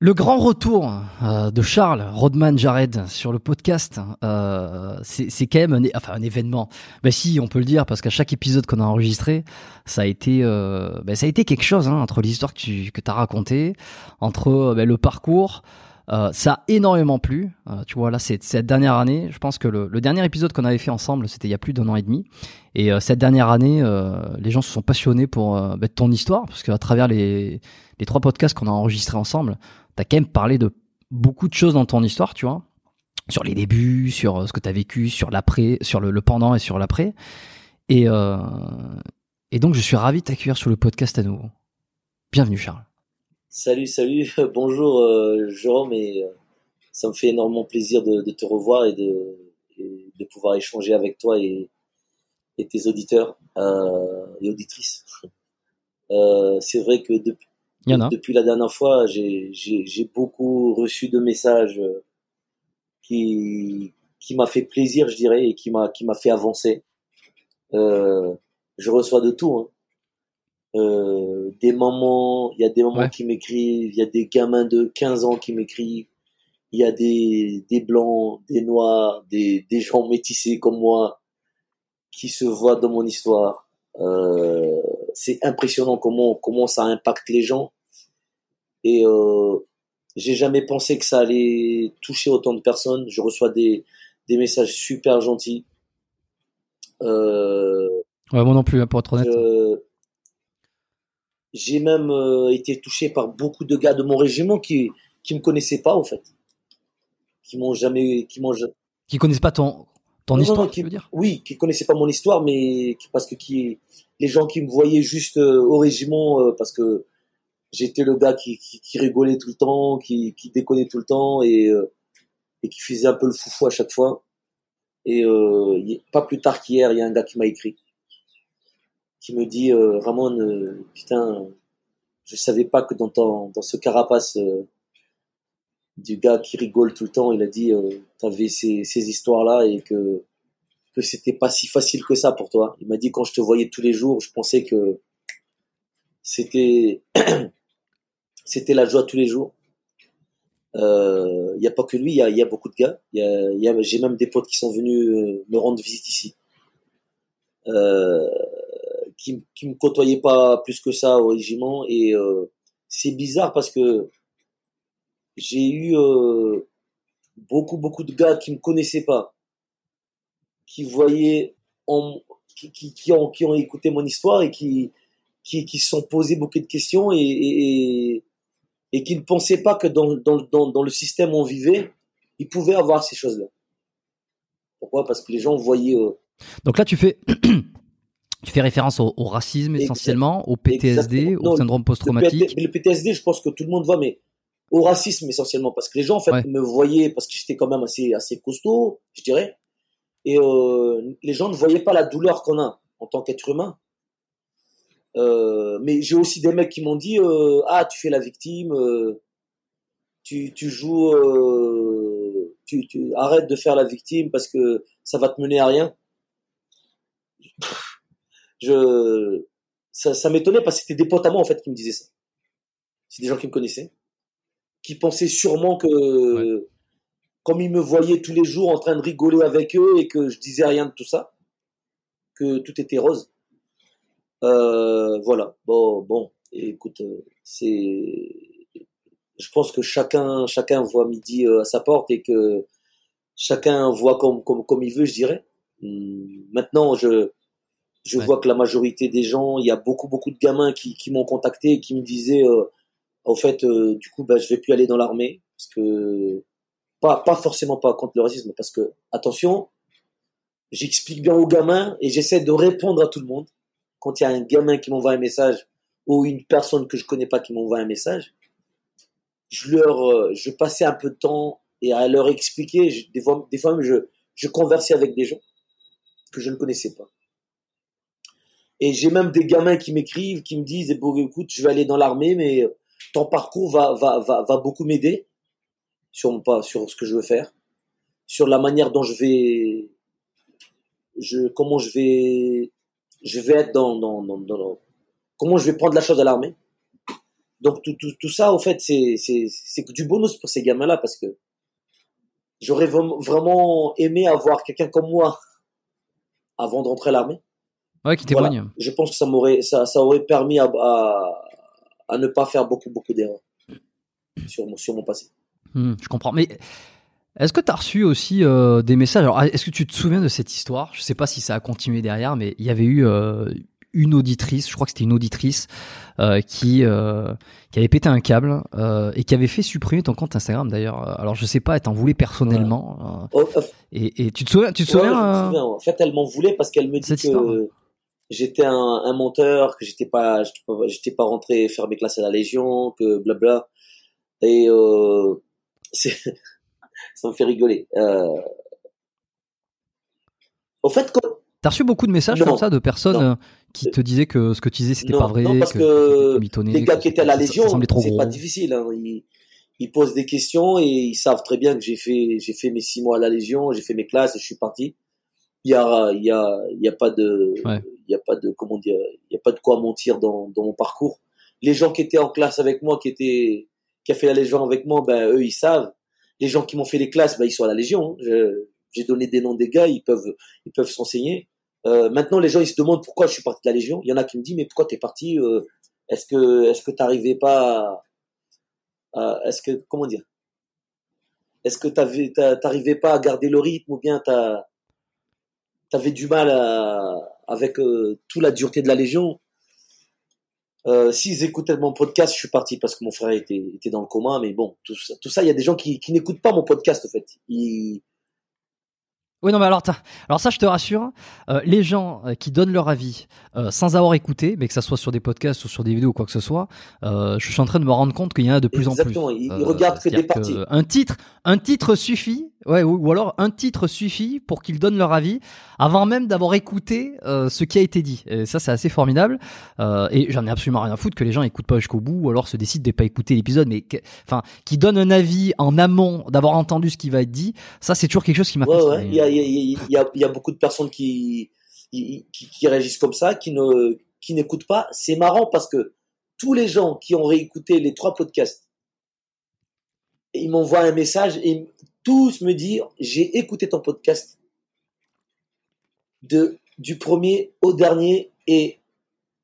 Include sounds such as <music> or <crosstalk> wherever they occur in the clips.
Le grand retour euh, de Charles Rodman Jared sur le podcast, euh, c'est quand même un, enfin, un événement. Ben si, on peut le dire, parce qu'à chaque épisode qu'on a enregistré, ça a été, euh, ben, ça a été quelque chose hein, entre l'histoire que tu que as racontée, entre euh, ben, le parcours. Euh, ça a énormément plu. Euh, tu vois, là, cette dernière année. Je pense que le, le dernier épisode qu'on avait fait ensemble, c'était il y a plus d'un an et demi. Et cette dernière année, les gens se sont passionnés pour ben, ton histoire, parce qu'à travers les, les trois podcasts qu'on a enregistrés ensemble, t'as quand même parlé de beaucoup de choses dans ton histoire, tu vois, sur les débuts, sur euh, ce que t'as vécu, sur l'après, sur le, pendant et sur l'après. Et, euh, et donc, je suis ravi de t'accueillir sur le podcast à nouveau. Bienvenue, Charles. Salut, salut, <laughs> bonjour euh, Jérôme, et ça me fait énormément plaisir de, te revoir et de, pouvoir échanger avec toi et, tes auditeurs et auditrices. <laughs> C'est vrai que depuis, Il y en a. depuis la dernière fois, j'ai beaucoup reçu de messages euh, qui, qui m'a fait plaisir, je dirais, et qui m'a qui m'a fait avancer. Euh, je reçois de tout. Hein. Euh, des mamans, il y a des mamans Ouais. qui m'écrivent, il y a des gamins de 15 ans qui m'écrivent, il y a des, des blancs, des noirs, des, des gens métissés comme moi qui se voient dans mon histoire. Euh, c'est impressionnant comment, comment ça impacte les gens. Et euh, j'ai jamais pensé que ça allait toucher autant de personnes. Je reçois des, des messages super gentils. Euh, Ouais, moi non plus, hein, pour être honnête. j'ai même euh, été touché par beaucoup de gars de mon régiment qui qui me connaissaient pas en fait, qui m'ont jamais, qui m'ont Qui connaissent pas ton, ton Non, non, histoire, non, tu veux dire? Oui, qui connaissaient pas mon histoire, mais qui- parce que qui les gens qui me voyaient juste au régiment parce que j'étais le gars qui, qui, qui rigolait tout le temps, qui, qui déconnait tout le temps et euh, et qui faisait un peu le foufou à chaque fois. Et euh, pas plus tard qu'hier, il y a un gars qui m'a écrit, qui me dit euh, Ramon, euh, putain, je savais pas que dans ton, dans ce carapace euh, du gars qui rigole tout le temps, il a dit euh, t'avais ces, ces histoires là et que que c'était pas si facile que ça pour toi. Il m'a dit quand je te voyais tous les jours, je pensais que c'était <clears throat> c'était la joie tous les jours. Il n'y a pas que lui, il y a, beaucoup de gars. J'ai même des potes qui sont venus euh, me rendre visite ici, euh, qui, qui me côtoyaient pas plus que ça au régiment. Et euh, c'est bizarre parce que j'ai eu euh, beaucoup, beaucoup de gars qui me connaissaient pas, qui voyaient, en, qui, ont, écouté mon histoire et qui, qui, se sont posés beaucoup de questions et, et qui ne pensaient pas que dans, dans, dans, dans le système où on vivait, ils pouvaient avoir ces choses-là. Pourquoi? Parce que les gens voyaient. Euh, Donc là, tu fais, <clears throat> tu fais référence au, au racisme essentiellement, au PTSD, exactement. au Non, syndrome le, post-traumatique. PT le PTSD, je pense que tout le monde voit, mais au racisme essentiellement, parce que les gens en fait Ouais. me voyaient parce que j'étais quand même assez assez costaud, je dirais, et euh, les gens ne voyaient pas la douleur qu'on a en tant qu'être humain. Euh, mais j'ai aussi des mecs qui m'ont dit euh, ah tu fais la victime, euh, tu tu joues, tu tu arrête de faire la victime parce que ça va te mener à rien. Je ça, ça m'étonnait parce que c'était des potes à moi en fait qui me disaient ça. C'est des gens qui me connaissaient, qui pensaient sûrement que comme ils me voyaient tous les jours en train de rigoler avec eux et que je disais rien de tout ça, que tout était rose. Euh, voilà. Bon, bon. Écoute, euh, c'est. Je pense que chacun, chacun voit midi euh, à sa porte et que chacun voit comme comme comme il veut, je dirais. Hum, Maintenant, je je Ouais. vois que la majorité des gens, il y a beaucoup beaucoup de gamins qui qui m'ont contacté et qui me disaient, euh, en fait, euh, du coup, bah, je vais plus aller dans l'armée parce que pas pas forcément pas contre le racisme, parce que attention, j'explique bien aux gamins et j'essaie de répondre à tout le monde. Quand il y a un gamin qui m'envoie un message ou une personne que je connais pas qui m'envoie un message, je leur, euh, je passais un peu de temps et à leur expliquer. des fois, des fois je, je conversais avec des gens que je ne connaissais pas. Et j'ai même des gamins qui m'écrivent, qui me disent, bon, écoute, je vais aller dans l'armée, mais ton parcours va, va, va, va beaucoup m'aider sur, pas, sur ce que je veux faire, sur la manière dont je vais, je, comment je vais, je vais être dans, dans, dans, dans comment je vais prendre la chose à l'armée? Donc tout, tout, tout ça, au fait, c'est, c'est, c'est du bonus pour ces gamins-là parce que j'aurais vraiment aimé avoir quelqu'un comme moi avant d'entrer à l'armée. Ouais, qui témoigne. Je pense que ça m'aurait, ça, ça aurait permis à, à, à, ne pas faire beaucoup, beaucoup d'erreurs sur mon, sur mon passé. Hmm, je comprends. Mais est-ce que tu as reçu aussi euh, des messages? Alors, est-ce que tu te souviens de cette histoire? Je sais pas si ça a continué derrière, mais il y avait eu euh, une auditrice, je crois que c'était une auditrice euh, qui qui avait pété un câble et qui avait fait supprimer ton compte Instagram d'ailleurs. Alors je sais pas, elle t'en voulait personnellement. Oh, oh. et, et, tu te souviens, tu te souviens, En fait, elle m'en voulait parce qu'elle me dit que j'étais un, un, menteur, que j'étais pas, j'étais pas rentré faire mes classes à la Légion, que blabla. Et <laughs> c'est, ça me fait rigoler. Au fait, quand T'as reçu beaucoup de messages comme ça de personnes qui te disaient que ce que tu disais c'était pas vrai, non, parce que, les gars qui étaient à la Légion, c'est pas difficile. Hein. Ils, ils, posent des questions et ils savent très bien que j'ai fait j'ai fait mes six mois à la Légion, j'ai fait mes classes et je suis parti. Il y a il y a il y a pas de il y a pas de comment dire il y a pas de quoi mentir dans dans mon parcours. Les gens qui étaient en classe avec moi, qui étaient qui a fait la Légion avec moi, ben eux ils savent. Les gens qui m'ont fait les classes, ben ils sont à la Légion. Hein j'ai donné des noms des gars, ils peuvent, ils peuvent s'enseigner. Euh, maintenant, les gens ils se demandent pourquoi je suis parti de la Légion. Il y en a qui me disent mais pourquoi t'es parti euh, Est-ce que, est-ce que t'arrivais pas à, Est-ce que comment dire? Est-ce que t'arrivais pas à garder le rythme ou bien t'as, t'avais du mal avec euh, toute la dureté de la Légion? Euh, S'ils écoutaient mon podcast, je suis parti parce que mon frère était, dans le coma. Mais bon, tout ça, tout ça, il y a des gens qui, n'écoutent pas mon podcast en fait. Oui, non, mais alors, alors ça, je te rassure, euh, les gens euh, qui donnent leur avis euh, sans avoir écouté, mais que ça soit sur des podcasts ou sur des vidéos ou quoi que ce soit, je suis en train de me rendre compte qu'il y en a de plus en plus. Exactement, ils, regardent que des parties. Un titre, un titre suffit, ouais, ou, alors un titre suffit pour qu'ils donnent leur avis avant même d'avoir écouté ce qui a été dit. Et ça, c'est assez formidable. et j'en ai absolument rien à foutre que les gens écoutent pas jusqu'au bout ou alors se décident de pas écouter l'épisode, mais enfin, qui donnent un avis en amont d'avoir entendu ce qui va être dit. Ça, c'est toujours quelque chose qui m'a il y a, y a, beaucoup de personnes qui, qui, qui, réagissent comme ça, qui ne qui n'écoutent pas. C'est marrant parce que tous les gens qui ont réécouté les trois podcasts, ils m'envoient un message et tous me disent j'ai écouté ton podcast de du premier au dernier et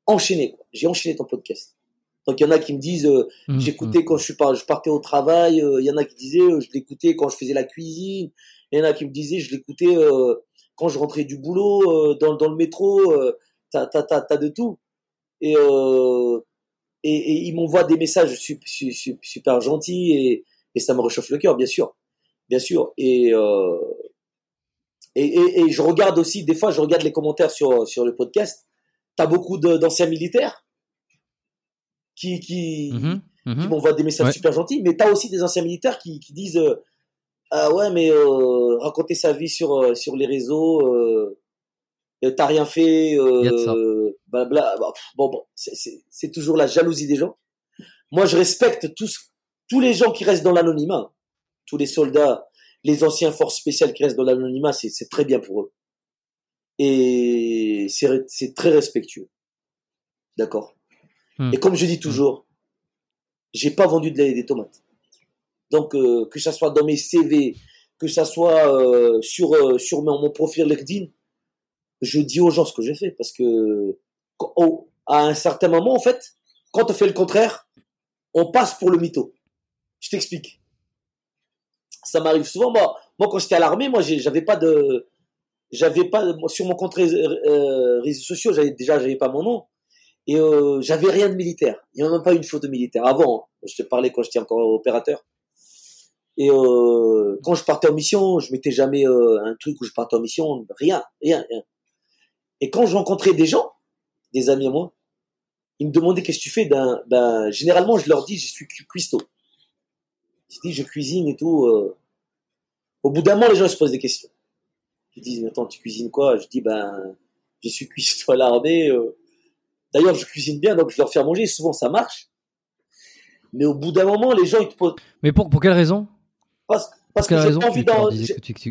enchaîné. J'ai enchaîné ton podcast. Donc il y en a qui me disent euh, mmh, j'écoutais mmh. quand je suis je partais au travail, euh, il y en a qui disaient euh, je l'écoutais quand je faisais la cuisine, il y en a qui me disaient, je l'écoutais euh, quand je rentrais du boulot, euh, dans, dans le métro, euh, t'as, t'as, t'as, t'as de tout. Et, et, et ils m'envoient des messages super, super, super gentils et, et ça me réchauffe le cœur, bien sûr. Bien sûr. Et, et, je regarde aussi, des fois, je regarde les commentaires sur, sur le podcast. T'as beaucoup de, d'anciens militaires qui, qui, mmh mmh qui m'envoient des messages super gentils, mais t'as aussi des anciens militaires qui, qui disent ah ouais, mais euh, raconter sa vie sur euh, sur les réseaux, euh, t'as rien fait, euh, blabla. Bon, bon c'est toujours la jalousie des gens. Moi, je respecte tous tous les gens qui restent dans l'anonymat, tous les soldats, les anciens forces spéciales qui restent dans l'anonymat, c'est très bien pour eux. Et c'est très respectueux. D'accord? Hmm. Et comme je dis toujours, j'ai pas vendu de des tomates. Donc, euh, que ça soit dans mes CV, que ça soit euh, sur, euh, mon, profil LinkedIn, je dis aux gens ce que j'ai fait. Parce que, à un certain moment, en fait, quand on fait le contraire, on passe pour le mytho. Je t'explique. Ça m'arrive souvent. Moi, moi quand j'étais à l'armée, moi, j'avais pas de, j'avais pas sur mon compte réseaux sociaux, déjà, j'avais pas mon nom et j'avais rien de militaire. Il n'y a même pas une photo militaire. Avant, hein. je te parlais quand j'étais encore opérateur. Et euh, quand je partais en mission, je mettais jamais euh, un truc où je partais en mission, rien, rien, rien. Et quand je rencontrais des gens, des amis à moi, ils me demandaient qu'est-ce que tu fais? Ben, ben, généralement, je leur dis, je suis cuistot. Je dis, je cuisine et tout. euh. Au bout d'un moment, les gens se posent des questions. Ils disent, mais attends, tu cuisines quoi? Je dis, ben, je suis cuistot à l'armée. euh. D'ailleurs, je cuisine bien, donc je leur fais à manger. Souvent, ça marche. Mais au bout d'un moment, les gens, ils te posent. Mais pour, pour quelle raison? Parce, que j'ai pas envie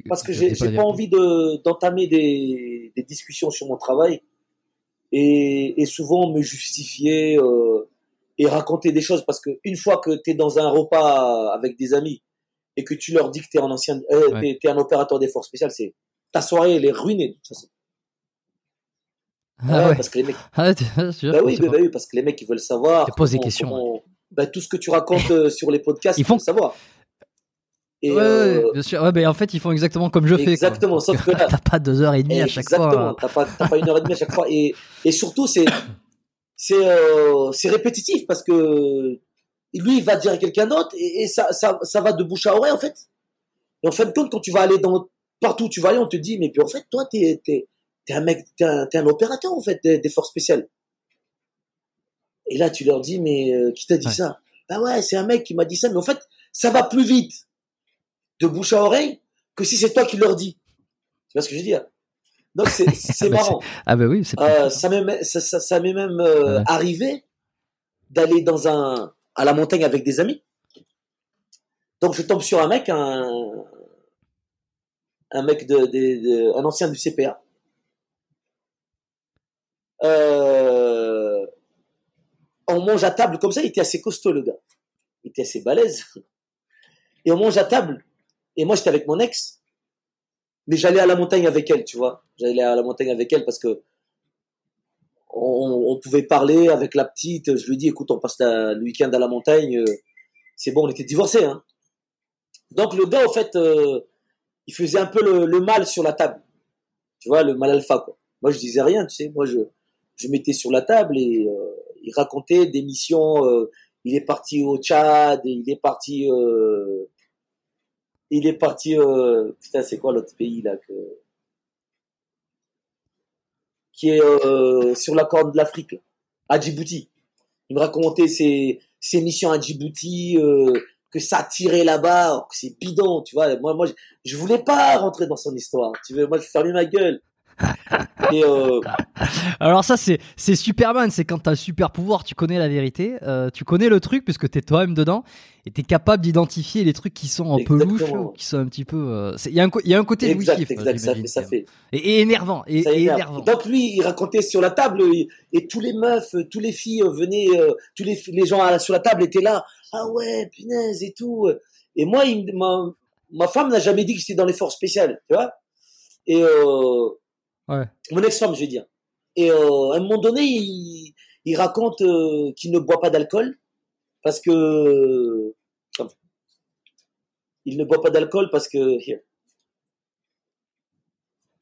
parce que j'ai pas envie d'entamer des, des discussions sur mon travail et, et souvent me justifier euh, et raconter des choses parce que une fois que tu es dans un repas avec des amis et que tu leur dis que tu es un ancien euh, Ouais. un opérateur des forces spéciales c'est ta soirée elle est ruinée de toute façon Ah Ouais, ouais. parce que les mecs Ah, <laughs> bah oui, bah, bah oui parce que les mecs ils veulent savoir Ils posent des questions, comment- bah, tout ce que tu racontes euh, sur les podcasts Ils ils font- veulent savoir et ouais, euh, bien sûr. Ouais, mais en fait, ils font exactement comme je fais. Exactement, sauf que <laughs> t'as pas deux heures et demie à chaque Exactement, fois. hein. t'as pas, pas une heure et demie à chaque fois. Et, et surtout, c'est, c'est, euh, c'est répétitif parce que lui, il va dire à quelqu'un d'autre et, et ça, ça, ça va de bouche à oreille, en fait. Et en fin de compte, quand tu vas aller dans, partout où tu vas aller, on te dit, mais puis en fait, toi, t'es, t'es, t'es un mec, t'es un, t'es un opérateur, en fait, des, des forces spéciales. Et là, tu leur dis, mais euh, qui t'a dit Ouais. ça? Bah ouais, c'est un mec qui m'a dit ça, mais en fait, ça va plus vite de bouche à oreille que si c'est toi qui leur dis. Tu vois ce que je veux dire? Donc c'est, <laughs> c'est bah, marrant. Ah bah oui, c'est Euh, ça m'est ça, ça, ça m'est même euh, Ouais. arrivé d'aller dans un à la montagne avec des amis. Donc je tombe sur un mec, un un mec de, de- de- un ancien du CPA. Euh, on mange à table comme ça, il était assez costaud le gars. Il était assez balèze. Et on mange à table. Et moi j'étais avec mon ex, mais j'allais à la montagne avec elle, tu vois. J'allais à la montagne avec elle parce que on, on pouvait parler avec la petite. Je lui dis, écoute, on passe le week-end à la montagne. C'est bon, on était divorcés. Hein. Donc le gars, au fait, euh, il faisait un peu le, le mal sur la table. Tu vois, le mal alpha. Quoi. Moi, je disais rien, tu sais. Moi, je, je mettais sur la table et euh, il racontait des missions. euh, il est parti au Tchad, et il est parti. euh, il est parti. euh, putain, c'est quoi l'autre pays là que qui est euh, sur la corne de l'Afrique, à Djibouti. Il me racontait ses, ses missions à Djibouti, euh, que ça tirait là-bas, que c'est bidon, tu vois. Moi, moi, je, je voulais pas rentrer dans son histoire. Tu veux, moi, je fermais ma gueule. Et euh, Alors ça c'est c'est Superman, c'est quand t'as le super pouvoir, tu connais la vérité, euh, tu connais le truc puisque t'es toi-même dedans et t'es capable d'identifier les trucs qui sont un peu louches ou qui sont un petit peu. euh, Il y a un co- il y a un côté exact, jouissif, exact, ça fait, ça fait. et, et énervant et, énervant. Donc lui, il racontait sur la table et, et tous les meufs, tous les filles venaient, tous les, les gens à- sur la table étaient là. Ah ouais, punaise et tout. Et moi, il, ma, ma femme n'a jamais dit que j'étais dans les forces spéciales, tu vois. Et euh, Ouais. mon ex-femme, je vais dire. Et euh, à un moment donné, il, il raconte euh, qu'il ne boit pas d'alcool parce que il ne boit pas d'alcool parce que here.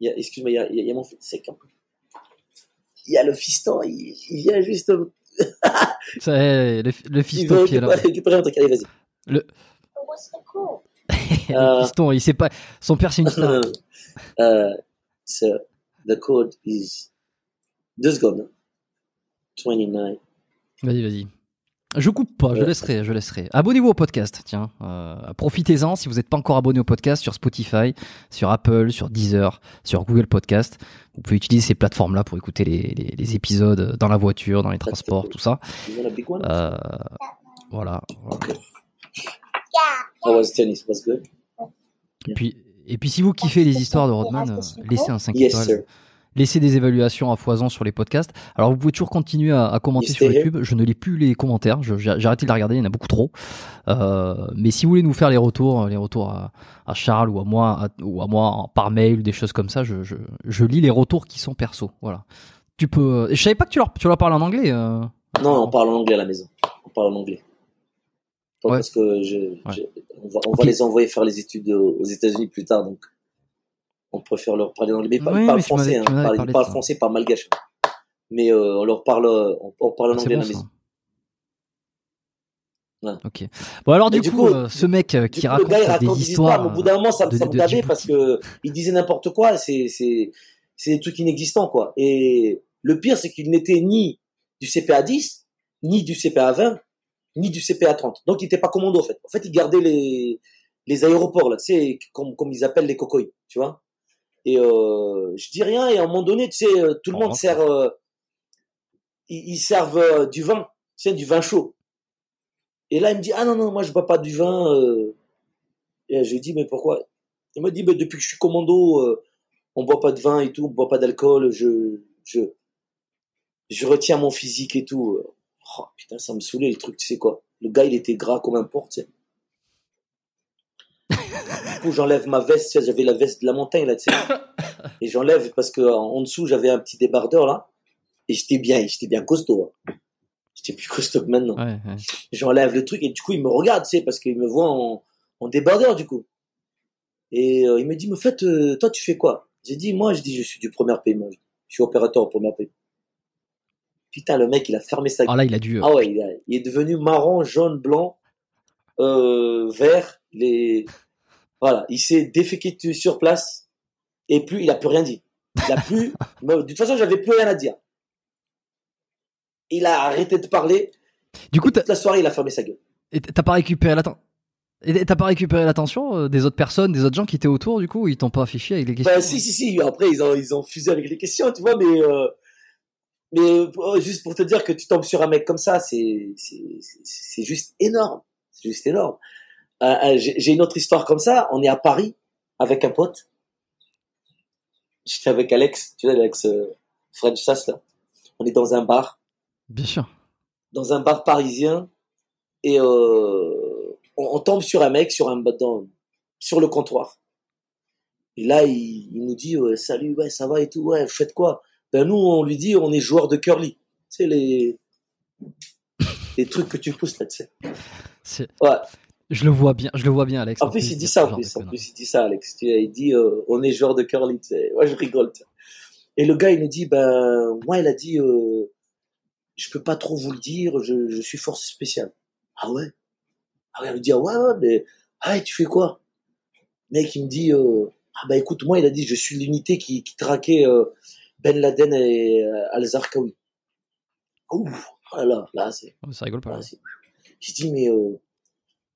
Excuse-moi, il y a, il y a- il y a mon fils sec un peu. Il y a le fiston, il, il vient juste. <laughs> Ça, eh, le, le Il fiston qui est là. récupérer, un truc. Allez, vas-y. Le, Euh. <laughs> le fiston, il sait pas. Son père c'est une <laughs> star. uh, so the code is deux secondes. 29. Vas-y, vas-y. Je coupe pas, je Ouais. laisserai, je laisserai. Abonnez-vous au podcast, tiens. Euh, Profitez-en si vous n'êtes pas encore abonné au podcast sur Spotify, sur Apple, sur Deezer, sur Google Podcast. Vous pouvez utiliser ces plateformes-là pour écouter les, les- les épisodes dans la voiture, dans les transports, tout ça. Euh, voilà. Okay. How was tennis? Was good? Et puis, et puis si vous kiffez les histoires de Rodman, euh, laissez un 5 Yes, étoiles. sir. Laissez des évaluations à foison sur les podcasts. Alors vous pouvez toujours continuer à, à commenter sur YouTube. Je ne lis plus les commentaires. J'ai arrêté de les regarder. Il y en a beaucoup trop. Euh, mais si vous voulez nous faire les retours, les retours à, à Charles ou à moi, à- ou à moi en- par mail des choses comme ça, je, je, je lis les retours qui sont perso. Voilà. Tu peux. et Je savais pas que tu leur, tu leur parles en anglais. euh. Non, on parle en anglais à la maison. On parle en anglais. Ouais. Parce que je, je- on va, on Ok. va les envoyer faire les études aux aux États-Unis plus tard, donc on préfère leur parler en anglais. Ils parlent mais français, hein. parlent, parlé ils parlent ça. français, pas malgache. Mais euh, on leur parle, euh, on, on parle en Ah, c'est anglais bon, à la maison. Ouais. Ok. Bon alors du, coup, coup, euh, ce mec euh, qui raconte, le gars, raconte des histoires, au bout d'un moment, ça, de- ça me de parce que il disait n'importe quoi, c'est, c'est, c'est des trucs inexistants, quoi. Et le pire, c'est qu'il n'était ni du CPA 10, ni du CPA 20, ni du CPA 30. Donc il était pas commando en fait. En fait, il gardait les les aéroports là, tu sais, comme comme ils appellent les cocoïs, tu vois. Et euh, je dis rien et à un moment donné, tu sais, euh, tout le monde sert, euh, ils, ils, servent euh, du vin, tu sais, du vin chaud. Et là, il me dit ah non non, moi je bois pas du vin. Euh. Et je lui dis mais pourquoi? Il me dit mais depuis que je suis commando, euh, on boit pas de vin et tout, on boit pas d'alcool. Je je je retiens mon physique et tout. Oh, putain, ça me saoulait le truc, tu sais quoi? Le gars, il était gras comme un porc, tu sais. du coup, j'enlève ma veste, j'avais la veste de la montagne, là, tu sais. Et j'enlève parce que en dessous, j'avais un petit débardeur, là. Et j'étais bien, j'étais bien costaud. Hein. J'étais plus costaud que maintenant. Ouais, ouais. J'enlève le truc et du coup, il me regarde, tu sais, parce qu'il me voit en, en débardeur, du coup. Et euh, il me dit, mais en fait, euh, toi, tu fais quoi? J'ai dit, moi, je dis, je suis du premier paiement. Je suis opérateur au premier paiement. Putain, le mec, il a fermé sa gueule. Ah là, il a dû. euh, Ah ouais, il, a- il est devenu marron, jaune, blanc, euh, vert. Les... Voilà, il s'est déféqué sur place et plus, il a plus rien dit. Il a plus. <laughs> de toute façon, j'avais plus rien à dire. Il a arrêté de parler. Du coup, Toute la soirée, il a fermé sa gueule. et t'as pas récupéré l'attention. Et t'as pas récupéré l'attention euh, des autres personnes, des autres gens qui étaient autour, du coup, ils t'ont pas affiché avec les questions. Bah, si, si, si. Après, ils ont, ils ont fusé avec les questions, tu vois, mais, euh, mais euh, juste pour te dire que tu tombes sur un mec comme ça, c'est, c'est, juste énorme. C'est juste énorme. Euh, euh, j'ai j'ai une autre histoire comme ça. On est à Paris avec un pote. J'étais avec Alex, tu vois, Alex euh, French Sass, là. On est dans un bar, Bien sûr. dans un bar parisien, et euh, on, on tombe sur un mec sur un dans, sur le comptoir. Et là, il, il nous dit ouais, salut, ouais, ça va et tout, ouais, vous faites quoi? Ben nous, on lui dit on est joueur de curly. Tu sais les les trucs que tu pousses là, tu sais. C'est- Ouais. Je le vois bien, je le vois bien, Alex. En plus, il dit ça, en plus, en plus, il dit ça, Alex. Il dit, euh, on est joueur de curly, tu sais. Moi, je rigole, tu sais. Et le gars, il nous dit, ben, moi, il a dit, euh, je peux pas trop vous le dire, je, je suis force spéciale. Ah ouais? Ah ouais, il me dit, ah ouais, ouais, mais, ah ouais, tu fais quoi? Le mec, il me dit, euh, ah bah écoute, moi, il a dit, je suis l'unité qui, qui traquait euh, Ben Laden et euh, Al-Zarqawi. Ouh, voilà, là, c'est, Ça rigole pas. c'est- J'ai dit, mais euh,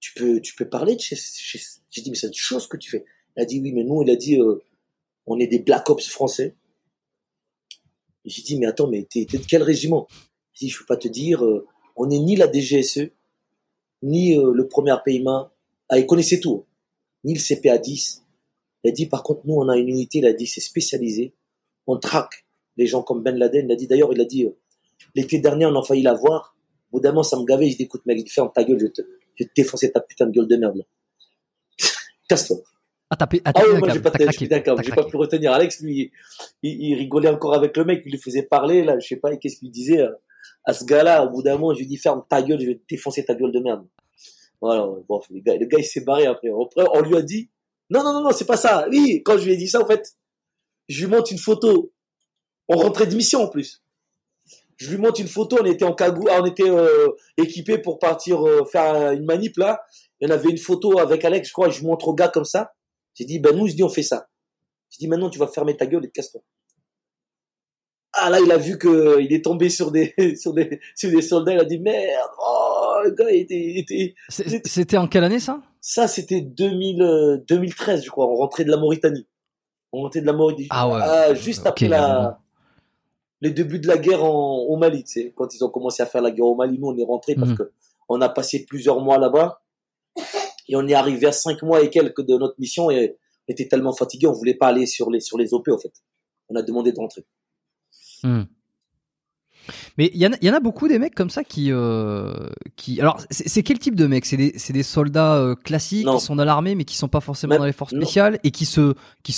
tu peux, tu peux parler de chez, chez... J'ai dit, mais c'est une chose que tu fais. Il a dit, oui, mais nous, il a dit, euh, on est des Black Ops français. J'ai dit, mais attends, mais t'es de quel régiment? Il dit, je peux pas te dire, euh, on n'est ni la DGSE, ni euh, le premier PMA. Ah, il connaissait tout. hein. Ni le CPA 10. Il a dit, par contre, nous, on a une unité, il a dit, c'est spécialisé. On traque les gens comme Ben Laden. Il a dit, d'ailleurs, il a dit, euh, l'été dernier, on a failli l'avoir. Au bout d'un moment, ça me gavait. Je dis, écoute, mec, ferme ta gueule, je vais te, je te défoncer ta putain de gueule de merde, là. <laughs> Casse-toi. Ah, t'as, ah, Ah un moi, j'ai pas, j'ai craqué, pas pu retenir. Alex, lui, il, il rigolait encore avec le mec, il lui faisait parler, là, je sais pas, et qu'est-ce qu'il disait euh, à ce gars-là. Au bout d'un moment, je lui dis, ferme ta gueule, je vais te défoncer ta gueule de merde. Voilà, bon, le gars, le gars, il s'est barré après. Après, on lui a dit, non, non, non, non, c'est pas ça. Oui, quand je lui ai dit ça, en fait, je lui montre une photo. On rentrait de mission, en plus. Je lui montre une photo, on était en cagou, on était euh, équipés pour partir euh, faire une manip, là. Il y en avait une photo avec Alex, je crois, je montre au gars comme ça. J'ai dit, ben nous, je dis, on fait ça. J'ai dit, maintenant, tu vas fermer ta gueule et te casse-toi. Ah, là, il a vu que il est tombé sur des, <laughs> sur des, sur des soldats, il a dit, merde, oh, le gars, il était, il était, C'est- C'était en quelle année, ça? Ça, c'était 2000, euh, 2013, je crois. On rentrait de la Mauritanie. On rentrait de la Mauritanie. Ah ouais. juste Ok, après la, les débuts de la guerre en, au Mali, tu sais. Quand ils ont commencé à faire la guerre au Mali, nous, on est rentrés parce Mhm. que on a passé plusieurs mois là-bas. Et on est arrivé à cinq mois et quelques de notre mission et on était tellement fatigués, on voulait pas aller sur les, sur les OP, en fait. On a demandé de rentrer. Hmm. Mais il y, en a- il y en a beaucoup des mecs comme ça qui, euh, qui. Alors, c'est quel type de mecs? C'est des, des soldats euh, classiques Non. qui sont dans l'armée, mais qui sont pas forcément Même- dans les forces non. spéciales et qui se, qui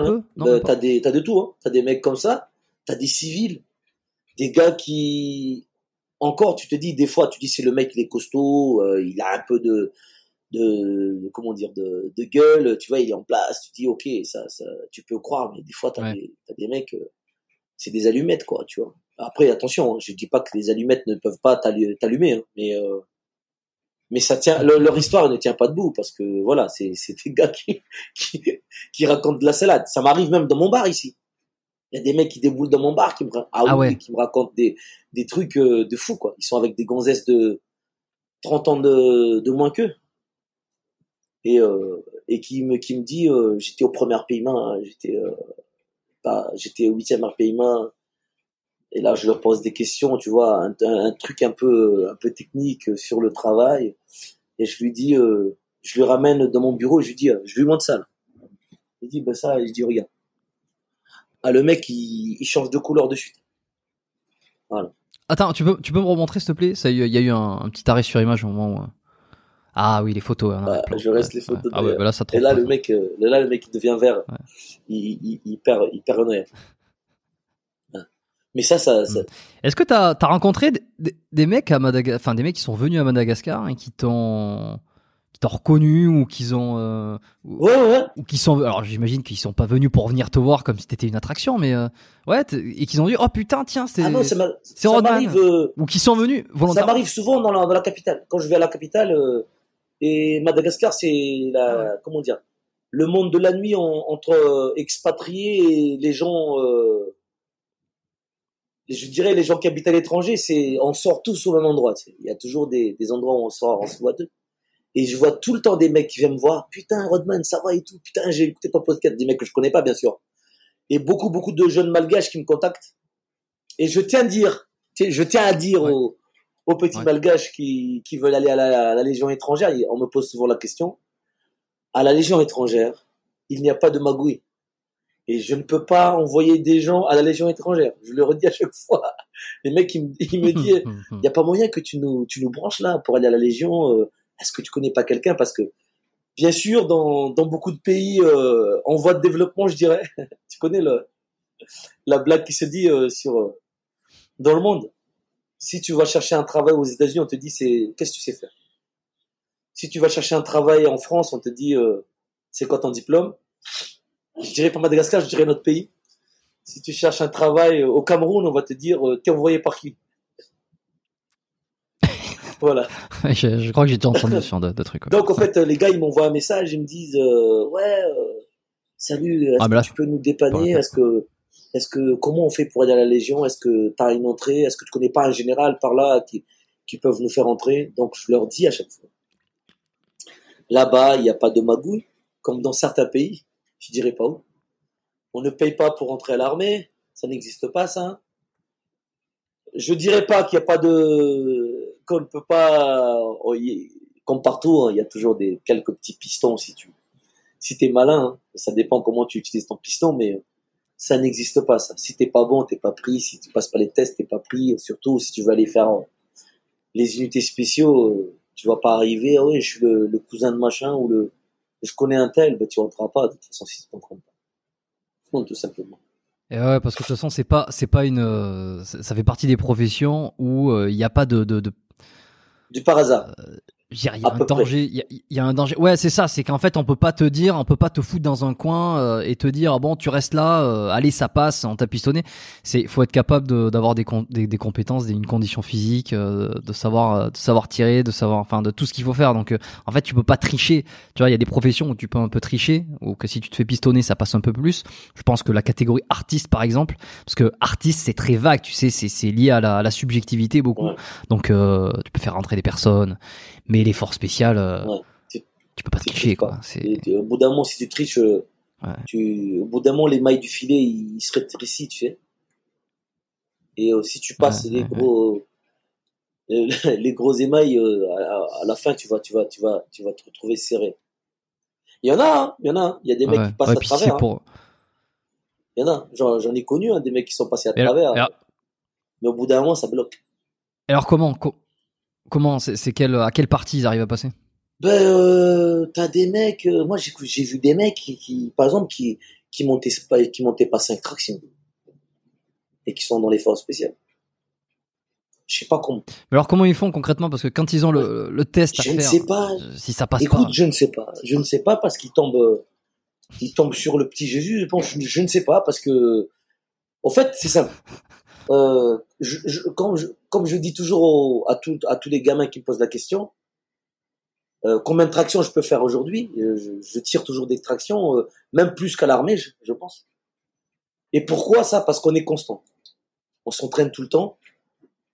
un peu? non. Euh, t'as des, de tout, hein. T'as des mecs comme ça. T'as des civils. Des gars qui, encore, tu te dis, des fois, tu dis, c'est le mec, il est costaud, il a un peu de, de, comment dire, de, de gueule, tu vois, il est en place, tu dis, ok, ça, ça, tu peux croire, mais des fois, t'as Ouais. des, mecs, c'est des allumettes, quoi, tu vois. Après, attention, hein, je dis pas que les allumettes ne peuvent pas t'allu- t'allumer, hein, mais, euh, mais ça tient, leur, leur histoire ne tient pas debout parce que voilà, c'est, c'est des gars qui, <laughs> qui, qui racontent de la salade. Ça m'arrive même dans mon bar ici. Il y a des mecs qui déboulent dans mon bar qui me, ah Ah oui, ouais. qui me racontent des, des trucs euh, de fou, quoi. Ils sont avec des gonzesses de 30 ans de, de moins qu'eux. Et, euh, et qui me, qui me dit, euh, j'étais au premier pays main, hein, j'étais, euh, pas, j'étais au huitième pays main. Et là, je leur pose des questions, tu vois, un, truc un peu, un peu technique sur le travail. Et je lui dis, euh, je lui ramène dans mon bureau, je lui dis, euh, je lui montre ça. Là. Il dit, ben ça, et je dis, regarde. Ah, le mec, il, il change de couleur de suite. Attends, tu peux, tu peux me remontrer, s'il te plaît? Ça, Il y a eu un, un petit arrêt sur image au moment où. euh, Ah oui, les photos. hein, plans. je reste les photos Ah ouais, derrière. bah là, ça Et là, pas. le mec, euh, là, le mec, il devient vert. Ouais. Il, il, il perd, il perd un. Mais ça, ça, ça- Est-ce que t'as as rencontré des, mecs à Madagascar, enfin des mecs qui sont venus à Madagascar et qui t'ont qui t'ont reconnu ou qu'ils ont euh, ou, ouais, ouais, ou qui sont alors j'imagine qu'ils sont pas venus pour venir te voir comme si t'étais une attraction mais euh, ouais et qu'ils ont dit oh putain tiens c'est Ah non, ça ça m'arrive, euh, ou qui sont venus ça volontairement. m'arrive souvent dans la, dans la capitale. Quand je vais à la capitale, et Madagascar, c'est la, comment dire, le monde de la nuit en- entre expatriés et les gens, euh, je dirais les gens qui habitent à l'étranger, c'est, on sort tous au même endroit. tu sais. Il y a toujours des, des endroits où on sort, on se voit deux. Et je vois tout le temps des mecs qui viennent me voir. Putain, Rodman, ça va et tout. Putain, j'ai écouté ton podcast. Des mecs que je connais pas, bien sûr. Et beaucoup, beaucoup de jeunes malgaches qui me contactent. Et je tiens à dire, je tiens à dire Ouais. aux, aux petits Ouais. malgaches qui, qui veulent aller à la, à la Légion étrangère, on me pose souvent la question. À la Légion étrangère, il n'y a pas de magouille. Et je ne peux pas envoyer des gens à la Légion étrangère. Je le redis à chaque <laughs> fois. Les mecs, ils me, ils me disent, <laughs> il n'y a pas moyen que tu nous, tu nous branches là pour aller à la Légion. euh, Est-ce que tu connais pas quelqu'un? Parce que, bien sûr, dans, dans beaucoup de pays euh, en voie de développement, je dirais, <laughs> tu connais le, la blague qui se dit euh, sur euh, dans le monde. Si tu vas chercher un travail aux États-Unis, on te dit c'est qu'est-ce que tu sais faire? Si tu vas chercher un travail en France, on te dit euh, c'est quoi ton diplôme? Je dirais pas Madagascar, je dirais notre pays. Si tu cherches un travail euh, au Cameroun, on va te dire euh, t'es envoyé par qui? <laughs> voilà. je, je crois que j'ai déjà entendu de, de trucs. ouais. Donc, en fait, euh, les gars, ils m'envoient un message, ils me disent, euh, ouais, euh, salut, est-ce Ah, que là, tu peux nous dépanner? Est-ce que, est-ce que, comment on fait pour aller à la Légion? Est-ce que tu as une entrée? Est-ce que tu connais pas un général par là qui, qui peuvent nous faire entrer? Donc, je leur dis à chaque fois. Là-bas, il n'y a pas de magouille, comme dans certains pays, je dirais pas où. On ne paye pas pour entrer à l'armée, ça n'existe pas, ça. Je dirais pas qu'il n'y a pas de, qu'on ne peut pas, oh, comme partout, hein, il y a toujours des quelques petits pistons si tu, si t'es malin. hein. Ça dépend comment tu utilises ton piston, mais ça n'existe pas ça. Si t'es pas bon, t'es pas pris. Si tu passes pas les tests, t'es pas pris. Surtout si tu veux aller faire euh, les unités spéciaux, euh, tu vas pas arriver. Ah oui, je suis le cousin de machin ou le, je connais un tel, ben tu rentreras pas. De toute façon, si tu t'en pas. Non, tout simplement. Et ouais, parce que de toute façon, c'est pas, c'est pas une, euh, ça fait partie des professions où euh, il n'y a pas de, de, de Du par hasard. Il y a À un peu danger, il y a, y a un danger. Ouais, c'est ça, c'est qu'en fait, on peut pas te dire, on peut pas te foutre dans un coin euh, et te dire, ah bon, tu restes là, euh, allez, ça passe, on t'a pistonné. C'est, faut être capable de- d'avoir des, com- des, des compétences, des, une condition physique, euh, de savoir, euh, de savoir tirer, de savoir, enfin, de tout ce qu'il faut faire. Donc, euh, en fait, tu peux pas tricher. Tu vois, il y a des professions où tu peux un peu tricher, ou que si tu te fais pistonner, ça passe un peu plus. Je pense que la catégorie artiste, par exemple, parce que artiste, c'est très vague, tu sais, c'est, c'est lié à la, à la subjectivité beaucoup. Ouais. Donc, euh, tu peux faire rentrer des personnes, mais les forces spéciales, euh, Ouais. Tu- peux pas triches pas. quoi. Au bout d'un moment, si tu triches, euh, Ouais. tu, au bout d'un moment, les mailles du filet, ils, ils se rétrécissent, tu sais. Et euh, si tu passes Ouais, les gros, <laughs> les gros émails, à, à la fin, tu vas, tu vas, tu vas, tu vas te retrouver serré. Il y en a, hein, il y en a. hein. Il y a des mecs qui passent à travers. hein. Il y en a. J'en, ai connu, hein, des mecs qui sont passés à Et travers. et Mais au bout d'un moment, ça bloque. Alors comment, co- comment, c'est, quelle, à quelle partie ils arrivent à passer? Ben, euh, t'as des mecs, euh, moi j'ai, vu des mecs qui, qui, par exemple, qui, qui montaient pas, qui montaient pas 5 tractions. Et qui sont dans les forces spéciales. Je sais pas comment. Mais alors comment ils font concrètement? Parce que quand ils ont le, le test à Je ne faire, sais pas. euh, si ça passe Écoute, pas. je ne sais pas. Je ne sais pas parce qu'ils tombent, ils tombent sur le petit Jésus. Je pense, je, je ne sais pas parce que, en fait, c'est simple. Euh, je, je- quand je- comme je dis toujours au- à, tout- à tous les gamins qui me posent la question, euh, combien de tractions je peux faire aujourd'hui? Euh, je, tire toujours des tractions, euh, même plus qu'à l'armée, je, pense. Et pourquoi ça? Parce qu'on est constant. On s'entraîne tout le temps.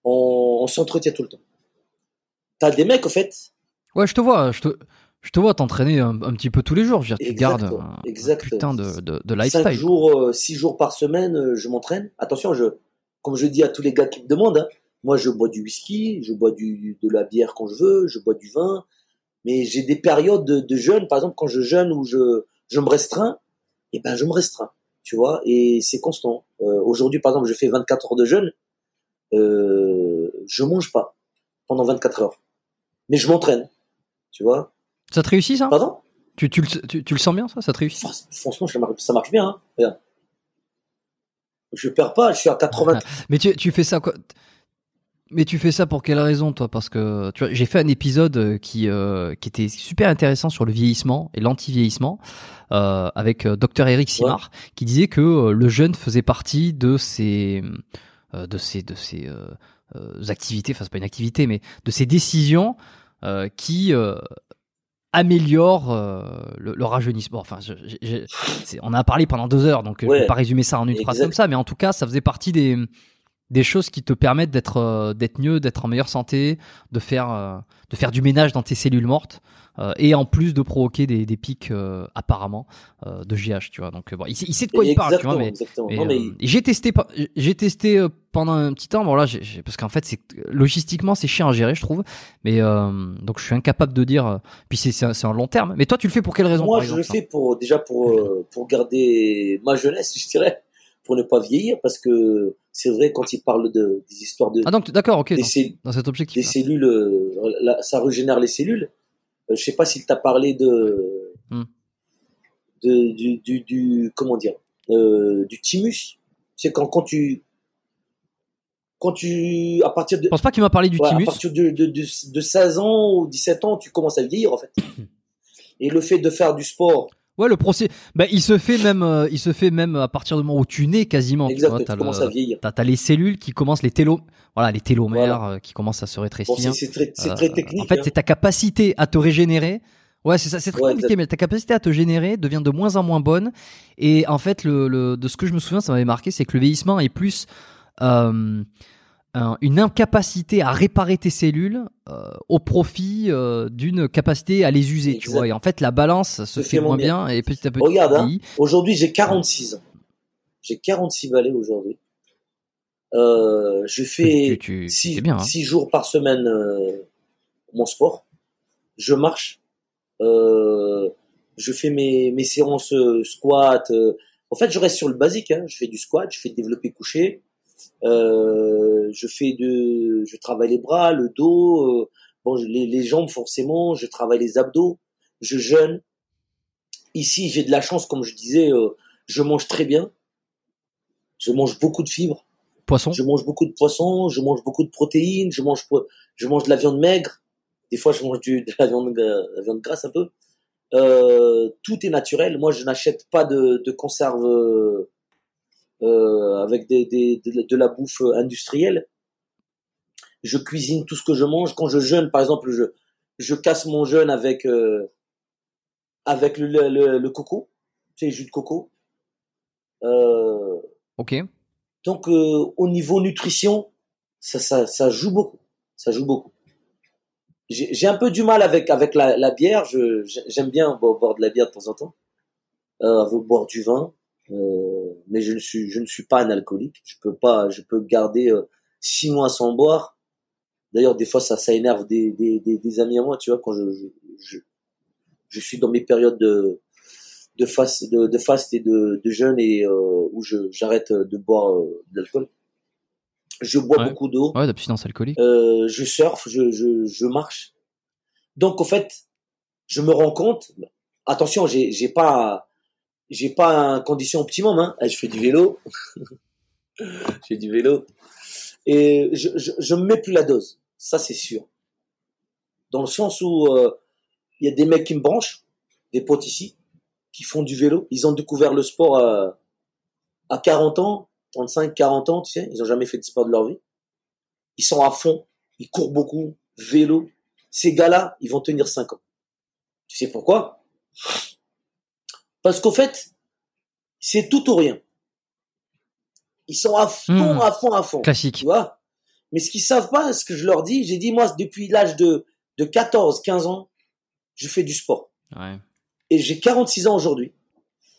On, on s'entretient tout le temps. T'as des mecs, en fait? Ouais, je te vois. Je te, je te vois t'entraîner un, un petit peu tous les jours. Je veux dire, tu gardes un, exactement. putain de, de, de Cinq lifestyle. jours, euh, six jours par semaine, je m'entraîne. Attention, je, comme je dis à tous les gars qui me demandent, hein, moi je bois du whisky, je bois du, de la bière quand je veux, je bois du vin, mais j'ai des périodes de, de jeûne, par exemple quand je jeûne ou je, je me restreins, et ben je me restreins, tu vois, et c'est constant. Euh, Aujourd'hui, par exemple, je fais 24 heures de jeûne, euh, je mange pas pendant 24 heures, mais je m'entraîne, tu vois. Ça te réussit ça? Pardon? Tu, tu, tu, tu le sens bien ça? Ça te réussit? Franchement, ça marche, ça marche bien. Hein. Regarde. Je perds pas, je suis à 80. <laughs> Mais tu, tu fais ça quoi? Mais tu fais ça pour quelle raison toi? Parce que tu vois, j'ai fait un épisode euh, qui euh, qui était super intéressant sur le vieillissement et l'anti-vieillissement euh, avec Dr Eric Simard qui disait que euh, le jeûne faisait partie de ces de ces de ces activités, enfin c'est pas une activité, mais de ces décisions qui améliorent euh, le, le rajeunissement. Enfin, je- je- on a parlé pendant deux heures, donc euh, je Ouais. vais pas résumer ça en une phrase comme ça, mais en tout cas, ça faisait partie des des choses qui te permettent d'être euh, d'être mieux, d'être en meilleure santé, de faire euh, de faire du ménage dans tes cellules mortes euh, et en plus de provoquer des, des pics apparemment de GH, tu vois. Donc bon, il, sait- il sait de quoi il parle, tu vois, mais j'ai testé, j'ai testé pendant un petit temps. Bon là, parce qu'en fait, c'est logistiquement c'est chiant à gérer, je trouve. Mais donc je suis incapable de dire. puis c'est c'est un, long terme. Mais toi, tu le fais pour quelle raison moi, par je exemple, le fais pour déjà pour pour garder ma jeunesse, <laughs> je dirais, pour ne pas vieillir, parce que c'est vrai quand il parle de des histoires de Ah donc d'accord, ok. des, Dans, cet objectif. des cellules, euh, ça régénère les cellules. Euh, je sais pas s'il t'a parlé de, Hmm. de du, du, du comment dire euh, du thymus. C'est quand quand tu quand tu à partir de Je pense pas qu'il m'a parlé du Ouais, à thymus. partir de, de, de, de 16 ans ou 17 ans, tu commences à vieillir en fait. <coughs> Et le fait de faire du sport, Ouais, le procès. Bah, il se fait même, euh, il se fait même à partir du moment où tu nais quasiment. tu exact, vois, tu t'as commences le- à vieillir. T'as t'as les cellules qui commencent les télo, voilà, les télomères Voilà. euh, qui commencent à se rétrécir. c'est c'est très, c'est Euh, très technique. En fait, hein. c'est ta capacité à te régénérer. Ouais, c'est ça, c'est très Ouais, compliqué, mais ta capacité à te générer devient de moins en moins bonne. Et en fait, le, le- de ce que je me souviens, ça m'avait marqué, c'est que le vieillissement est plus euh, un- une incapacité à réparer tes cellules euh, au profit euh, d'une capacité à les user, tu vois. Et en fait, la balance se fait moins bien. et petit à petit, Regarde, hein. Aujourd'hui, j'ai 46 ans. J'ai 46 balais aujourd'hui. Euh, je fais tu, tu, tu six, sais bien. Hein. six jours par semaine euh, mon sport. Je marche. Euh, je fais mes, mes séances squat. En fait, je reste sur le basique. Hein. Je fais du squat, je fais développer couché. Euh, je fais de, je travaille les bras, le dos, euh, bon, les, les jambes forcément. Je travaille les abdos. Je jeûne. Ici, j'ai de la chance, comme je disais, euh, je mange très bien. Je mange beaucoup de fibres. Poisson. Je mange beaucoup de poissons, je mange beaucoup de protéines, je mange, je mange de la viande maigre. Des fois, je mange du, de la viande, de la viande grasse un peu. Euh, tout est naturel. Moi, je n'achète pas de, de conserve euh, avec des, des, de, de la bouffe industrielle. Je cuisine tout ce que je mange. Quand je jeûne, par exemple, je, je casse mon jeûne avec euh, avec le, le, le, le coco, tu sais, jus de coco. Euh, Ok. donc, au niveau nutrition, ça, ça, ça joue beaucoup. Ça joue beaucoup. J'ai un peu du mal avec, avec la, la bière. J'aime bien bo- boire de la bière de temps en temps. Euh, boire du vin. Euh, mais je ne suis, je ne suis pas un alcoolique. Je peux pas, je peux garder euh, six mois sans boire. D'ailleurs, des fois, ça, ça énerve des, des, des, des amis à moi, tu vois, quand je, je, je, je suis dans mes périodes de, de fast, de, de fast et de, de jeûne et euh, où je, j'arrête de boire euh, de l'alcool. Je bois Ouais. beaucoup d'eau. Ouais, d'abstinence alcoolique. Euh, je surfe, je, je, je marche. Donc, en fait, je me rends compte. Attention, j'ai, j'ai pas, j'ai pas un condition optimum. Hein. Je fais du vélo. <laughs> je fais du vélo. Et je, je, je me mets plus la dose. Ça, c'est sûr. Dans le sens où euh, il y a des mecs qui me branchent, des potes ici, qui font du vélo. Ils ont découvert le sport euh, à 40 ans, 35, 40 ans, tu sais. Ils ont jamais fait de sport de leur vie. Ils sont à fond. Ils courent beaucoup. Vélo. Ces gars-là, ils vont tenir 5 ans. Tu sais pourquoi? Parce qu'au fait, c'est tout ou rien. Ils sont à fond, Hmm. à fond, à fond. Classique. Tu vois? Mais ce qu'ils savent pas, ce que je leur dis, j'ai dit, moi, depuis l'âge de, de 14, 15 ans, je fais du sport. Ouais. Et j'ai 46 ans aujourd'hui.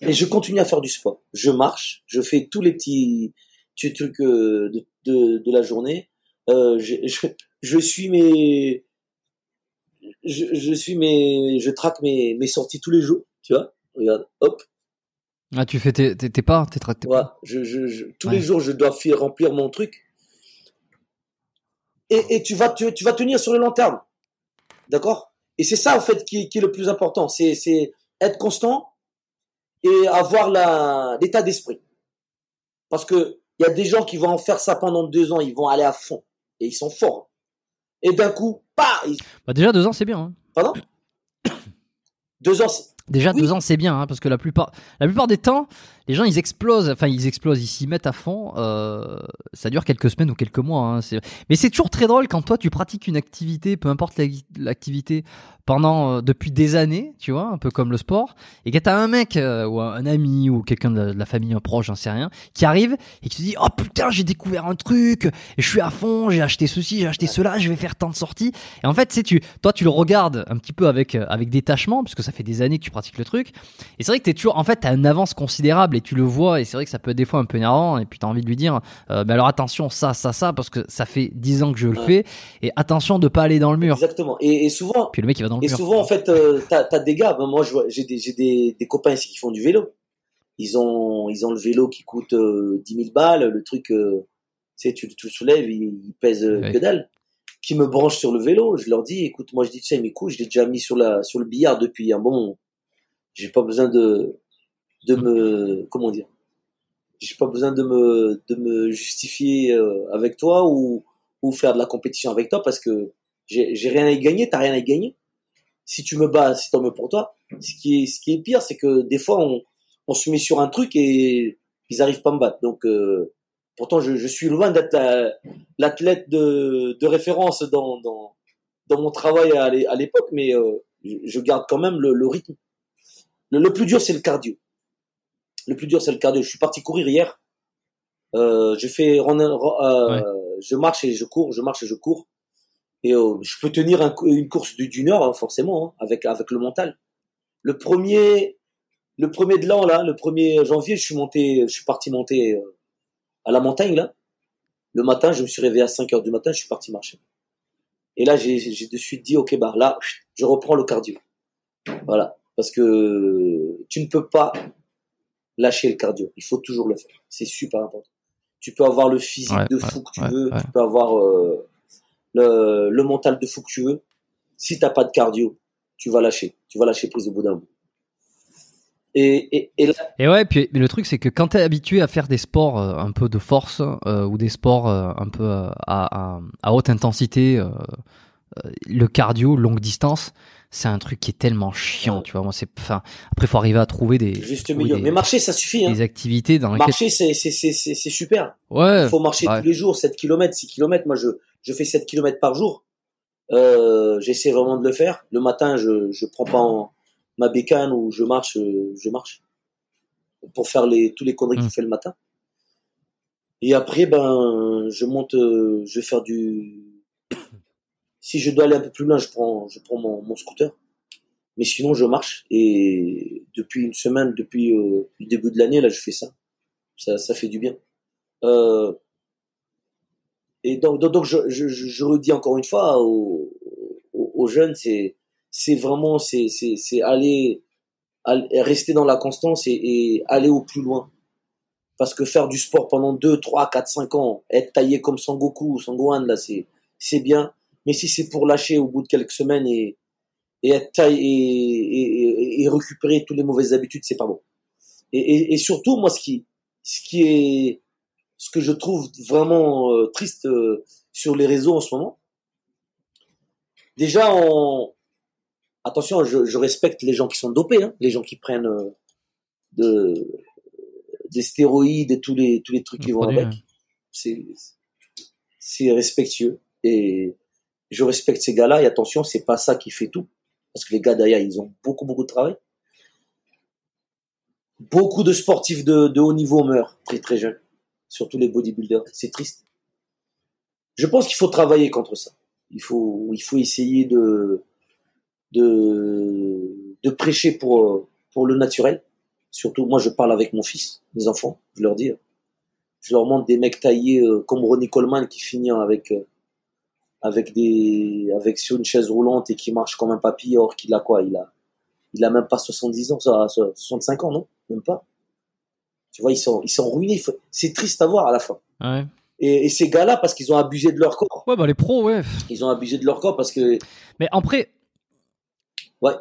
Et je continue à faire du sport. Je marche, je fais tous les petits, petits trucs euh, de, de, de la journée. Euh, je, je, je suis mes, je, je suis mes, je traque mes, mes sorties tous les jours. Tu vois? Regarde, hop, Ah, tu fais tes, tes, tes pas, tes, tra- tes pas. voilà. Je, je, je- tous Ouais. les jours, je dois faire remplir mon truc. Et, et tu vas, tu, tu vas tenir sur le long terme. D'accord? Et c'est ça, en fait, qui, est- qui est le plus important. C'est, c'est être constant et avoir la, l'état d'esprit. Parce que il y a des gens qui vont en faire ça pendant deux ans, ils vont aller à fond. Et ils sont forts. Et d'un coup, pas Bah, déjà, deux ans, c'est bien. hein. Pardon? <coughs> Deux ans, c'est- Déjà, Oui. deux ans, c'est bien, hein, parce que la plupart, la plupart des temps, les gens, ils explosent, enfin, ils explosent, ils s'y mettent à fond. euh, ça dure quelques semaines ou quelques mois. hein, c'est- Mais c'est toujours très drôle quand toi, tu pratiques une activité, peu importe la- l'activité, pendant euh, depuis des années, tu vois, un peu comme le sport, et que t'as un mec euh, ou un ami ou quelqu'un de, la- famille, un proche, j'en sais rien, qui arrive et qui te dit, oh putain, j'ai découvert un truc, je suis à fond, j'ai acheté ceci, j'ai acheté cela, je vais faire tant de sorties. Et en fait, sais, tu, toi, tu le regardes un petit peu avec, euh, avec détachement, puisque ça fait des années que tu pratiques le truc. Et c'est vrai que t'es toujours, en fait, t'as une avance considérable et tu le vois. Et c'est vrai que ça peut être des fois un peu énervant. Et puis t'as envie de lui dire, euh, mais alors attention, ça, ça, ça, parce que ça fait 10 ans que je le Ouais. fais. Et attention de pas aller dans le mur. exactement. Et, et souvent, Puis le mec, il va dans le Et mur. souvent, en fait, euh, t'as as des gars. ben, moi, j'ai des, j'ai des, des copains ici qui font du vélo. Ils ont, ils ont le vélo qui coûte euh, 10 000 balles. Le truc, euh, tu sais, tu, tu le soulèves, il, il pèse euh, Ouais. que dalle. Qui me branche sur le vélo. Je leur dis, écoute, moi, je dis, tu sais, mes coups, je l'ai déjà mis sur la, sur le billard depuis un bon moment. J'ai pas besoin de, de me, comment dire, j'ai pas besoin de me, de me justifier euh, avec toi ou, ou faire de la compétition avec toi parce que j'ai rien à y gagner, t'as rien à y gagner. Si tu me bats, c'est tant mieux pour toi. Ce qui est, ce qui est pire, c'est que des fois, on, on se met sur un truc et ils arrivent pas à me battre. Donc, euh, pourtant, je, je suis loin d'être la- l'athlète de, de référence dans, dans, dans mon travail à l'é- à l'époque, mais euh, je, garde quand même le, rythme. Le plus dur, c'est le cardio. Le plus dur, c'est le cardio. Je suis parti courir hier. Euh, je fais, euh, je marche et je cours, je marche et je cours. Et euh, je peux tenir un une course du- d'une heure, hein, forcément, hein, avec avec le mental. Le premier, le premier de l'an là, le 1er janvier, je suis monté, je suis parti monter à la montagne là. Le matin, je me suis réveillé à 5 heures du matin, je suis parti marcher. Et là, j'ai j'ai de suite dit, ok, bah là, je reprends le cardio. Voilà, parce que tu ne peux pas lâcher le cardio. Il faut toujours le faire. C'est super important. Tu peux avoir le physique Ouais, de ouais, fou que tu ouais, veux, tu peux avoir euh, le, le mental de fou que tu veux. Si t'as pas de cardio, tu vas lâcher. Tu vas lâcher prise au bout d'un bout. Et, et, et là, Et ouais, puis mais le truc, c'est que quand t'es habitué à faire des sports euh, un peu de force euh, ou des sports euh, un peu à, à, à haute intensité, le cardio, longue distance, c'est un truc qui est tellement chiant, Ouais. tu vois. Moi, c'est, enfin, après, faut arriver à trouver des, juste milieu. des, Mais marcher, ça suffit. Hein. des activités dans lesquelles, Marcher, c'est, c'est, c'est, super. ouais, Il faut marcher ouais. tous les jours, 7 km, 6 km. Moi, je, je fais 7 km par jour. Euh, j'essaie vraiment de le faire. Le matin, je, je prends pas en- ma bécane ou je marche, euh, je marche. Pour faire les, tous les conneries Mm. qu'il fait le matin. Et après, ben, je monte, euh, je vais faire du, si je dois aller un peu plus loin, je prends, je prends mon, mon scooter. Mais sinon, je marche. Et depuis une semaine, depuis euh, le début de l'année, là, je fais ça. Ça, ça fait du bien. Euh, et donc, donc, je, je, je redis encore une fois aux, aux, jeunes, c'est, c'est vraiment, c'est, c'est, c'est aller, rester dans la constance et, et aller au plus loin. Parce que faire du sport pendant 2, 3, 4, 5 ans, être taillé comme Sangoku ou Sangohan, là, c'est, c'est bien. Mais si c'est pour lâcher au bout de quelques semaines et, et être et, et, et- récupérer toutes les mauvaises habitudes, c'est pas bon. Et, et, et surtout, moi, ce qui, ce qui est, ce que je trouve vraiment euh, triste euh, sur les réseaux en ce moment, déjà, on, attention, je, je respecte les gens qui sont dopés, hein, les gens qui prennent euh, de, des stéroïdes et tous les, tous les trucs qui vont avec. C'est, c'est respectueux et je respecte ces gars-là et attention, c'est pas ça qui fait tout. Parce que les gars derrière, ils ont beaucoup, beaucoup de travail. Beaucoup de sportifs de, haut niveau meurent très, très jeunes. surtout les bodybuilders. C'est triste. Je pense qu'il faut travailler contre ça. Il faut, il faut essayer de, de, de prêcher pour, pour le naturel. Surtout, moi, je parle avec mon fils, mes enfants, je leur dis. Je leur montre des mecs taillés euh, comme Ronnie Coleman qui finit avec, euh, avec des, avec sur une chaise roulante et qui marche comme un papy, or qu'il a quoi? Il a, il a même pas 70 ans, 65 ans, non? Même pas. Tu vois, ils sont, ils sont ruinés. C'est triste à voir à la fin. Ouais. Et, et ces gars-là, parce qu'ils ont abusé de leur corps. Ouais, bah les pros, ouais. Ils ont abusé de leur corps parce que. Mais après. Ouais.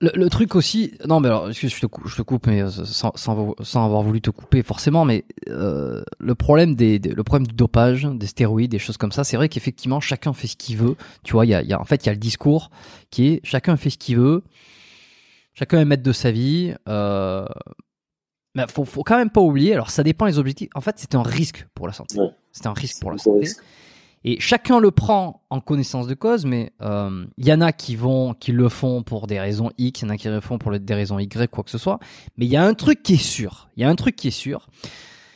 Le, le truc aussi, non mais alors excuse, je te coupe, je te coupe, mais euh, sans, sans, sans avoir voulu te couper forcément, mais euh, le problème des, des, le problème du dopage, des stéroïdes, des choses comme ça, c'est vrai qu'effectivement chacun fait ce qu'il veut. Tu vois, il y a, y a, en fait il y a le discours qui est chacun fait ce qu'il veut, chacun est maître de sa vie. Euh, mais faut, faut quand même pas oublier. Alors ça dépend des objectifs. En fait, c'est un risque pour la santé. Ouais. C'est un risque pour la santé. risque. Et chacun le prend en connaissance de cause, mais euh, il y en a qui vont, qui le font pour des raisons X, il y en a qui le font pour des raisons Y, quoi que ce soit. Mais il y a un truc qui est sûr. Il y a un truc qui est sûr,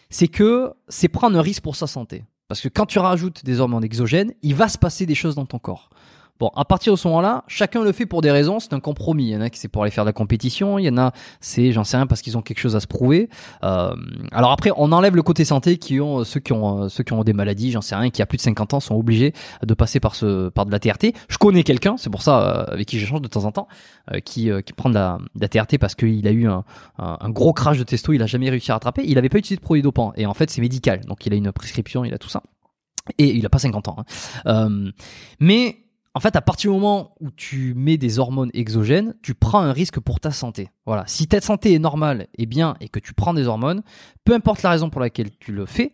c'est que c'est prendre un risque pour sa santé. Parce que quand tu rajoutes des hormones exogènes, il va se passer des choses dans ton corps. Bon, à partir de ce moment-là, chacun le fait pour des raisons, c'est un compromis. Il y en a qui c'est pour aller faire de la compétition, il y en a c'est, j'en sais rien, parce qu'ils ont quelque chose à se prouver. Euh, alors après, on enlève le côté santé qui ont ceux qui ont euh, ceux qui ont des maladies, j'en sais rien, qui a plus de 50 ans sont obligés de passer par ce par de la TRT. Je connais quelqu'un, c'est pour ça euh, avec qui j'échange de temps en temps, euh, qui euh, qui prend de la, de la TRT parce qu'il a eu un, un, un gros crash de testo, il a jamais réussi à rattraper, il avait pas utilisé de produits dopants et en fait c'est médical, donc il a une prescription, il a tout ça et il a pas 50 ans. hein. Euh, mais en fait, à partir du moment où tu mets des hormones exogènes, tu prends un risque pour ta santé. Voilà. Si ta santé est normale et bien et que tu prends des hormones, peu importe la raison pour laquelle tu le fais,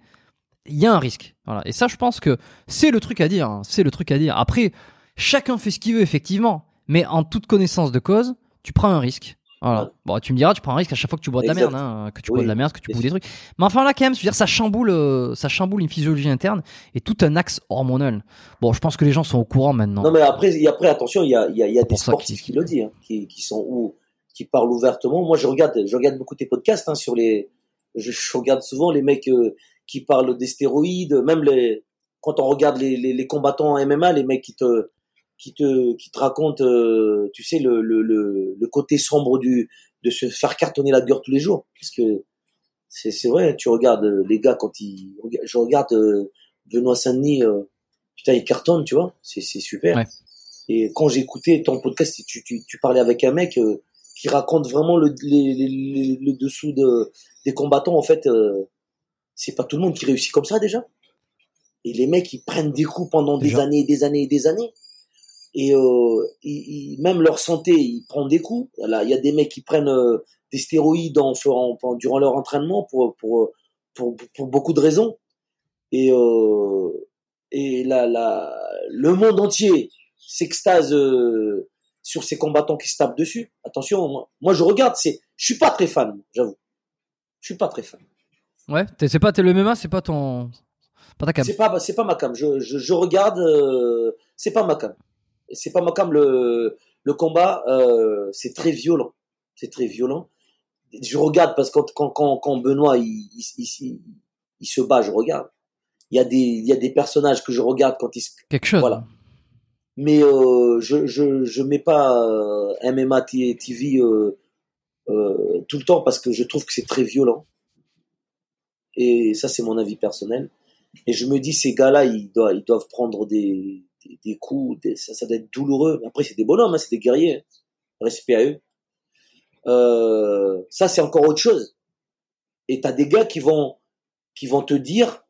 il y a un risque. Voilà. Et ça, je pense que c'est le truc à dire. hein. C'est le truc à dire. Après, chacun fait ce qu'il veut, effectivement. Mais en toute connaissance de cause, tu prends un risque. Voilà. Bon, tu me diras, tu prends un risque à chaque fois que tu bois de la Exact. merde, hein, que tu Oui, bois de la merde, que tu bouffes des trucs. Mais enfin là, quand même, je veux dire, ça chamboule, euh, ça chamboule une physiologie interne et tout un axe hormonal. Bon, je pense que les gens sont au courant maintenant. Non, mais après, et après attention, il y a, il y a, il y a des sportifs qui le disent, hein, qui, qui sont ou qui parlent ouvertement. Moi, je regarde, je regarde beaucoup tes podcasts hein, sur les. Je, je regarde souvent les mecs euh, qui parlent des stéroïdes, même les quand on regarde les, les, les combattants en MMA, les mecs qui te qui te qui te racontent, euh, tu sais, le, le, le, le côté sombre du de se faire cartonner la gueule tous les jours, parce que c'est c'est vrai. Tu regardes euh, les gars quand ils, je regarde euh, Benoît Saint-Denis, euh, putain, il cartonne, tu vois, c'est c'est super. Ouais. Et quand j'écoutais ton podcast, tu, tu, tu parlais avec un mec euh, qui raconte vraiment le, les- les- les- le dessous de, des combattants. En fait, euh, c'est pas tout le monde qui réussit comme ça déjà. Et les mecs, ils prennent des coups pendant des années et des années et des années. Et euh, ils, ils- même leur santé, ils prennent des coups. Là, il y a des mecs qui prennent euh, des stéroïdes en, faisant- en- durant leur entraînement pour, pour, pour, pour beaucoup de raisons. Et, euh, et la, la, le monde entier s'extase sur ces combattants qui se tapent dessus. Attention, moi, moi, je regarde, c'est, je suis pas très fan, j'avoue. Je suis pas très fan. Ouais, c'est pas t'es le MMA, c'est pas ton, pas ta cam. C'est pas, c'est pas ma cam. Je, je, je regarde, c'est pas ma cam. C'est pas cam. Le, le combat, euh, c'est très violent. C'est très violent. Je regarde parce que quand, quand, quand, Benoît il, il, il, il se bat, je regarde. Il y a des, il y a des personnages que je regarde quand ils se, Quelque chose. Voilà. mais euh, je, je, je mets pas euh, MMA TV tout le temps parce que je trouve que c'est très violent. Et ça, c'est mon avis personnel. Et je me dis, ces gars-là, ils doivent, ils doivent prendre des, des, des coups, des- ça, ça doit être douloureux. Mais après, c'est des bonhommes, hein, c'est des guerriers. Respect à eux. Euh, ça, c'est encore autre chose. Et t'as des gars qui vont, qui vont te dire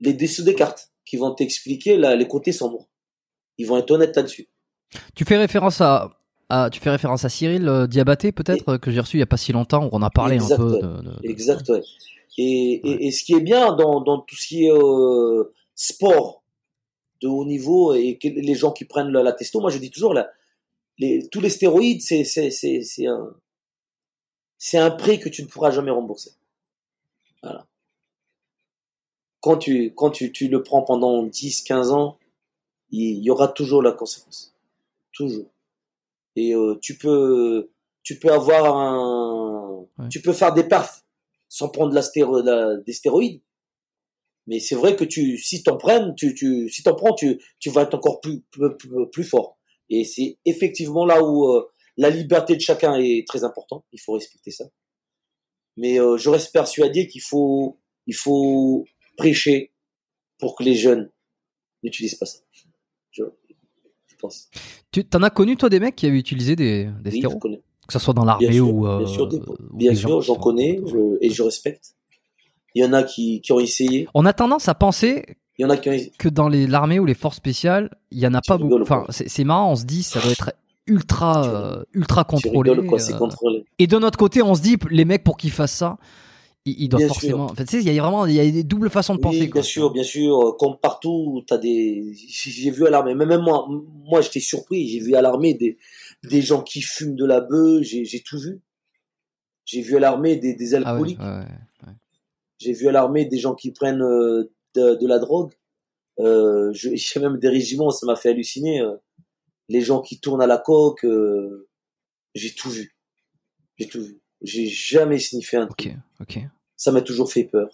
les dessous des cartes, qui vont t'expliquer les côtés sombres. Ils vont être honnêtes là-dessus. Tu fais référence à, à tu fais référence à Cyril euh, Diabaté peut-être que j'ai reçu il y a pas si longtemps où on a parlé Exact, un peu ouais. de, de- de- Exact, ouais. Et, et, et ce qui est bien dans, dans tout ce qui est euh, sport de haut niveau et que les gens qui prennent la, la testo, moi je dis toujours, les, tous les stéroïdes, c'est, c'est, c'est, c'est un, c'est un prix que tu ne pourras jamais rembourser. Voilà. Quand tu, quand tu, tu le prends pendant 10, 15 ans, il y aura toujours la conséquence. Toujours. Et euh, tu peux, tu peux avoir un, Ouais. tu peux faire des perfs sans prendre la stéro- la- des stéroïdes. Mais c'est vrai que tu, si t'en prennes, tu, tu, si t'en prends, tu, tu vas être encore plus, plus, plus- fort. Et c'est effectivement là où euh, la liberté de chacun est très importante. Il faut respecter ça. Mais euh, je reste persuadé qu'il faut, il faut prêcher pour que les jeunes n'utilisent pas ça. Je, je pense. Tu t'en as connu toi des mecs qui avaient utilisé des, des Oui, stéros? que ce soit dans l'armée ou euh, bien sûr, j'en connais je- et je respecte. Il y en a qui, qui ont essayé. On a tendance à penser Il y en a qui ont essayé. que dans l'armée ou les forces spéciales, il y en a Tu pas rigoles beaucoup. Enfin, c'est marrant, on se dit ça doit être ultra euh, ultra Tu contrôlé. rigoles quoi, c'est euh, contrôlé. Et de notre côté, on se dit les mecs pour qu'ils fassent ça, ils, ils doivent Bien forcément. En fait, tu sais, il y a vraiment il y a des doubles façons de penser. Quoi. bien sûr, bien sûr. Comme partout, t'as des. J'ai vu à l'armée, même même moi, moi j'étais surpris. J'ai vu à l'armée des des gens qui fument de la bœuf. J'ai tout vu. J'ai vu à l'armée des, des Ah ouais, alcooliques. ouais, ouais. J'ai vu à l'armée des gens qui prennent euh, de, de la drogue. Euh, je- <laughs> J'ai même des régiments, ça m'a fait halluciner. euh, les gens qui tournent à la coque. euh, J'ai tout vu. J'ai tout vu. J'ai jamais sniffé un truc. Ok, ok. Ça m'a toujours fait peur.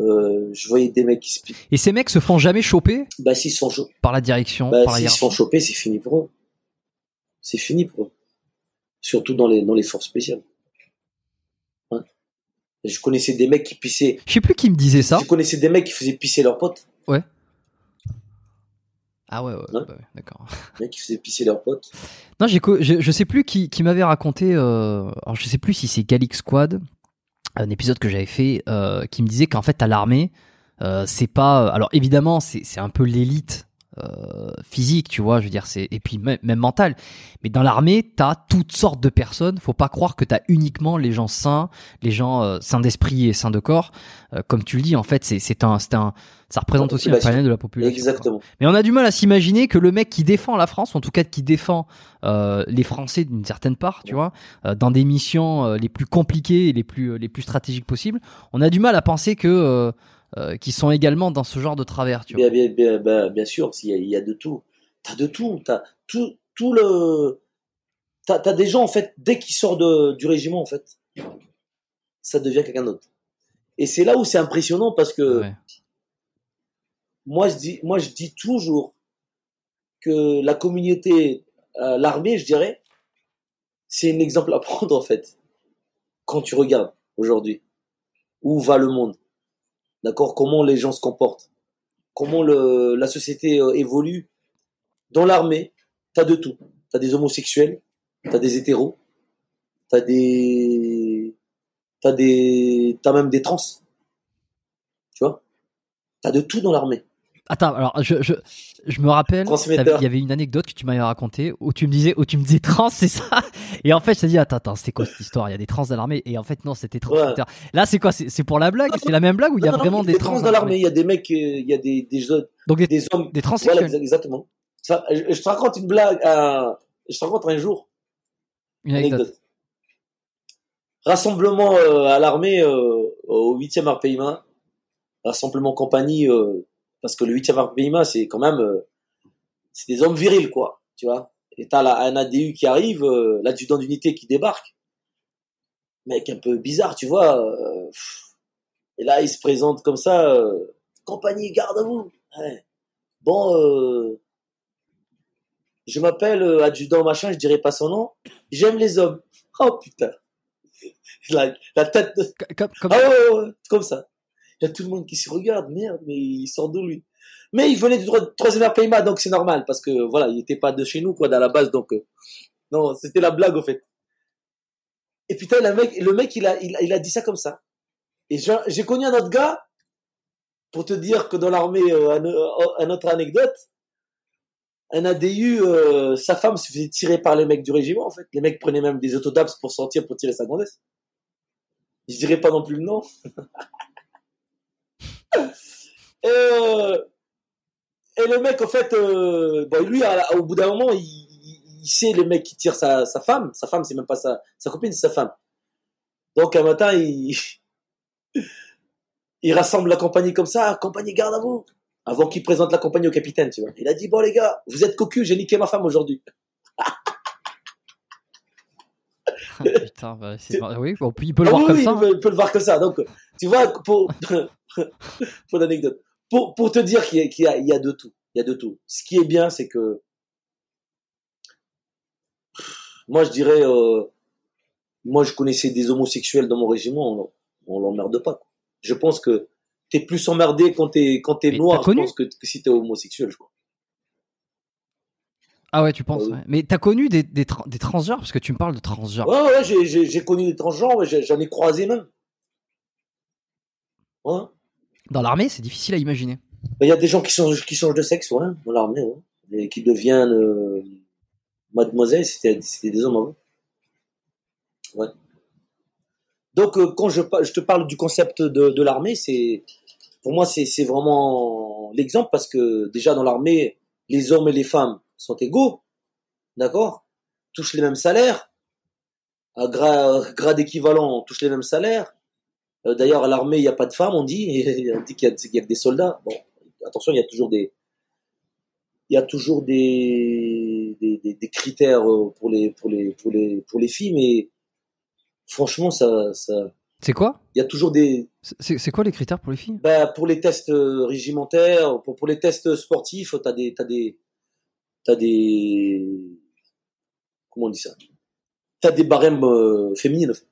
Euh, je voyais des mecs qui se piquent. Et ces mecs se font jamais choper? Bah s'ils se font par la direction, bah, par s'ils se font choper, c'est fini pour eux. C'est fini pour eux. Surtout dans les dans les forces spéciales. Je connaissais des mecs qui pissaient. Je sais plus qui me disait ça. Je connaissais des mecs qui faisaient pisser leurs potes. Ah ouais, ouais, Hein ouais, d'accord. Des mecs qui faisaient pisser leurs potes. Non, j'ai je, je sais plus qui, qui m'avait raconté. Euh, alors je sais plus si c'est Galix Squad, un épisode que j'avais fait, euh, qui me disait qu'en fait à l'armée, euh, c'est pas. Alors évidemment, c'est un peu l'élite physique, tu vois. Je veux dire, c'est et puis même, même mentale. Mais dans l'armée, t'as toutes sortes de personnes. Faut pas croire que t'as uniquement les gens sains, les gens euh, sains d'esprit et sains de corps. Euh, comme tu le dis, en fait, c'est c'est un c'est un ça représente aussi un population. panel de la population. quoi. Exactement. Mais on a du mal à s'imaginer que le mec qui défend la France, en tout cas qui défend euh, les Français d'une certaine part, tu vois, euh, dans des missions euh, les plus compliquées et les plus les plus stratégiques possibles, on a du mal à penser que euh, qu'ils sont également dans ce genre de travers, tu. Bien, bien, bien, bien, bien sûr, il y, a, il y a de tout. T'as de tout. T'as tout, tout le. T'as as des gens en fait dès qu'ils sortent de, du régiment en fait, ça devient quelqu'un d'autre. Et c'est là où c'est impressionnant parce que Ouais. moi je dis, moi je dis toujours que la communauté, euh, l'armée, je dirais, c'est un exemple à <laughs> prendre en fait. Quand tu regardes aujourd'hui où va le monde, d'accord, comment les gens se comportent, comment la société euh, évolue? Dans l'armée, t'as de tout. T'as des homosexuels, t'as des hétéros, t'as des, t'as des, t'as même des trans. Tu vois, t'as de tout dans l'armée. Attends, alors je, je, je me rappelle, il y avait une anecdote que tu m'avais racontée où tu me disais, où tu me disais trans, <laughs> c'est ça? Et en fait, je t'ai dit, attends, attends, c'est quoi cette histoire? Il y a des trans dans l'armée Et en fait, non, c'était transmetteur. Là, c'est quoi? C'est pour la blague? C'est la même blague ou il y a Non, non, vraiment des trans dans l'armée? Il y a des mecs, euh, il y a des, des, Donc des, des hommes. des Voilà, transsexuels. exa- exactement. Ça, je, je te raconte une blague. euh, je te raconte un jour Une anecdote. anecdote. Rassemblement euh, à l'armée euh, au 8e arpéima. Rassemblement compagnie, euh, parce que le 8e arpéima, c'est quand même, euh, c'est des hommes virils, quoi, tu vois. Et t'as là un ADU qui arrive, euh, l'adjudant d'unité qui débarque. Mec un peu bizarre, tu vois. euh, et là, il se présente comme ça, compagnie, garde à vous. Ouais. Bon, je m'appelle adjudant machin, je dirais pas son nom. J'aime les hommes. Oh putain. <laughs> La, la tête de... Comme, comme- Ah ouais, ouais, ouais, comme ça. Il y a tout le monde qui se regarde, merde, mais il sort d'où lui? Mais il venait du tro- troisième RPMA, donc c'est normal, parce que voilà, il était pas de chez nous, quoi, dans la base, donc... euh, non, c'était la blague, au fait. Et putain, le mec, le mec il, a, il, a- dit ça comme ça. Et j'ai connu un autre gars, pour te dire que dans l'armée, euh, un, euh, autre anecdote, un ADU, euh, sa femme se faisait tirer par les mecs du régiment, en fait. Les mecs prenaient même des autodabs pour sortir, pour tirer sa gondesse. Je dirais pas non plus le nom. <laughs> et, euh, et le mec, en fait, euh, bon, lui, à au bout d'un moment, il, il- il sait le mec qui tire sa, sa femme. Sa femme, c'est même pas sa, sa copine, c'est sa femme. Donc, un matin, il, <laughs> il rassemble la compagnie comme ça, compagnie garde à vous. Avant qu'il présente la compagnie au capitaine, tu vois. Il a dit, bon, les gars, vous êtes cocus, j'ai niqué ma femme aujourd'hui. <laughs> Putain, bah, c'est oui, bon, il peut le Ah voir oui, comme oui, ça. il peut, il peut le voir comme ça. Donc, tu vois, pour, <laughs> <laughs> pour l'anecdote, pour, pour te dire qu'il y, a- qu'il y y a de tout. Il y a de tout. Ce qui est bien, c'est que, moi, je dirais, euh, moi, je connaissais des homosexuels dans mon régiment, on, on l'emmerde pas. quoi. Je pense que t'es plus emmerdé quand t'es, quand t'es noir, je pense, que, que si t'es homosexuel, je crois. Ah ouais, tu penses. Oui. ouais. Mais t'as connu des, des, tra- des transgenres? Parce que tu me parles de transgenres. Ouais, ouais, j'ai, connu des transgenres, j'en ai croisé même. Ouais. Dans l'armée, c'est difficile à imaginer. Il y a des gens qui changent, qui changent de sexe, ouais, dans l'armée. Et qui deviennent euh, mademoiselle, c'était, des hommes avant. Ouais. Donc, euh, quand je, je te parle du concept de, l'armée, c'est, pour moi, c'est, vraiment l'exemple parce que déjà dans l'armée, les hommes et les femmes sont égaux, d'accord? Touchent les mêmes salaires, à gra- grade équivalent, on touche les mêmes salaires. Euh, D'ailleurs, à l'armée, il n'y a pas de femmes, on dit, <laughs> et on dit qu'il y, a- que des soldats. Bon, attention, il y a toujours des, il y a toujours des, des, des- des critères euh, pour les, pour les, pour les, pour les filles, mais franchement, ça, ça, C'est quoi? il y a toujours des, C'est quoi les critères pour les filles? Bah, pour les tests euh, régimentaires, pour, pour les tests sportifs, t'as des, t'as des, t'as des, comment on dit ça? T'as des barèmes euh, féminines, en fait.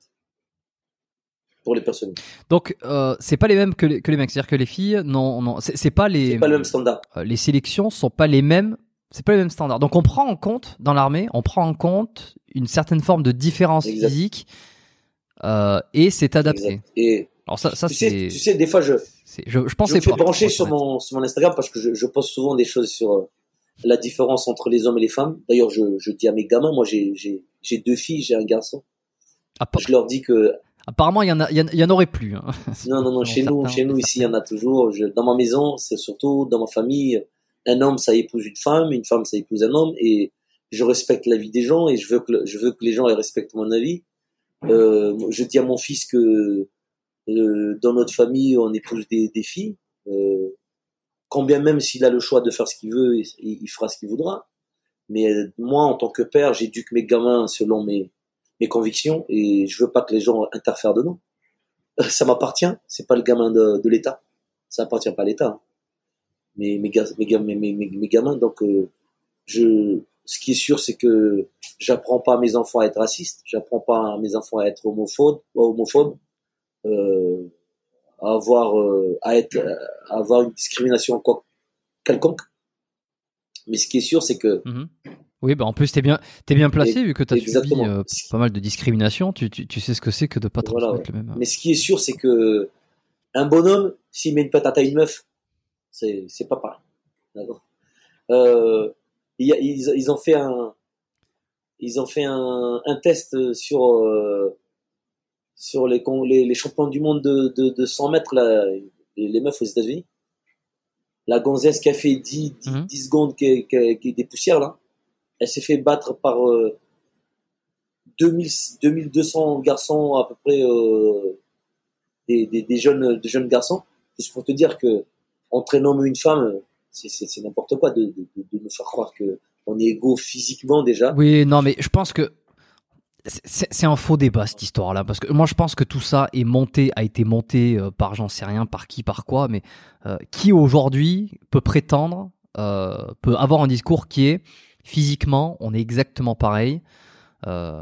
Pour les personnes. Donc, euh, c'est pas les mêmes que les, que les mecs. C'est-à-dire que les filles, non, non, c'est pas les. C'est pas le même standard. euh, les sélections sont pas les mêmes. C'est pas les mêmes standards. Donc, on prend en compte dans l'armée, on prend en compte une certaine forme de différence Exact. physique euh, et c'est adapté. Exact. Et Alors ça, ça tu sais, c'est. tu sais, des fois, je, Je, je je me fais pas. brancher sur mon, sur mon Instagram parce que je, je poste souvent des choses sur la différence entre les hommes et les femmes. D'ailleurs, je, je dis à mes gamins, moi, j'ai, deux filles, j'ai un garçon. Appa- Je leur dis que Apparemment, il y en a, il y en- il y en aurait plus. hein. <laughs> Non, non, non, chez nous, chez nous, ici, il y en a toujours. Je, dans ma maison, c'est surtout dans ma famille, un homme, ça épouse une femme, une femme, ça épouse un homme, et je respecte la vie des gens, et je veux que, je veux que les gens respectent mon avis. Euh, je dis à mon fils que euh, dans notre famille, on épouse des, des filles. Euh, quand bien même s'il a le choix de faire ce qu'il veut, il, il fera ce qu'il voudra. Mais euh, moi, en tant que père, j'éduque mes gamins selon mes, mes convictions, et je veux pas que les gens interfèrent dedans ça m'appartient, c'est pas le gamin de, l'État. Ça appartient pas à l'État. hein. Mes, gamins, donc euh, je, ce qui est sûr, c'est que j'apprends pas à mes enfants à être racistes, j'apprends pas à mes enfants à être homophobes, homophobes, euh, à avoir, euh, à être, à avoir une discrimination quelconque. Mais ce qui est sûr, c'est que Mhm. Oui, bah en plus t'es bien, t'es bien placé vu que t'as subi Exactement. euh, pas mal de discrimination. Tu, tu, tu sais ce que c'est que de pas Voilà, transmettre le même. Mais ce qui est sûr, c'est que un bonhomme, s'il met une patate à une meuf, c'est c'est pas pareil. D'accord. Euh, ils, ils ont fait un ils ont fait un, un test sur euh, sur les, les les champions du monde de, de, de 100 mètres là, les, les meufs aux États-Unis. La gonzesse qui a fait 10, 10, Mhm. 10 secondes qui qui est des poussières là, elle s'est fait battre par euh, 2000, 2200 garçons à peu près euh, des, des, jeunes des jeunes garçons. Juste pour te dire que entre un homme et une femme c'est n'importe quoi de, de, nous faire croire que on est égaux physiquement déjà. Oui, non, mais je pense que c'est- un faux débat cette histoire-là, parce que moi je pense que tout ça est monté, a été monté euh, par j'en sais rien, par qui, par quoi, mais euh, qui aujourd'hui peut prétendre, peut avoir un discours qui est physiquement, on est exactement pareil. Euh,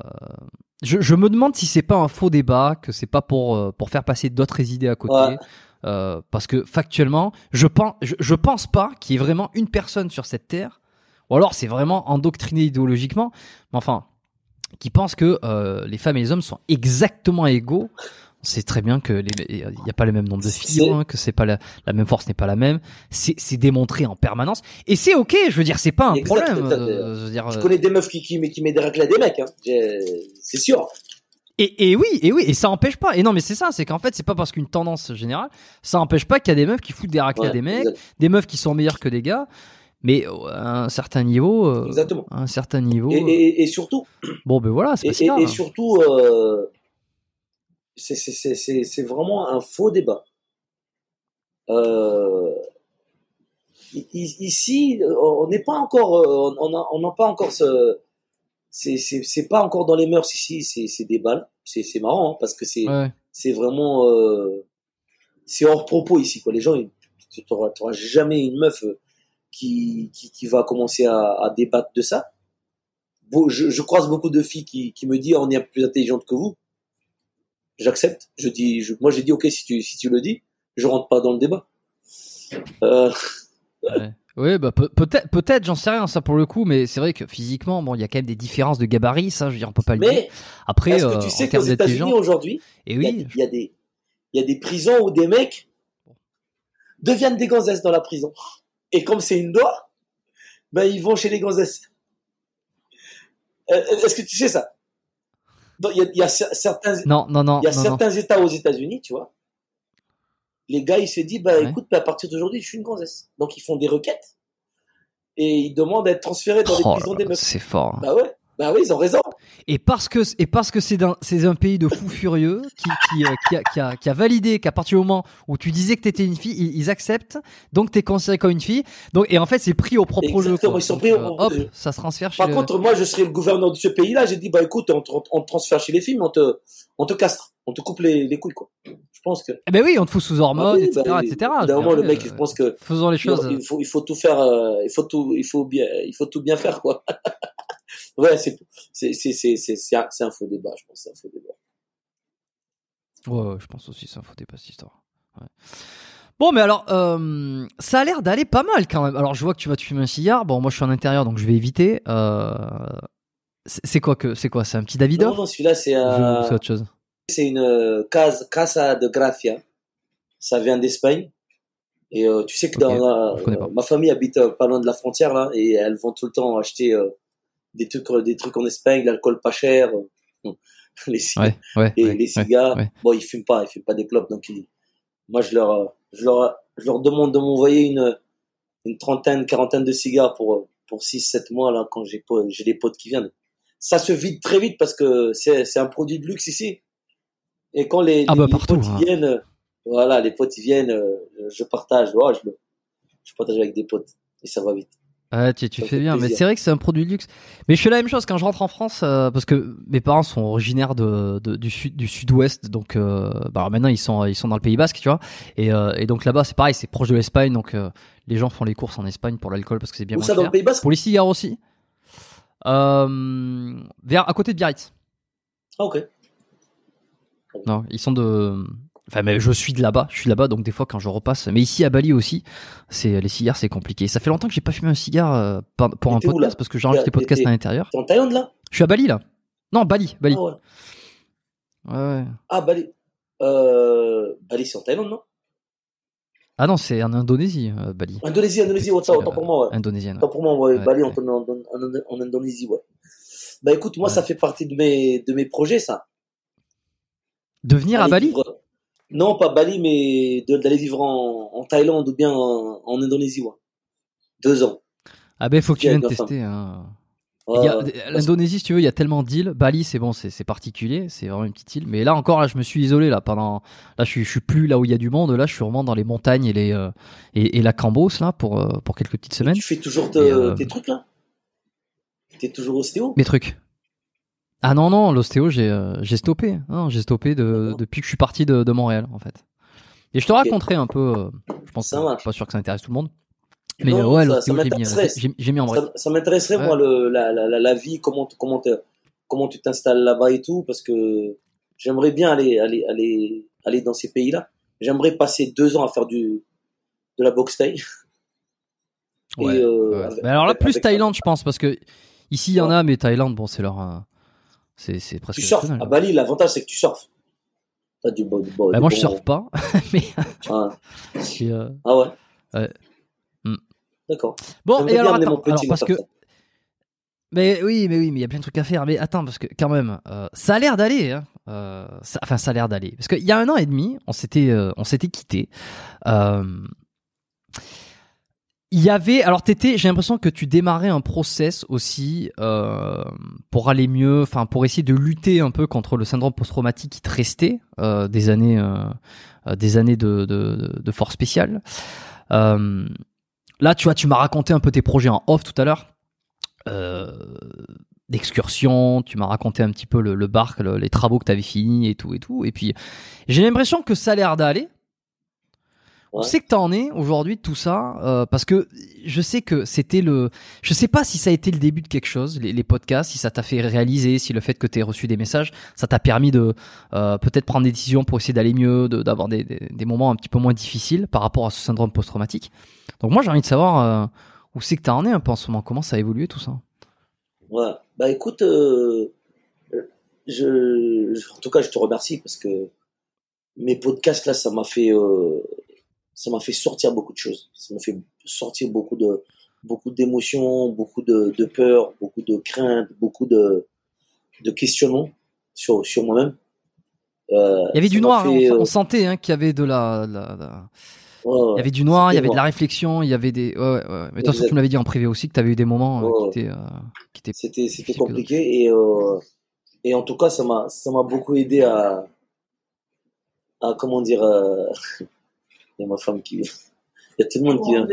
je, je me demande si c'est pas un faux débat, que c'est pas pour euh, pour faire passer d'autres idées à côté. Ouais. Euh, parce que factuellement, je pense, je, je pense pas qu'il y ait vraiment une personne sur cette terre, ou alors c'est vraiment endoctriné idéologiquement, mais enfin, qui pense que euh, les femmes et les hommes sont exactement égaux. On sait très bien que il n'y a pas le même nombre de filles, hein, que c'est pas la, la même force n'est pas la même. C'est c'est démontré en permanence, et c'est ok. Je veux dire, c'est pas un Exact, problème. euh, je veux dire, je euh, connais des meufs qui qui, qui mettent des raclés à des mecs hein. C'est sûr Et, et oui, et oui, et ça empêche pas. Et non, mais c'est ça, c'est qu'en fait, c'est pas parce qu'une tendance générale, ça empêche pas qu'il y a des meufs qui foutent des raclés à des mecs, des meufs qui sont meilleurs que des gars, mais euh, à un certain niveau, euh, exactement à un certain niveau, et, et, et surtout bon ben voilà, c'est et, pas si et- grave. et surtout euh, c'est vraiment un faux débat euh, ici on n'est pas encore euh, on n'a pas encore ce c'est pas encore dans les mœurs ici. Des balles. C'est marrant hein, parce que c'est Ouais. c'est vraiment euh, c'est hors propos ici quoi. Les gens, tu t'auras jamais une meuf qui qui qui va commencer à, à débattre de ça. Je croise beaucoup de filles qui qui me disent on est plus intelligente que vous. J'accepte. Je dis, je- moi j'ai dit ok si tu si tu le dis, je rentre pas dans le débat. Euh, Ouais. Oui, bah peut- peut-être, peut-être, j'en sais rien ça pour le coup, mais c'est vrai que physiquement, bon, il y a quand même des différences de gabarit, ça, je veux dire, on peut pas le dire. mais Après, est-ce euh, que tu en sais qu'aux États-Unis aujourd'hui, et il y a- oui, il y, a des il y a des prisons où des mecs deviennent des gonzesses dans la prison. Et comme c'est une loi, ben ils vont chez les gonzesses. Euh, Est-ce que tu sais ça? Il y a, y certains, non, non, non, il y a non, non. certains États aux États-Unis, tu vois. Les gars, ils se disent, bah Ouais. écoute, bah, à partir d'aujourd'hui, je suis une gonzesse. Donc ils font des requêtes et ils demandent à être transférés dans les Oh prisons là des meufs. c'est fort. hein. Bah ouais, bah oui, ils ont raison. Et parce que et parce que c'est c'est un pays de fous furieux qui qui, euh, qui, a, qui, a, qui a validé qu'à partir du moment où tu disais que t'étais une fille, ils, ils acceptent, donc t'es considéré comme une fille. Donc et en fait c'est pris au propre jeu. Exactement, quoi. ils sont Donc, pris au euh, propre hop, jeu. ça se transfère chez Par le- contre, moi, je serais le gouverneur de ce pays-là. J'ai dit, bah écoute, on te, on te transfère chez les filles, mais on te, on te castre, on te coupe les, les couilles, quoi. Je pense que. Eh ben oui, on te fout sous hormones, Ah oui, etc., bah, etc. D'un Je veux moment, le mec, euh, il pense que faisons les choses. il faut, il faut tout faire, euh, il faut tout, il faut bien, il faut tout bien faire, quoi. <laughs> ouais, c'est, c'est, c'est, c'est, c'est, c'est un, un faux débat, je pense, c'est un faux débat. Ouais, ouais, je pense aussi, c'est un faux débat cette histoire. Ouais. Bon, mais alors, euh, ça a l'air d'aller pas mal quand même. Alors, je vois que tu vas te fumer un cigare. Bon, moi, je suis en intérieur, donc je vais éviter. Euh, c'est quoi que c'est quoi? C'est un petit Non, Davidoff? Non, celui-là, c'est autre chose c'est une euh, case, casa de gracia. Ça vient d'Espagne. Et tu sais que dans la- ma famille habite pas loin de la frontière là, et elles vont tout le temps acheter des trucs, des trucs en Espagne, l'alcool pas cher, euh, <laughs> les, Ouais, ouais. et ouais, les cigares. Bon, ils fument pas, ils fument pas des clopes, donc ils- moi je leur, je leur, je leur demande de m'envoyer une, une trentaine, quarantaine de cigares pour pour six, sept mois là quand j'ai j'ai des potes qui viennent. Ça se vide très vite parce que c'est c'est un produit de luxe ici. Et quand les, Ah les- bah les partout, potes hein. viennent, voilà, les potes ils viennent, euh, je partage, ouais, je, je partage avec des potes et ça va vite. Ouais, tu, fais bien, mais c'est vrai que c'est un produit de luxe. Mais je fais la même chose quand je rentre en France, euh, parce que mes parents sont originaires de, de- du sud, du sud-ouest, donc euh, bah maintenant ils sont ils sont dans le Pays Basque, tu vois. Et, euh, et donc là-bas c'est pareil, c'est proche de l'Espagne, donc les gens font les courses en Espagne pour l'alcool parce que c'est bien Où moins ça dans cher. le Pays Basque? Pour les cigares aussi. Vers à côté de Biarritz. Ah ok. Non, ils sont de. Enfin, mais je suis de là-bas, je suis là-bas, donc des fois quand je repasse. Mais ici à Bali aussi, c'est les cigares, c'est compliqué. Ça fait longtemps que j'ai pas fumé un cigare euh, pour Mais un podcast parce que j'enregistre des podcasts à l'intérieur. T'es en Thaïlande là? Je suis à Bali là. Non, Bali, Bali. Ah ouais. Ouais. Ah Bali. Euh, Bali c'est en Thaïlande non? Ah non, c'est en Indonésie, euh, Bali. Indonésie, Indonésie, autant, autant pour moi. Ouais. Indonésienne. Autant pour moi, ouais, Bali ouais. En, en, en, en Indonésie, ouais. Bah écoute, moi ça fait partie de mes de mes projets ça. De venir à Bali? vivre- Non, pas Bali, mais d'aller vivre en, en Thaïlande ou bien en, en Indonésie, ouais. Deux ans. Ah ben, faut que tu viennes tester. hein. L'Indonésie, si tu veux, il y a tellement d'îles. Bali, c'est bon, c'est particulier, c'est vraiment une petite île. Mais là encore, là, je me suis isolé là pendant. Là, je suis, je suis plus là où il y a du monde. Là, je suis vraiment dans les montagnes et les euh, et, et la Cambos là pour euh, pour quelques petites semaines. Tu fais toujours te- Et, euh, tes trucs là? T'es toujours ostéo Mes trucs. Ah non non, l'ostéo, j'ai euh, stoppé. Non, j'ai stoppé de, depuis que je suis parti de, de Montréal en fait. Et je te raconterai un peu. euh, je pense. Ça marche. Pas sûr que ça intéresse tout le monde. Mais Non, euh, ouais, ça- l'ostéo, j'ai mis, en vrai. Ça, ça m'intéresserait, Ouais. moi, le, la, la, la, vie, comment, comment, comment tu t'installes là-bas et tout, parce que j'aimerais bien aller, aller, aller, aller dans ces pays-là. J'aimerais passer deux ans à faire du, de la boxe thaï. Et, Ouais, euh, alors là, plus Thaïlande, je pense, parce que ici, il y en a, mais Thaïlande, bon, c'est leur. C'est presque. Tu surfes. À Bali, l'avantage, c'est que tu surfes. T'as du bon, du bon- Bah, du moi, je bon- surfe pas, <laughs> mais. Ah, <laughs> euh, ah ouais. Ouais. Hmm. D'accord. Bon, et alors, attends, mon petit alors, parce que. ça. Mais oui, mais oui, mais il y a plein de trucs à faire. Mais attends, parce que quand même, euh, ça a l'air d'aller. Hein. Euh, ça- enfin, ça a l'air d'aller. Parce qu'il y a un an et demi, on s'était, on s'était quitté. Euh, il y avait, alors t'étais, j'ai l'impression que tu démarrais un process aussi euh, pour aller mieux, enfin pour essayer de lutter un peu contre le syndrome post-traumatique qui te restait euh, des années, euh, des années de, de, de force spéciale. Euh, là, tu vois, tu m'as raconté un peu tes projets en off tout à l'heure. Euh, d'excursion, tu m'as raconté un petit peu le, le barque, le- les travaux que tu avais finis et tout et tout. Et puis j'ai l'impression que ça a l'air d'aller. On sait que t'en es aujourd'hui de tout ça euh, parce que je sais que c'était le. Je sais pas si ça a été le début de quelque chose, les, les podcasts, si ça t'a fait réaliser, si le fait que t'aies reçu des messages, ça t'a permis de euh, peut-être prendre des décisions pour essayer d'aller mieux, de- d'avoir des, des, des moments un petit peu moins difficiles par rapport à ce syndrome post-traumatique. Donc moi j'ai envie de savoir euh, où c'est que t'en es un peu en ce moment, comment ça a évolué tout ça? Ouais. Bah écoute, euh, je, je- en tout cas, je te remercie parce que mes podcasts là, ça m'a fait, euh, ça m'a fait sortir beaucoup de choses. Ça m'a fait sortir beaucoup de, beaucoup d'émotions, beaucoup de, de peur, beaucoup de craintes, beaucoup de, de questionnements sur, sur moi-même. Euh, Il y avait du noir, fait, on, euh, on sentait hein, qu'il y avait de la, la- la- ouais, il y avait du noir, il y avait de la réflexion, il y avait des. Ouais, ouais. Mais Exact. tu me l'avais dit en privé aussi que tu avais eu des moments euh, qui étaient, euh, C'était c'était compliqué et et en tout cas ça m'a ça m'a beaucoup aidé à à comment dire il y a ma femme qui il y a tout le monde qui vient.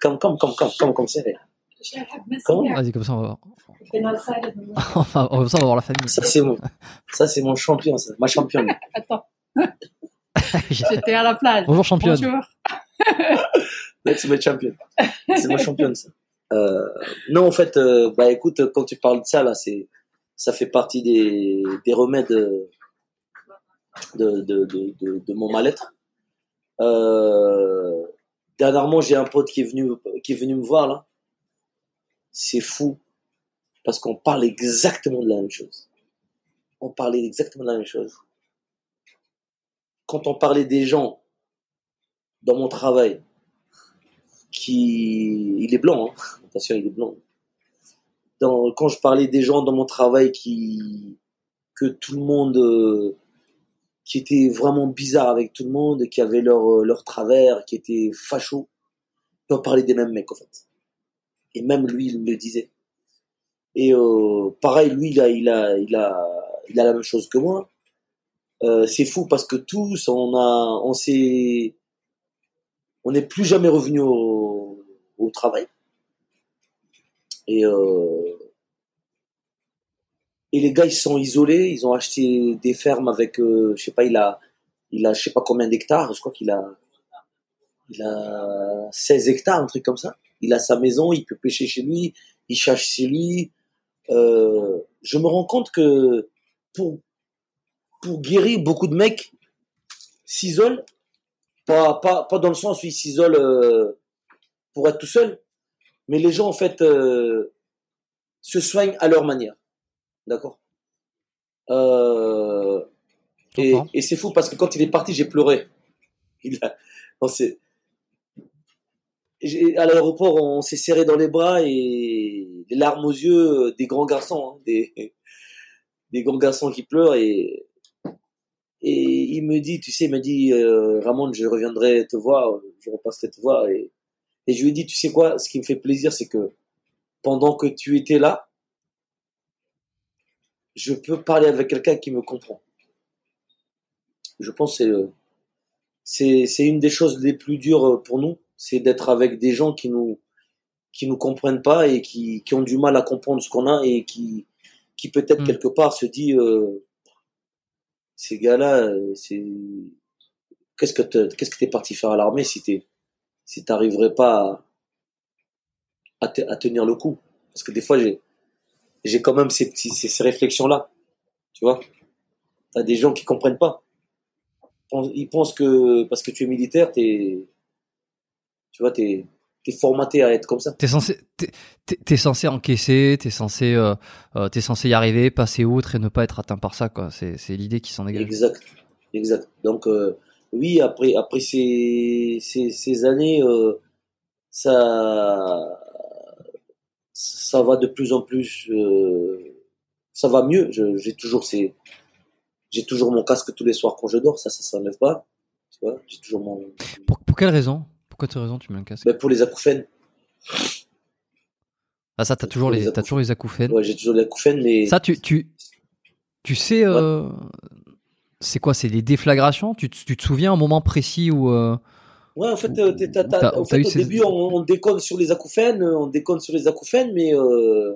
Comme comme comme comme comme comme ça Comment Vas-y, comme ça, on va voir. Enfin, comme ça, on va voir la famille. ça c'est mon ça c'est mon champion ça. Ma championne. <laughs> Attends, <laughs> j'étais à la plage. Bonjour, championne. Bonjour. Là, c'est ma championne. C'est ma championne ça. Euh, non en fait euh, bah écoute quand tu parles de ça là c'est ça fait partie des des remèdes euh, de de de de, de mon mal-être Euh, dernièrement, j'ai un pote qui est venu, qui est venu me voir là. C'est fou. Parce qu'on parle exactement de la même chose. On parlait exactement de la même chose. Quand on parlait des gens dans mon travail, qui, il est blanc, hein. Attention, il est blanc. Quand je parlais des gens dans mon travail qui, que tout le monde, euh, qui était vraiment bizarre avec tout le monde, qui avaient leur, euh, leur travers, qui étaient fachos. Et on parlait des mêmes mecs, en fait. Et même lui, il me le disait. Et euh, pareil, lui, il a, il, a, il, a, il a la même chose que moi. Euh, c'est fou parce que tous, on a, on s'est, on n'est plus jamais revenu au, au travail. Et, euh, et les gars, ils sont isolés. Ils ont acheté des fermes avec, euh, je sais pas, il a, il a, je sais pas combien d'hectares. Je crois qu'il a, il a 16 hectares, un truc comme ça. Il a sa maison, il peut pêcher chez lui, il chasse chez lui. Euh, je me rends compte que pour, guérir, beaucoup de mecs s'isolent. Pas, dans le sens où ils s'isolent euh, pour être tout seul, mais les gens, en fait, euh, se soignent à leur manière. D'accord euh, Et, c'est fou parce que quand il est parti, j'ai pleuré. Il a, on s'est- j'ai- à l'aéroport, on s'est serré dans les bras et les larmes aux yeux des grands garçons, hein, des, des grands garçons qui pleurent et, et il me dit, tu sais, il m'a dit, euh, Ramon, je reviendrai te voir, je repasserai te voir et, et je lui ai dit, tu sais quoi, ce qui me fait plaisir, c'est que pendant que tu étais là, je peux parler avec quelqu'un qui me comprend. Je pense que c'est, euh, c'est, c'est une des choses les plus dures pour nous, c'est d'être avec des gens qui nous, qui nous comprennent pas et qui, qui ont du mal à comprendre ce qu'on a et qui, qui peut-être Mm. quelque part se dit, euh, ces gars-là, euh, c'est, qu'est-ce que t'es, qu'est-ce que t'es parti faire à l'armée si t'es, si t'arriverais pas à, à, te- à tenir le coup? Parce que des fois, j'ai, j'ai quand même ces, petits- ces, ces réflexions-là. Tu vois? T'as des gens qui comprennent pas. Ils pensent que parce que tu es militaire, t'es, tu vois, t'es, t'es formaté à être comme ça. T'es censé, t'es, t'es- censé encaisser, t'es censé, euh, euh, t'es censé y arriver, passer outre et ne pas être atteint par ça, quoi. C'est, c'est l'idée qui s'en dégage. Exact, exact. Donc euh, oui, après après ces ces, ces années, ça ça va de plus en plus, euh, ça va mieux. J'ai toujours ces j'ai toujours mon casque tous les soirs quand je dors, ça ça s'enlève pas. Tu vois, j'ai toujours mon Pour, pour quelle raison? Pourquoi tu raison tu mets un casque? Ben, pour les acouphènes. Ah ça, t'as toujours les, t'as toujours les acouphènes. Ouais, j'ai toujours les acouphènes, mais Ça, tu, tu, tu sais, euh, c'est quoi? C'est les déflagrations? Tu, te- tu te souviens un moment précis où euh, Ouais, en fait, euh, en fait au ces- début, on, on déconne sur les acouphènes, euh, on déconne sur les acouphènes, mais euh,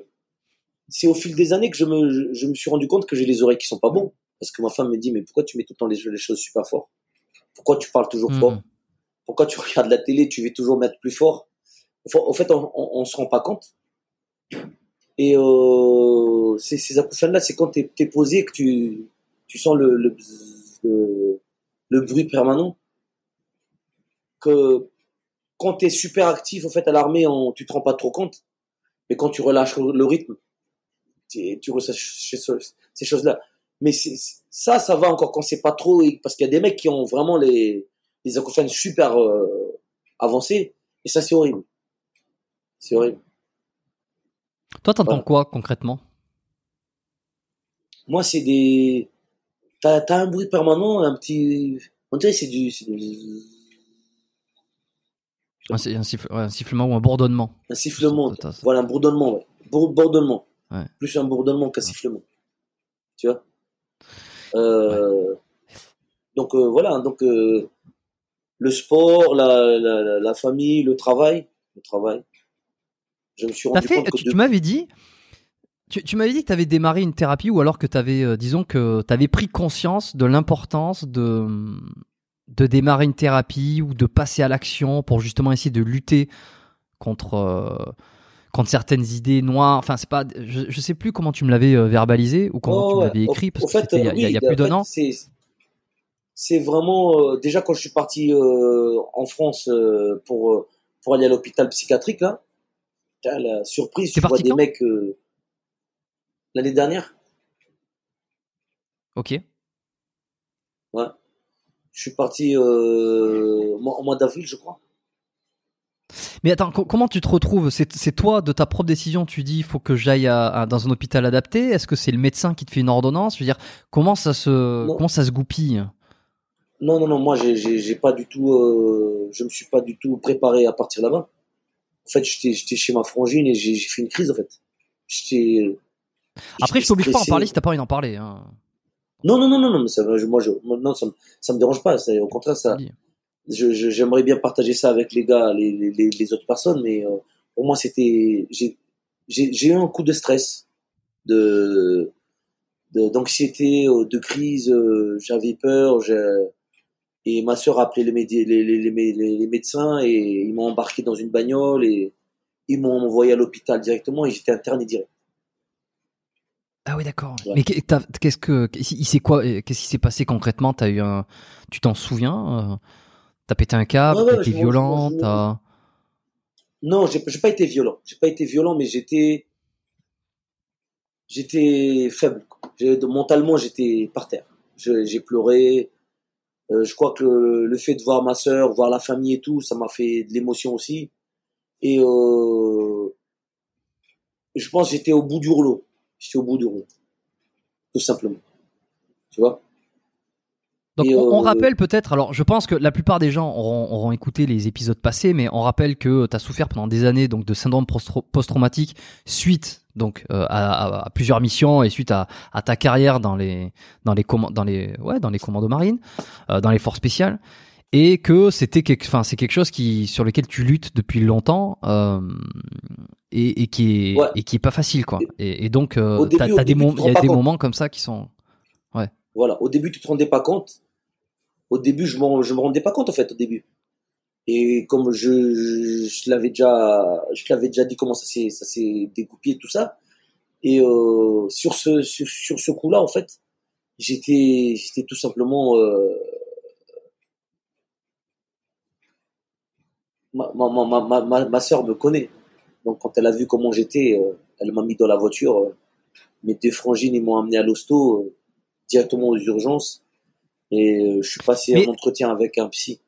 c'est au fil des années que je me, je me suis rendu compte que j'ai les oreilles qui sont pas bons. Parce que ma femme me dit, mais pourquoi tu mets tout le temps les, les choses super fort? Pourquoi tu parles toujours fort? Mhm. Pourquoi tu regardes la télé, tu veux toujours mettre plus fort? Au fait, on, on, on se rend pas compte. Et euh, ces, ces acouphènes-là, c'est quand tu es, posé que tu, tu sens le, le, bzz, le, le bruit permanent. Que quand tu es super actif, au fait, à l'armée, on- tu te rends pas trop compte. Mais quand tu relâches le, rythme, tu, tu ressens ces choses- ces choses-là. Mais c'est- ça, ça va encore quand c'est pas trop, parce qu'il y a des mecs qui ont vraiment les, les acouphènes super euh, avancés, et ça, c'est horrible. C'est horrible. Toi, t'entends quoi concrètement? Moi, c'est des. T'as as un bruit permanent, un petit. On dirait c'est du. c'est du- un, si- un siffle- ouais, un sifflement ou un bourdonnement Un sifflement. Voilà, un bourdonnement, ouais. Bour- bourdonnement. Ouais. Plus un bourdonnement qu'un sifflement. Tu vois? Euh, Donc euh, voilà, donc euh, le sport, la, la, la- la famille, le travail. Le travail. Je me suis rendu fait, compte que tu, de- tu m'avais dit, tu, tu m'avais dit que tu avais démarré une thérapie ou alors que tu avais, disons que tu avais pris conscience de l'importance de, de démarrer une thérapie ou de passer à l'action pour justement essayer de lutter contre, euh, contre certaines idées noires. Enfin, c'est pas, je, je sais plus comment tu me l'avais euh, verbalisé ou comment Oh, tu me ouais. l'avais écrit parce il il y a- il y a oui, plus d'un an. C'est, vraiment euh, déjà quand je suis parti euh, en France pour pour aller à l'hôpital psychiatrique là, putain, la surprise, tu vois parti des mecs l'année dernière. Ok. Je suis parti euh, au mois- d'avril, je crois. Mais attends, co- comment tu te retrouves? C'est toi, de ta propre décision, tu dis il faut que j'aille dans un hôpital adapté? Est-ce que c'est le médecin qui te fait une ordonnance? Je veux dire, comment ça se, Non. comment ça se goupille? Non, non, non, moi, j'ai, pas du tout, euh, je me suis pas du tout préparé à partir là-bas. En fait, j'étais, chez ma frangine et j'ai, fait une crise, en fait. J'étais. Après, je t'oblige pas à en parler si t'as pas envie d'en parler. Hein. Non, non, non, non, non, mais ça, moi, je, non, ça, me- ça me dérange pas. Au contraire, ça, je, je- j'aimerais bien partager ça avec les gars, les, les, les- autres personnes, mais euh, pour moi, c'était, j'ai, j'ai, j'ai eu un coup de stress, de, de- d'anxiété, euh, de crise. euh, j'avais peur. j'ai- et ma sœur a appelé les, médi- les- les médecins et ils m'ont embarqué dans une bagnole et ils m'ont envoyé à l'hôpital directement et j'étais interné direct. Ah oui, d'accord. Ouais. Mais qu'est-ce que, il s'est quoi Qu'est-ce qui s'est passé concrètement? T'as eu un, tu t'en souviens euh, T'as pété un câble T'as été violent T'as Non, j'ai pas été violent. J'ai pas été violent, mais j'étais, j'étais faible. Mentalement, j'étais par terre. J'ai pleuré. Euh, je crois que le, le fait de voir ma sœur, voir la famille et tout, ça m'a fait de l'émotion aussi. Et euh, je pense que j'étais au bout du rouleau. J'étais au bout du rouleau, tout simplement. Tu vois? Donc on, on euh, rappelle peut-être, alors je pense que la plupart des gens auront, auront écouté les épisodes passés, mais on rappelle que tu as souffert pendant des années donc de syndrome posttra- post-traumatique suite donc euh, à, plusieurs missions et suite à, à ta carrière dans les dans les dans les ouais dans les commandos marines, euh, dans les forces spéciales et que c'était quelque enfin c'est quelque chose qui sur lequel tu luttes depuis longtemps euh, et, et qui est Ouais. et qui est pas facile quoi. Et, et donc euh, début- t'as- t'as des début, te il y a des compte. moments comme ça qui sont Voilà. Au début, tu te rendais pas compte. Au début, je m'en, je me rendais pas compte, en fait, au début. Et comme je, je, je l'avais déjà, je l'avais déjà dit comment ça s'est, ça s'est découpé, tout ça. Et, euh, sur ce, sur, sur ce coup-là, en fait, j'étais, j'étais tout simplement, euh, ma, ma, ma, ma, ma, sœur me connaît. Donc, quand elle a vu comment j'étais, euh, elle m'a mis dans la voiture. euh, mes deux frangines, ils m'ont amené à l'hosto. euh, directement aux urgences et je suis passé Mais- un entretien avec un psy.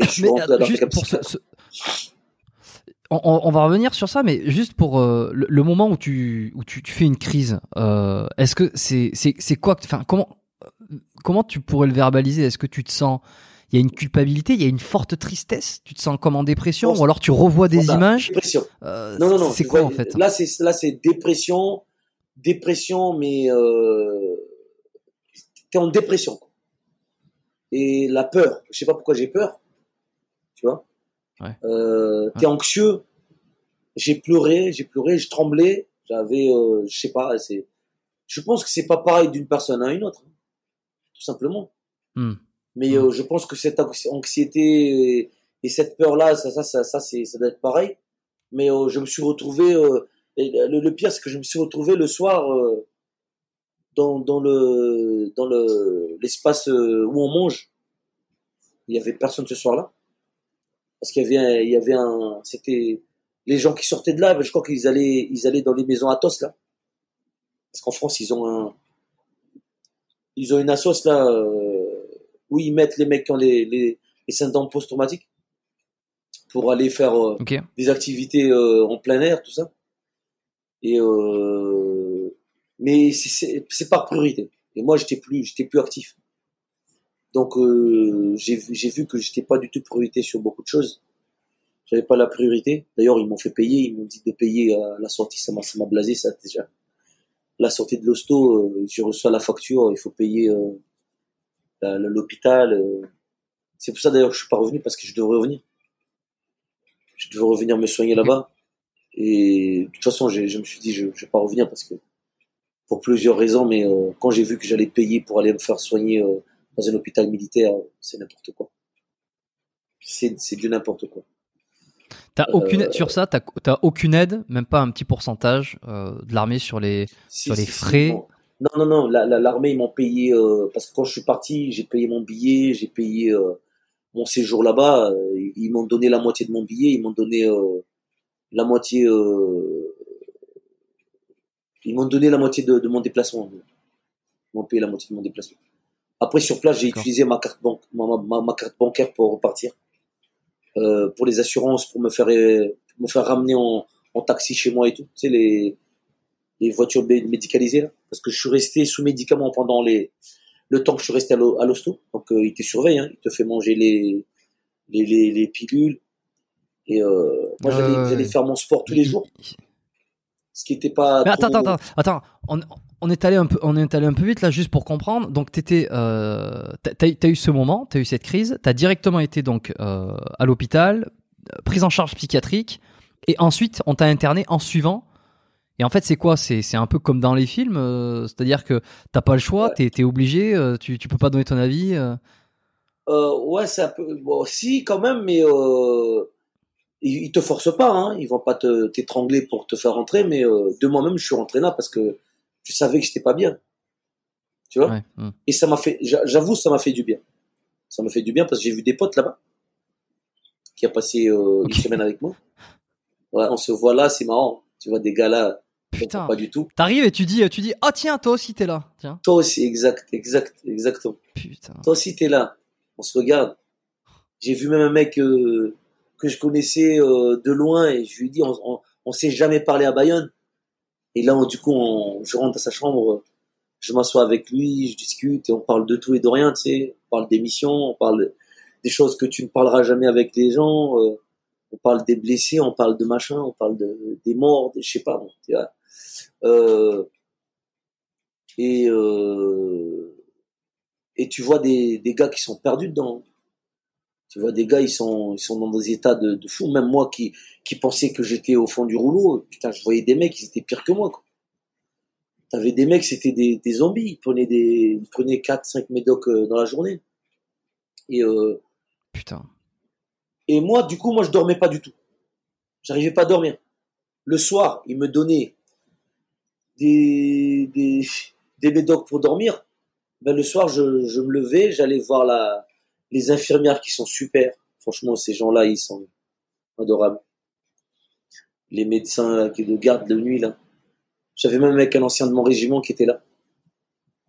Et je suis Mais rentré avec juste un pour ce, psychiatre. ce- On, va revenir sur ça, mais juste pour euh, le, le moment où tu où tu, tu fais une crise, euh, est-ce que c'est c'est c'est quoi Enfin, comment comment tu pourrais le verbaliser? Est-ce que tu te sens il y a une culpabilité, il y a une forte tristesse, tu te sens comme en dépression, ou alors tu revois des images Dépression. euh, Non, non, non. C'est quoi vois, en fait Là, c'est là, c'est dépression, dépression, mais euh, t'es en dépression. quoi. Et la peur. Je sais pas pourquoi j'ai peur. Tu vois. Ouais. Euh, t'es anxieux. J'ai pleuré, j'ai pleuré, je tremblais. J'avais, euh, je sais pas, c'est, je pense que c'est pas pareil d'une personne à une autre, hein, tout simplement. Hmm. Mais Hmm. euh, je pense que cette anxi- anxiété et, et cette peur-là, ça, ça, ça, ça, c'est, ça doit être pareil. Mais euh, je me suis retrouvé. euh, et le, le pire, c'est que je me suis retrouvé le soir dans, dans le dans le l'espace où on mange. Il y avait personne ce soir-là parce qu'il y avait un, il y avait un c'était les gens qui sortaient de là. Je crois qu'ils allaient ils allaient dans les maisons Athos là parce qu'en France ils ont un ils ont une assos là où ils mettent les mecs qui ont les les, les syndromes post-traumatiques pour aller faire euh, des activités euh, en plein air, tout ça. Et euh, mais c'est- par priorité. Et moi, j'étais plus, j'étais plus actif. Donc euh, j'ai vu, que j'étais pas du tout priorité sur beaucoup de choses. J'avais pas la priorité. D'ailleurs, ils m'ont fait payer. Ils m'ont dit de payer à la sortie. Ça m'a, ça m'a blasé ça déjà. La sortie de l'hosto, euh, je reçois la facture. Il faut payer euh, l'hôpital. euh. C'est pour ça d'ailleurs que je suis pas revenu parce que je devrais revenir. Je devais revenir me soigner là-bas. Et de toute façon, je me suis dit, je, je vais pas revenir parce que pour plusieurs raisons, mais euh, quand j'ai vu que j'allais payer pour aller me faire soigner euh, dans un hôpital militaire, c'est n'importe quoi. C'est c'est du n'importe quoi. T'as aucune Euh, sur ça, t'as t'as aucune aide, même pas un petit pourcentage euh, de l'armée sur les. Si, Sur les si, si, frais non. Non, non, non, la- la- l'armée, ils m'ont payé, euh, parce que quand je suis parti, j'ai payé mon billet, j'ai payé euh, mon séjour là-bas, euh, ils m'ont donné la moitié de mon billet, ils m'ont donné euh, la moitié, euh, ils m'ont donné la moitié de, de mon déplacement. Ils m'ont payé la moitié de mon déplacement. Après, sur place, j'ai utilisé ma carte, banque, ma, ma, ma carte bancaire pour repartir. Euh, pour les assurances, pour me faire, pour me faire ramener en, en taxi chez moi et tout. Tu sais, les, les voitures mé- médicalisées, là. Parce que je suis resté sous médicaments pendant les, le temps que je suis resté à l'ho- à l'hosto. Donc, euh, il te surveille, hein. Il te fait manger les, les, les, les pilules. Et, euh, moi, j'allais, ouais, ouais. faire mon sport tous les jours. Ce qui était pas. Mais attends, trop- attends, attends. On, on est allé un peu, on est allé un peu vite là, juste pour comprendre. Donc t'étais, euh, t'as, eu- ce moment, t'as eu cette crise, t'as directement été donc euh, à l'hôpital, euh, prise en charge psychiatrique, et ensuite on t'a interné en suivant. Et en fait, c'est quoi? C'est un peu comme dans les films, euh, c'est-à-dire que t'as pas le choix, Ouais. t'es obligé, euh, tu tu peux pas donner ton avis. euh. Euh, ouais, c'est un peu. Bon, si, quand même, mais ils, ils te forcent pas, hein. Ils vont pas te t'étrangler pour te faire rentrer, mais de moi-même, je suis rentré là parce que je savais que j'étais pas bien. Tu vois? Ouais. Et ça m'a fait, j'a- j'avoue, ça m'a fait du bien. Ça m'a fait du bien parce que j'ai vu des potes là-bas qui a passé une semaine avec moi. Ouais, on se voit là, c'est marrant. Tu vois des gars là, Putain. pas du tout. T'arrives et tu dis, tu dis, oh tiens, toi aussi t'es là. Tiens. Toi aussi, exact, exact, exactement. Putain. Toi aussi, t'es là. On se regarde. J'ai vu même un mec euh, que je connaissais euh, de loin et je lui dit, on, on, on s'est jamais parlé à Bayonne. Et là, du coup, on, je rentre dans sa chambre, je m'assois avec lui, je discute et on parle de tout et de rien, tu sais. On parle d'émissions, on parle des choses que tu ne parleras jamais avec les gens. euh, on parle des blessés, on parle de machin, on parle de, des morts, des, je sais pas. bon. Euh, et euh, et tu vois des, des gars qui sont perdus dedans. Tu vois des gars, ils sont, ils sont dans des états de, de fou. Même moi qui, qui pensais que j'étais au fond du rouleau, putain, je voyais des mecs, ils étaient pires que moi. Quoi. T'avais des mecs, c'était des, des zombies. Ils prenaient des, ils prenaient 4, 5 médocs euh, dans la journée. Et, euh, Putain. et moi, du coup, moi, je dormais pas du tout. J'arrivais pas à dormir. Le soir, ils me donnaient des, des, des médocs pour dormir. Ben, le soir, je, je me levais, j'allais voir la, les infirmières qui sont super. Franchement, ces gens-là, ils sont adorables. Les médecins là, qui le gardent de nuit, là. J'avais même avec un ancien de mon régiment qui était là,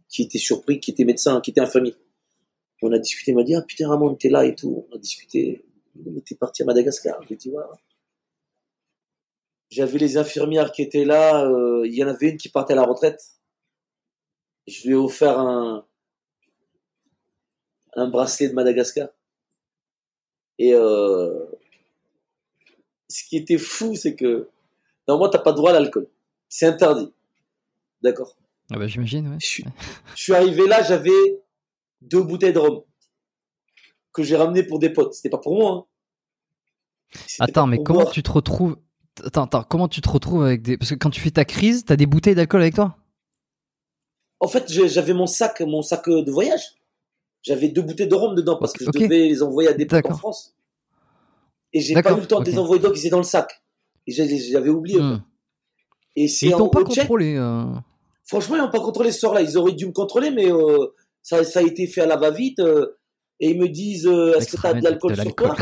qui était surpris, qui était médecin, qui était infirmier. On a discuté, il m'a dit, ah putain, Ramon, t'es là et tout. On a discuté. Il était parti à Madagascar. J'ai dit, voilà. J'avais les infirmières qui étaient là. euh, Il y en avait une qui partait à la retraite. Je lui ai offert un, un bracelet de Madagascar. Et euh, ce qui était fou, c'est que normalement, t'as pas droit à l'alcool. C'est interdit. D'accord? Ah bah j'imagine. Ouais. je suis, je suis arrivé là, j'avais deux bouteilles de rhum que j'ai ramené pour des potes. C'était pas pour moi. hein. Attends, pas mais comment tu te retrouves attends, attends, comment tu te retrouves avec des. Parce que quand tu fais ta crise, t'as des bouteilles d'alcool avec toi? En fait, j'avais mon sac, mon sac de voyage. J'avais deux bouteilles de rhum dedans parce que je devais les envoyer à des potes en France. Et j'ai pas eu le temps de les envoyer donc ils étaient dans le sac. Et j'avais oublié. Hmm. Et ils t'ont pas contrôlé. Euh... Franchement, ils n'ont pas contrôlé ce soir-là. Ils auraient dû me contrôler, mais euh, ça, ça, a été fait à la va-vite. Euh, et ils me disent euh, Est-ce que tu as de l'alcool sur toi?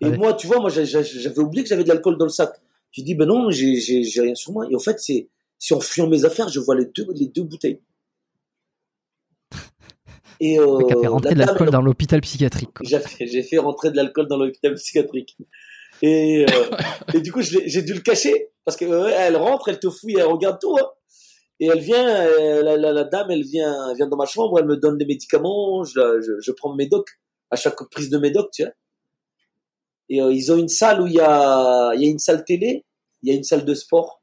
Et moi, tu vois, moi, j'avais oublié que j'avais de l'alcool dans le sac. Je dis Ben non, j'ai rien sur moi. Et en fait, c'est si en fuyant mes affaires, je vois les deux, les deux bouteilles. Et euh, fait rentrer de l'alcool dans l'hôpital psychiatrique. J'ai fait rentrer de l'alcool dans l'hôpital psychiatrique. Et, euh, et du coup, j'ai dû le cacher parce que euh, elle rentre, elle te fouille, elle regarde tout. Hein. Et elle vient, euh, la, la, la, dame, elle vient, elle vient dans ma chambre, elle me donne des médicaments, je, je, je prends mes docs à chaque prise de médoc, tu vois. Et euh, ils ont une salle où il y a, y a une salle télé, il y a une salle de sport.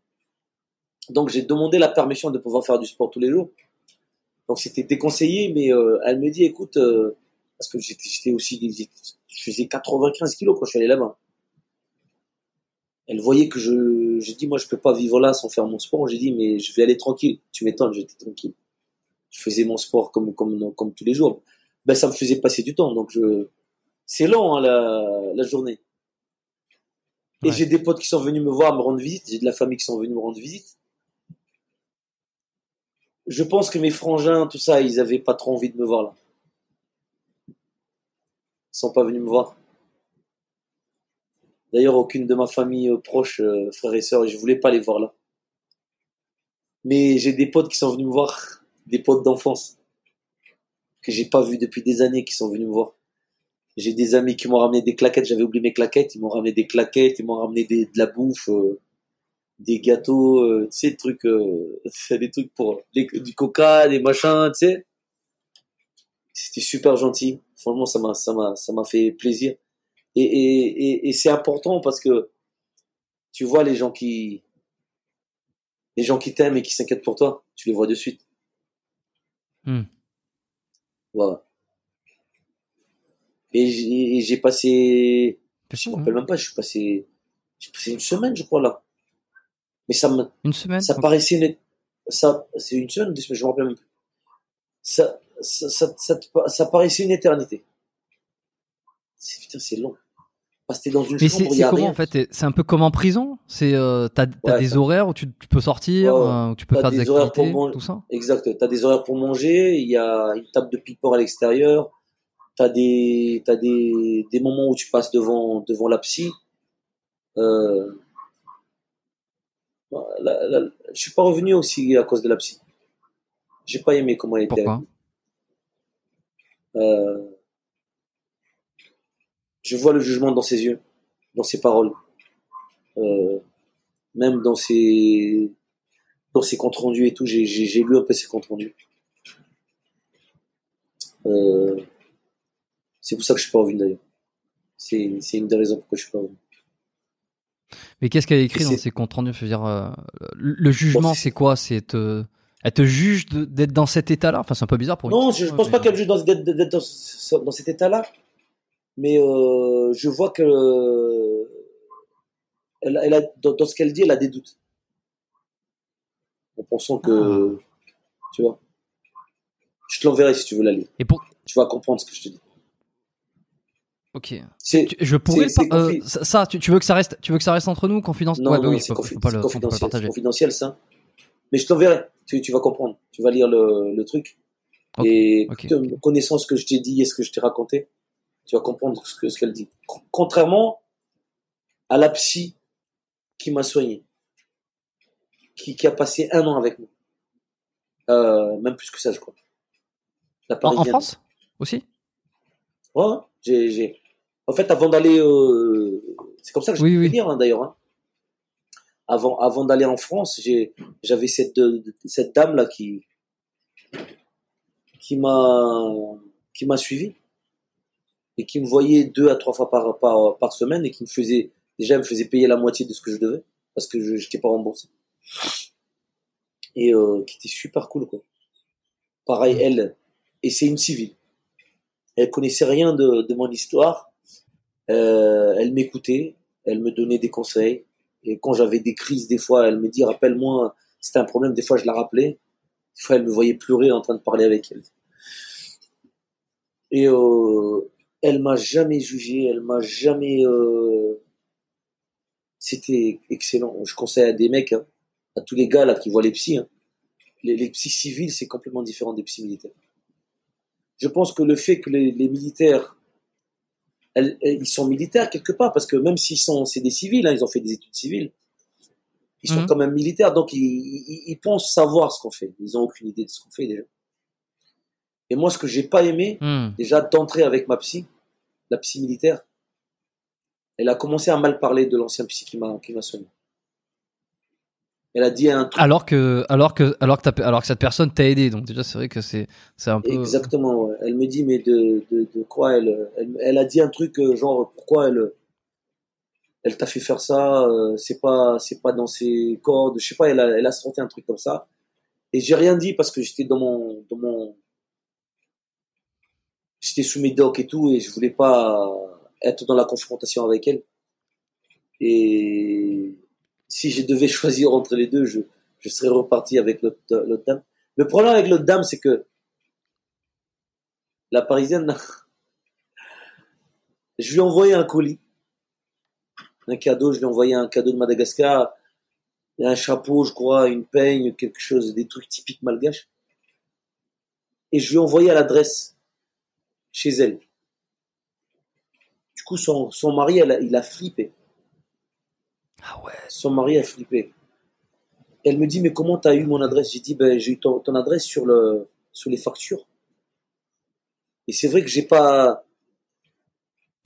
Donc j'ai demandé la permission de pouvoir faire du sport tous les jours. Donc c'était déconseillé, mais euh, elle me dit, écoute, euh, parce que j'étais aussi, je faisais 95 kilos quand je suis allé là-bas. Elle voyait que je, j'ai dit, moi je peux pas vivre là sans faire mon sport. J'ai dit, mais je vais aller tranquille. Tu m'étonnes, j'étais tranquille. Je faisais mon sport comme comme comme tous les jours. Ben ça me faisait passer du temps, donc je, c'est long hein, la, la journée. Et j'ai des potes qui sont venus me voir, me rendre visite. J'ai de la famille qui sont venus me rendre visite je pense que mes frangins, tout ça, ils avaient pas trop envie de me voir là. Ils sont pas venus me voir. D'ailleurs, aucune de ma famille euh, proche, euh, frères et sœurs, je voulais pas les voir là. Mais j'ai des potes qui sont venus me voir, des potes d'enfance que j'ai pas vus depuis des années qui sont venus me voir. J'ai des amis qui m'ont ramené des claquettes, j'avais oublié mes claquettes, ils m'ont ramené des claquettes, ils m'ont ramené de la bouffe. Euh, des gâteaux, euh, tu sais, des trucs, euh, <laughs> des trucs pour du coca, des machins, tu sais. C'était super gentil. Franchement, ça m'a, ça m'a, ça m'a fait plaisir. Et, et, et, c'est important parce que tu vois les gens qui, les gens qui t'aiment et qui s'inquiètent pour toi, tu les vois de suite. Hmm. Voilà. Et j'ai passé, je me rappelle même pas, je suis passé, j'ai passé une semaine, je crois, là. Mais ça me, une semaine. Ça paraissait une, ça, c'est une semaine, deux semaines, je me rappelle même plus. Ça, ça, ça, ça, paraissait une éternité. Putain, c'est long. Parce que dans une Mais c'est comment en fait C'est un peu comme en prison? C'est euh, t'as as des horaires où tu, peux sortir, euh, où tu peux faire des, des activités, pour tout ça? Exact. T'as des horaires pour manger. Il y a une table de pipeau à l'extérieur. T'as des des des moments où tu passes devant devant la psy. Euh, la, la, je suis pas revenu aussi à cause de la psy. J'ai pas aimé comment elle était. Euh, je vois le jugement dans ses yeux, dans ses paroles, euh, même dans ses dans ses comptes rendus et tout. J'ai lu un peu ses comptes rendus. Euh, c'est pour ça que je suis pas revenu d'ailleurs. C'est une des raisons pourquoi je suis pas revenu. Mais qu'est-ce qu'elle a écrit dans ses comptes rendus? Dire, euh, le jugement, c'est quoi? C'est. Elle te juge d'être dans cet état-là? Enfin, c'est un peu bizarre pour Non, je, ne pense pas qu'elle juge d'être dans, dans, cet état-là. Mais euh, je vois que elle, elle a, dans, ce qu'elle dit, elle a des doutes. En pensant que, ah. tu vois. Je te l'enverrai si tu veux la lire. Et pour... Tu vas comprendre ce que je te dis. Ok. Je pourrais euh, ça. Tu, veux que ça reste, tu veux que ça reste entre nous, confidentiel. Non, non, c'est confidentiel, ça. Mais je t'enverrai. Tu, tu vas comprendre. Tu vas lire le, le truc. et connaissant ce que je t'ai dit et ce que je t'ai raconté, tu vas comprendre ce que ce qu'elle dit. Contrairement à la psy qui m'a soigné, qui, qui a passé un an avec moi, euh, même plus que ça, je crois. en, en France aussi? Ouais, j'ai en fait, avant d'aller, euh, c'est comme ça que je oui, dire hein, d'ailleurs. Hein. Avant, avant d'aller en France, j'avais cette, cette dame là qui, qui m'a, qui m'a suivi et qui me voyait deux à trois fois par, par, par semaine et qui me faisait, déjà, me faisait payer la moitié de ce que je devais parce que je n'étais pas remboursé. Et euh, qui était super cool quoi. Pareil, elle, et c'est une civile. Elle connaissait rien de, mon histoire euh, elle m'écoutait, Elle me donnait des conseils. Et quand j'avais des crises, des fois, elle me dit, rappelle-moi, c'était un problème. Des fois, je la rappelais. Des fois, elle me voyait pleurer en train de parler avec elle. Et euh, elle m'a jamais jugé, elle m'a jamais. Euh, c'était excellent. Je conseille à des mecs, hein, à tous les gars qui voient les psys. Hein. Les, les psys civils, c'est complètement différent des psys militaires. Je pense que le fait que les, les militaires, elles, ils sont militaires quelque part, parce que même s'ils sont, c'est des civils, hein, ils ont fait des études civiles, ils sont Mhm. quand même militaires, donc ils, ils, ils pensent savoir ce qu'on fait. Ils ont aucune idée de ce qu'on fait déjà. Et moi, ce que j'ai pas aimé, Hmm. déjà d'entrer avec ma psy, la psy militaire, elle a commencé à mal parler de l'ancien psy qui m'a soigné. Elle a dit un truc Alors que, alors que, alors que, t'as- alors que cette personne t'a aidé. Donc déjà, c'est vrai que c'est, c'est un peu. exactement. ouais. Elle me dit mais de, de, de quoi elle, elle elle a dit un truc euh, genre pourquoi elle elle t'a fait faire ça euh, c'est pas c'est pas dans ses cordes je sais pas elle a elle a senti un truc comme ça et j'ai rien dit parce que j'étais dans mon dans mon j'étais sous mes docs et tout et je voulais pas être dans la confrontation avec elle et si je devais <laughs> choisir entre les deux je serais reparti avec l'autre l'autre dame le problème avec l'autre dame c'est que la parisienne <laughs> je lui ai envoyé un colis un cadeau, je lui ai envoyé un cadeau de Madagascar, un chapeau, je crois, une peigne, quelque chose, des trucs typiques malgaches. Et je lui ai envoyé à l'adresse chez elle. Du coup, son, mari, il a flippé. Ah ouais. Son mari a flippé. Elle me dit, mais comment t'as eu mon adresse? J'ai dit, ben, j'ai eu ton, ton adresse sur, le, sur les factures. Et c'est vrai que j'ai pas,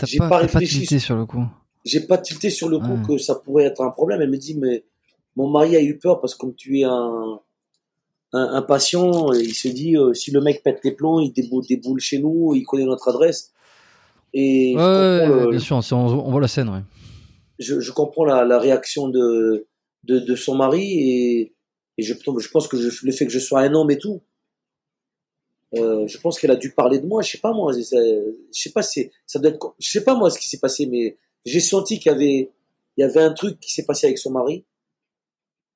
J'ai pas, pas t'as pas réfléchi. tilté sur le coup. j'ai pas tilté sur le coup Ouais. que ça pourrait être un problème. Elle me dit, mais mon mari a eu peur parce que comme tu es un, un, un patient, il se dit, euh, si le mec pète les plombs, il déboule, déboule chez nous, il connaît notre adresse. Et je Ouais, ouais, comprends, le- bien sûr, on, on voit la scène, ouais. Je, je comprends la, la réaction de, de, de son mari et, et je, pense que je- le fait que je sois un homme et tout, euh, je pense qu'elle a dû parler de moi. Je sais pas moi, c'est- je sais pas c'est ça doit être, je sais pas moi ce qui s'est passé, mais j'ai senti qu'il y avait il y avait un truc qui s'est passé avec son mari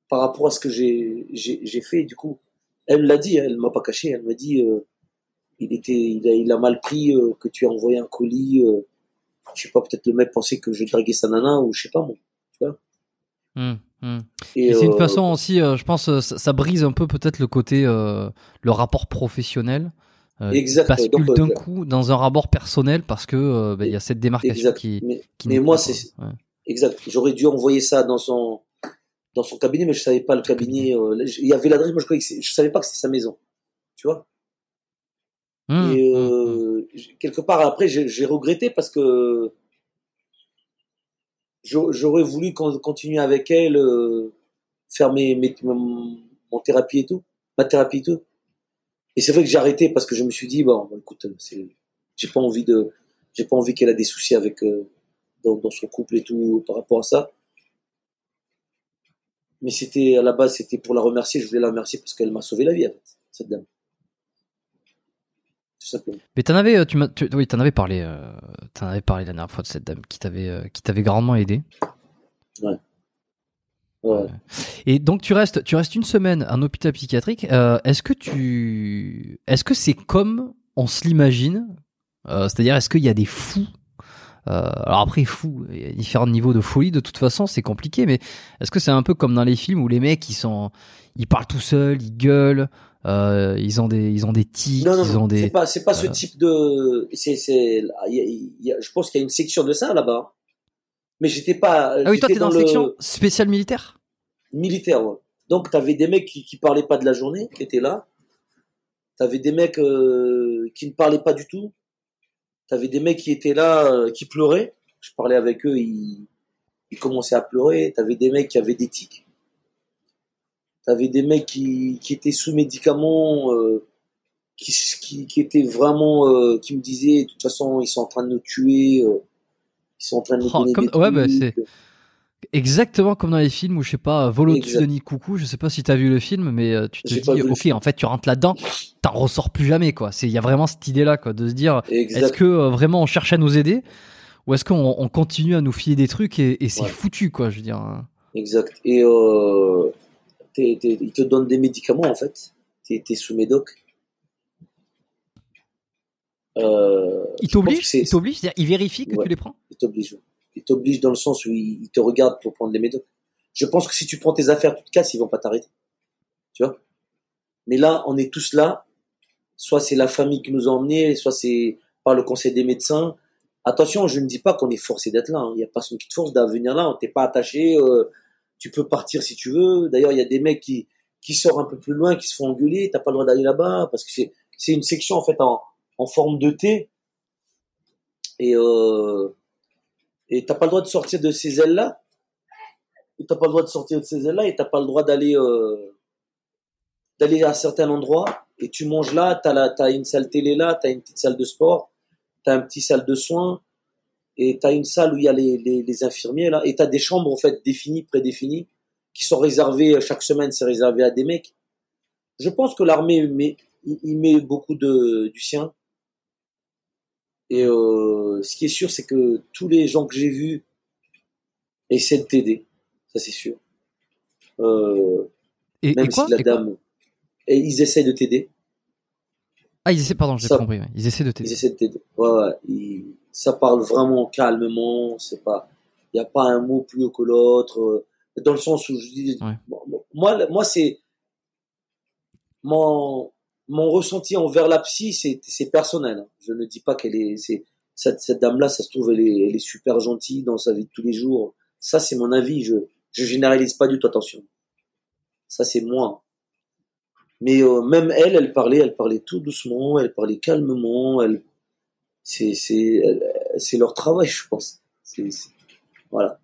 par rapport à ce que j'ai j'ai fait. Du coup, elle l'a dit, hein, elle m'a pas caché. Elle m'a dit euh, il était il a, il a mal pris euh, que tu as envoyé un colis. Je sais pas, peut-être le mec pensait que je draguais sa nana ou je sais pas moi. Et, Et c'est une euh, façon aussi, euh, je pense, euh, ça, ça brise un peu peut-être le côté, le rapport professionnel. Euh, Bascule euh, d'un coup dans un rapport personnel parce que euh, il y a cette démarcation Exact. qui, mais, qui mais n'est moi, c'est. Ouais. exact. J'aurais dû envoyer ça dans son dans son cabinet, mais je savais pas le cabinet. il y avait l'adresse, moi je croyais que c'est- je savais pas que c'était sa maison. Tu vois. Hmm, Et quelque part après, j'ai regretté parce que j'au- j'aurais voulu con- continuer avec elle, euh, faire mes, mes- mon, thérapie et tout, ma thérapie et tout. Et c'est vrai que j'ai arrêté parce que je me suis dit bon, écoute, j'ai pas envie de, j'ai pas envie qu'elle a des soucis avec euh, dans, dans son couple et tout par rapport à ça. Mais c'était à la base, c'était pour la remercier. Je voulais la remercier parce qu'elle m'a sauvé la vie, cette dame. Tout simplement. Mais t'en avais, euh, tu tu- oui, t'en avais parlé, euh, avais parlé la dernière fois de cette dame qui t'avait, euh, qui t'avait grandement aidé. Ouais. Et donc tu restes, tu restes une semaine en hôpital psychiatrique. Euh, est-ce que tu, est-ce que c'est comme on se l'imagine? C'est-à-dire, est-ce qu'il y a des fous? Alors après, fous, il y a différents niveaux de folie. De toute façon, c'est compliqué. Mais est-ce que c'est un peu comme dans les films où les mecs, ils sont, ils parlent tout seuls, ils gueulent, euh, ils ont des, ils ont des tics, Non, non, ils ont c'est des. pas, c'est pas ce euh, type de, c'est, c'est, je pense qu'il y a une section de ça là-bas. Mais j'étais pas. Ah oui, toi t'es dans, la le section spéciale militaire? militaire. Ouais. Donc t'avais des mecs qui, qui parlaient pas de la journée, qui étaient là. T'avais des mecs euh, qui ne parlaient pas du tout. T'avais des mecs qui étaient là, euh, qui pleuraient. Je parlais avec eux, ils, ils commençaient à pleurer. T'avais des mecs qui avaient des tics. T'avais des mecs qui, qui étaient sous médicaments, euh, qui, qui, qui étaient vraiment, euh, qui me disaient, de toute façon, ils sont en train de nous tuer. euh, ils sont en train de nous Oh, donner comme- des ouais, bah, c'est- Exactement comme dans les films où je sais pas, vol au-dessus Exact. de Nid Coucou, je sais pas si t'as vu le film, mais euh, tu te dis, ok, en fait, tu rentres là-dedans, t'en ressors plus jamais, quoi. C'est, il y a vraiment cette idée-là, quoi, de se dire, est-ce que euh, vraiment on cherche à nous aider, Ou est-ce qu'on continue à nous filer des trucs et, c'est foutu, quoi, je veux dire. Hein. Exact. Et euh, ils te donnent des médicaments, en fait. T'es es sous médoc. Euh, ils t'obligent Ils t'obligent Ils vérifient que tu les prends Ils t'obligent. Ils t'obligent dans le sens où ils, te regardent pour prendre les médocs. Je pense que si tu prends tes affaires toutes casses, ils vont pas t'arrêter. Tu vois? Mais là, on est tous là. Soit c'est la famille qui nous a emmenés, soit c'est par le conseil des médecins. Attention, je ne dis pas qu'on est forcé d'être là. Hein. Il n'y a personne qui te force d'à venir là. On t'est pas attaché. Euh, tu peux partir si tu veux. D'ailleurs, il y a des mecs qui, qui sortent un peu plus loin, qui se font engueuler. T'as pas le droit d'aller là-bas parce que c'est, c'est une section en fait en, en forme de T. Et euh, et t'as pas le droit de sortir de ces ailes là. Tu t'as pas le droit de sortir de ces ailes là et t'as pas le droit d'aller euh, d'aller à certains endroits et tu manges là. T'as la t'as une salle télé là, t'as une petite salle de sport, t'as un petit salle de soins et t'as une salle où il y a les, les, les infirmiers là et t'as des chambres en fait définies, prédéfinies qui sont réservées chaque semaine, c'est réservé à des mecs. Je pense que l'armée met il met beaucoup de du sien et euh, ce qui est sûr, c'est que tous les gens que j'ai vus essaient de t'aider. Ça, c'est sûr. Euh, et, même si la dame. Et ils essaient de t'aider. Ah, ils essaient, pardon, j'ai compris. Ils essaient de t'aider. Ils essaient de t'aider. Ouais, ouais. Ça parle vraiment calmement. C'est pas. Il n'y a pas un mot plus haut que l'autre. Dans le sens où je dis. Moi, moi c'est. Mon, mon ressenti envers la psy, c'est personnel. Je ne dis pas qu'elle est, c'est cette, cette dame-là, ça se trouve, elle est, elle est super gentille dans sa vie de tous les jours. Ça, c'est mon avis. Je, je généralise pas du tout. Attention. Ça, c'est moi. Mais euh, même elle, elle parlait, elle parlait tout doucement, elle parlait calmement. Elle, c'est, c'est, c'est leur travail, je pense. C'est, voilà.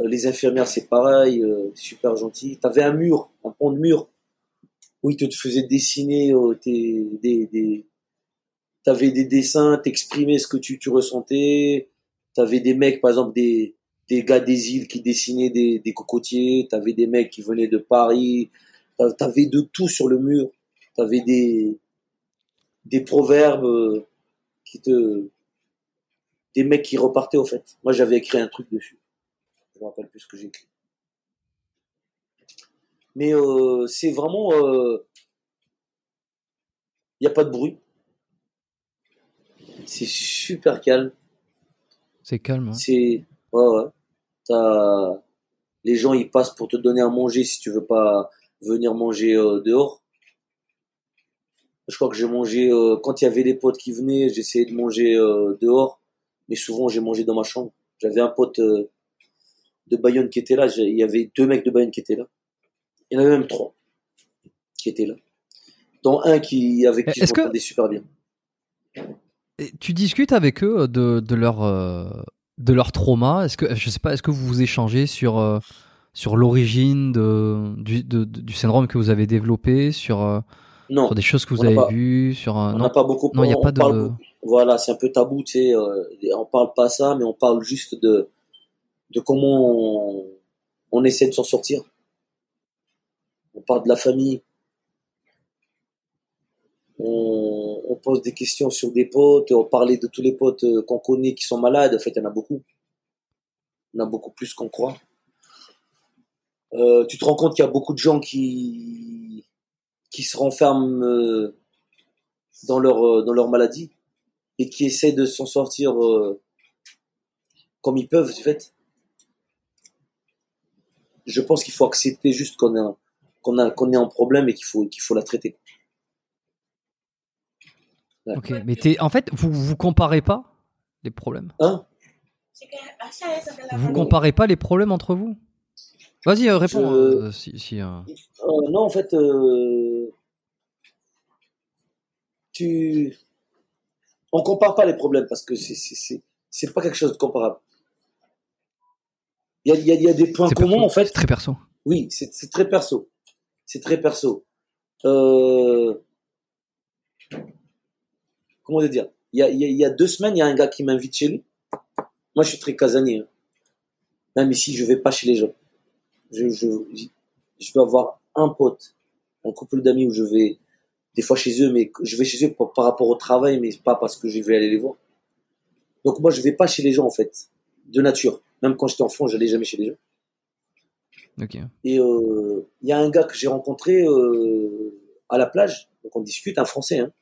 Euh, les infirmières, c'est pareil, euh, super gentil. T'avais un mur, un pont de mur où ils te faisaient dessiner euh, tes, des t'avais des dessins, t'exprimais ce que tu, tu ressentais. T'avais des mecs, par exemple, des, des gars des îles qui dessinaient des, des cocotiers. T'avais des mecs qui venaient de Paris. T'avais de tout sur le mur. T'avais des, des proverbes euh, qui te, des mecs qui repartaient au fait. Moi, j'avais écrit un truc dessus. Je me rappelle plus ce que j'ai écrit. Mais euh, c'est vraiment. Il euh, n'y a pas de bruit. C'est super calme. C'est calme. Hein. C'est. Ouais, ouais. Les gens, ils passent pour te donner à manger si tu veux pas venir manger euh, dehors. Je crois que j'ai mangé. quand il y avait des potes qui venaient, j'essayais de manger dehors. Mais souvent, j'ai mangé dans ma chambre. J'avais un pote de Bayonne qui était là. Il y avait deux mecs de Bayonne qui étaient là. Il y en avait même trois qui étaient là. Dont un qui, avec qui je que... super bien. Tu discutes avec eux de, de leur, euh, de leur trauma? Est-ce que, je sais pas, est-ce que vous vous échangez sur, euh, sur l'origine de, du, du syndrome que vous avez développé, sur, euh, non, sur des choses que vous avez vues sur, On n'a pas beaucoup Non, il n'y a pas de. voilà, c'est un peu tabou, tu sais. on parle pas ça, mais on parle juste de, de comment on, on essaie de s'en sortir on parle de la famille, on, pose des questions sur des potes, on parlait de tous les potes euh, qu'on connaît qui sont malades, en fait il y en a beaucoup. Il y en a beaucoup plus qu'on croit. Euh, tu te rends compte qu'il y a beaucoup de gens qui, qui se renferment euh, dans, leur, dans leur maladie et qui essaient de s'en sortir comme ils peuvent, en fait. Je pense qu'il faut accepter juste qu'on a qu'on a qu'on est en problème et qu'il faut qu'il faut la traiter. Ok, mais en fait, vous vous comparez pas les problèmes? Hein? Vous comparez pas les problèmes entre vous? Vas-y, euh, réponds. Euh, si, euh. non, en fait, tu, on compare pas les problèmes parce que c'est c'est pas quelque chose de comparable. Il y a, y a, des points communs en fait. C'est très perso. Oui, c'est très perso c'est très perso. Euh, comment dire? Il y, a, il y, a, deux semaines, il y a un gars qui m'invite chez lui. Moi, je suis très casanier. Hein. Même ici, je vais pas chez les gens. Je, je, je vais avoir un pote, un couple d'amis où je vais des fois chez eux, mais je vais chez eux par, rapport au travail, mais pas parce que je vais aller les voir. Donc moi, je vais pas chez les gens en fait, de nature. Même quand j'étais enfant, j'allais jamais chez les gens. Et euh, il y a un gars que j'ai rencontré euh, à la plage. Donc on discute, un Français. Hein.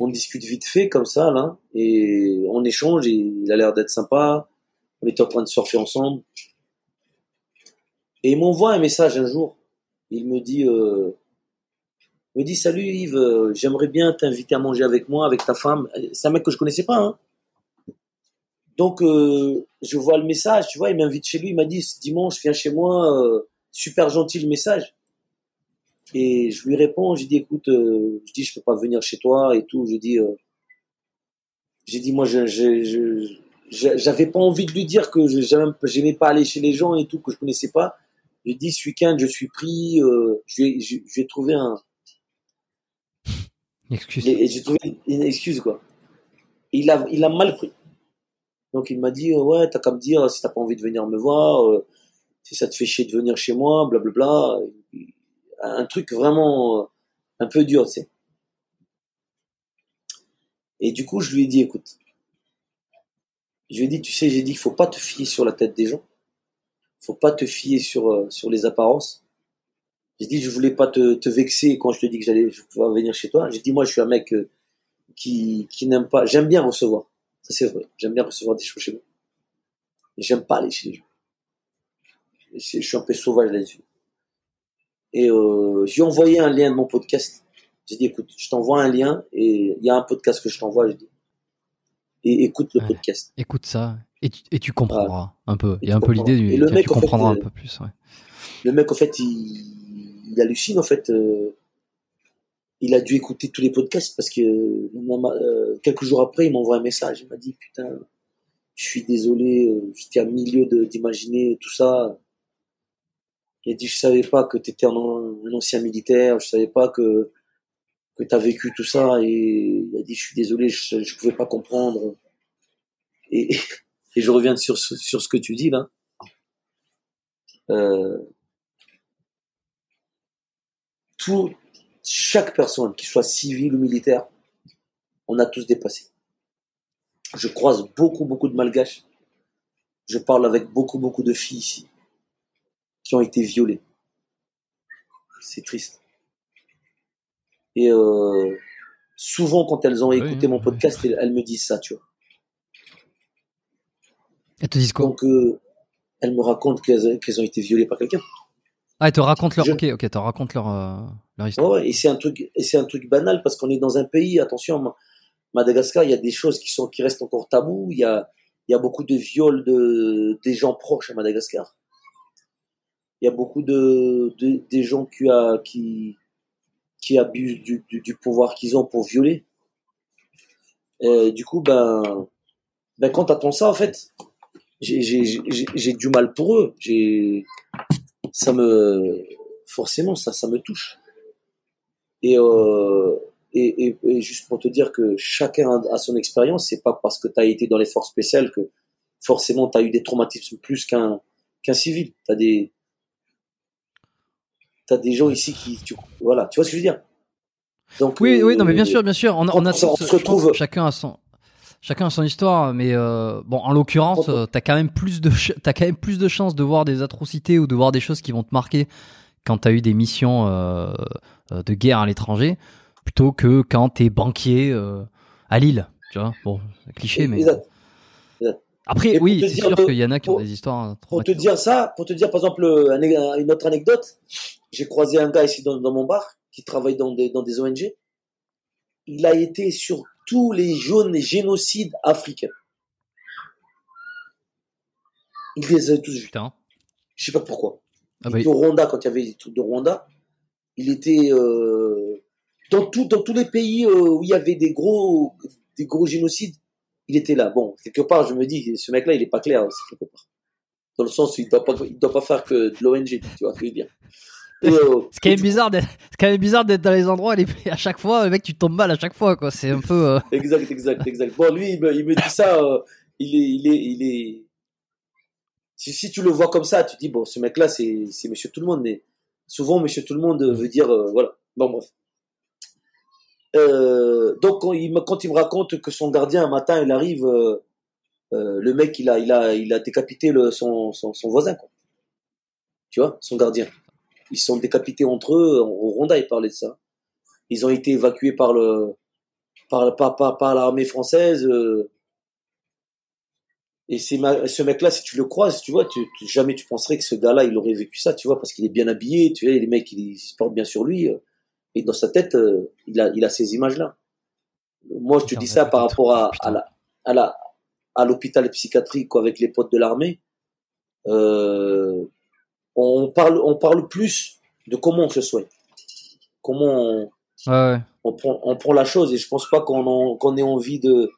On discute vite fait comme ça là, et on échange. Et il a l'air d'être sympa. On était en train de surfer ensemble. Et il m'envoie un message un jour. Il me dit, euh, me dit salut Yves, euh, j'aimerais bien t'inviter à manger avec moi, avec ta femme. C'est un mec que je connaissais pas. Hein. Donc euh, je vois le message, tu vois, il m'invite chez lui. Il m'a dit dimanche, viens chez moi. euh, super gentil le message. Et je lui réponds, j'ai dit écoute, euh, je dis je peux pas venir chez toi et tout. Je dis, euh, j'ai dit moi je, j'avais pas envie de lui dire que j'aimais pas aller chez les gens et tout que je connaissais pas. J'ai dit ce week-end je suis pris, euh, je, vais, je, je vais trouver un, Excuse. et, et j'ai trouvé une excuse quoi. Et il a, il a mal pris. Donc il m'a dit euh, ouais t'as qu'à me dire si t'as pas envie de venir me voir, euh, si ça te fait chier de venir chez moi, blablabla. Un truc vraiment euh, un peu dur, tu sais. Et du coup je lui ai dit écoute, je lui ai dit tu sais j'ai dit qu'il faut pas te fier sur la tête des gens, faut pas te fier sur euh, sur les apparences. J'ai dit je voulais pas te, te vexer quand je te dis que j'allais pouvoir venir chez toi. J'ai dit moi je suis un mec euh, qui, qui n'aime pas. J'aime bien recevoir. Ça, c'est vrai. J'aime bien recevoir des choses chez moi. Mais j'aime pas aller chez les gens. Je suis un peu sauvage là-dessus. Et euh, j'ai envoyé un lien de mon podcast. J'ai dit, écoute, je t'envoie un lien et il y a un podcast que je t'envoie. J'ai dit. Et écoute le Ouais. podcast. Écoute ça et tu, et tu comprendras un peu. Il y a un peu l'idée du. le mec, tu fait, comprendras un euh, peu plus. Ouais. Le mec, en fait, il, il hallucine. En fait, euh, il a dû écouter tous les podcasts parce que euh, quelques jours après, il m'envoie un message. Il m'a dit, putain, je suis désolé, j'étais à milieu d'imaginer tout ça. Il a dit, je savais pas que tu étais un, un ancien militaire, je savais pas que, que tu as vécu tout ça. Et il a dit, je suis désolé, je, je pouvais pas comprendre. Et, et je reviens sur, ce- sur ce que tu dis là. Euh, tout, chaque personne, qui soit civile ou militaire, on a tous dépassé. Je croise beaucoup, beaucoup de malgaches. Je parle avec beaucoup, beaucoup de filles ici qui ont été violées. C'est triste. Et euh, souvent, quand elles ont Oui, écouté mon oui. podcast, elles, elles me disent ça, tu vois. Elles te disent quoi Donc, euh, elles me racontent qu'elles qu'elles ont été violées par quelqu'un. Ah, elles te racontent leur. je- Ok, ok, te racontent leur, euh, leur histoire. ouais, et c'est un truc, et c'est un truc banal parce qu'on est dans un pays. Attention, Ma- Madagascar, il y a des choses qui sont, qui restent encore tabous. Il y a, il y a beaucoup de viols de des gens proches à Madagascar. Il y a beaucoup de, de des gens qui a, qui, qui abusent du, du, du pouvoir qu'ils ont pour violer. Et du coup, ben, ben quand t'attends ça, en fait, j'ai, du mal pour eux. J'ai, ça me, forcément, ça, ça me touche. Et, euh, et, et, et juste pour te dire que chacun a, son expérience, c'est pas parce que tu as été dans les forces spéciales que forcément tu as eu des traumatismes plus qu'un qu'un civil. Tu as des t'as des gens ici qui tu, voilà, tu vois ce que je veux dire? Donc Oui, euh, oui, non, mais bien sûr, bien sûr. On, on a on se- retrouve- chacun a son. Chacun a son histoire, mais euh, bon, en l'occurrence, On- euh, t'as quand même plus de, t'as quand même plus de chances de voir des atrocités ou de voir des choses qui vont te marquer quand t'as eu des missions euh, euh, de guerre à l'étranger, plutôt que quand t'es banquier à Lille. Tu vois, bon, cliché, mais Exact. après, Et oui, c'est sûr qu'il y en a qui ont des histoires. euh, Pour te dire ça, pour te dire par exemple un- un- une autre anecdote, j'ai croisé un gars ici dans, dans mon bar qui travaille dans des, dans des ONG. Il a été sur tous les jaunes génocides africains. Il les a tous vus. Putain. Je sais pas pourquoi. Ah Il bah, était au Rwanda quand il y avait des trucs de Rwanda. Il était euh, dans tout, dans tous les pays euh, où il y avait des gros, des gros génocides. Il était là. Bon, quelque part, je me dis, ce mec-là, il est pas clair aussi quelque part. Dans le sens où il doit pas, il doit pas faire que de l'ONG, tu vois ce que je veux dire. Euh, <laughs> C'est quand même bizarre d'être, c'est quand même bizarre d'être dans les endroits, les- à chaque fois, le mec, tu tombes mal à chaque fois, quoi. C'est un peu. euh, <laughs> Exact, exact, exact. Bon, lui, il me, il me dit ça, euh, il est, il est, il est. Si, si tu le vois comme ça, tu dis bon, ce mec-là, c'est, c'est Monsieur Tout le Monde, mais souvent Monsieur Tout le Monde veut dire, euh, voilà. Bon, bref. euh, donc quand il, me, quand il me raconte que son gardien un matin il arrive, euh, euh, le mec il a il a il a décapité le, son, son, son voisin quoi. Tu vois, son gardien. Ils sont décapités entre eux. Au Ronda il parlait de ça. Ils ont été évacués par le par par l'armée française. euh, et ce mec-là, si tu le croises, tu vois, jamais tu penserais que ce gars-là, il aurait vécu ça, tu vois, parce qu'il est bien habillé, tu vois, les mecs, ils, ils se portent bien sur lui. euh, et dans sa tête, euh, il a, ces images-là. Moi, je te dis ça par rapport à, l'hôpital psychiatrique avec les potes de l'armée. On parle, on parle plus de comment on se soigne, comment on, Ouais, ouais. on prend, on prend la chose et je pense pas qu'on ait envie de,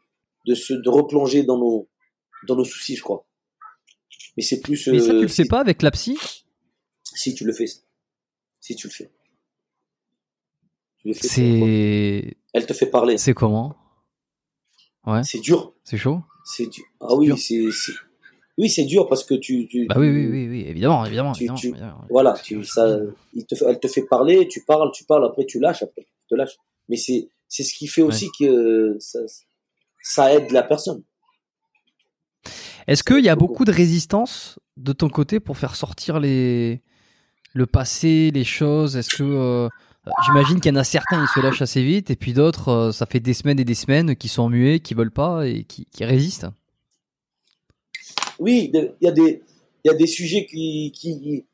de se, de replonger dans nos, dans nos soucis, je crois. Mais c'est plus, Mais ça, tu euh, le sais si, pas avec la psy? Si tu le fais, si tu le fais. Fais, c'est elle te fait parler. C'est comment? Ouais, C'est dur, c'est chaud? C'est dur. Ah oui, c'est- oui, c'est dur parce que tu, tu, Bah oui, oui, oui, oui, évidemment, évidemment. Tu- évidemment, tu- évidemment. voilà, tu, ça, il te, fait- elle te fait parler, tu parles, tu parles, après tu lâches, après tu te lâches. Mais c'est, c'est ce qui fait aussi que ça, ça aide la personne. Est-ce qu'il y a beaucoup. de résistance de ton côté pour faire sortir les le passé, les choses? Est-ce que euh, j'imagine qu'il y en a certains ils se lâchent assez vite et puis d'autres euh, ça fait des semaines et des semaines qui sont muets, qui veulent pas et qui, qui résistent. Oui, il y a des, il y a des sujets qui, qui,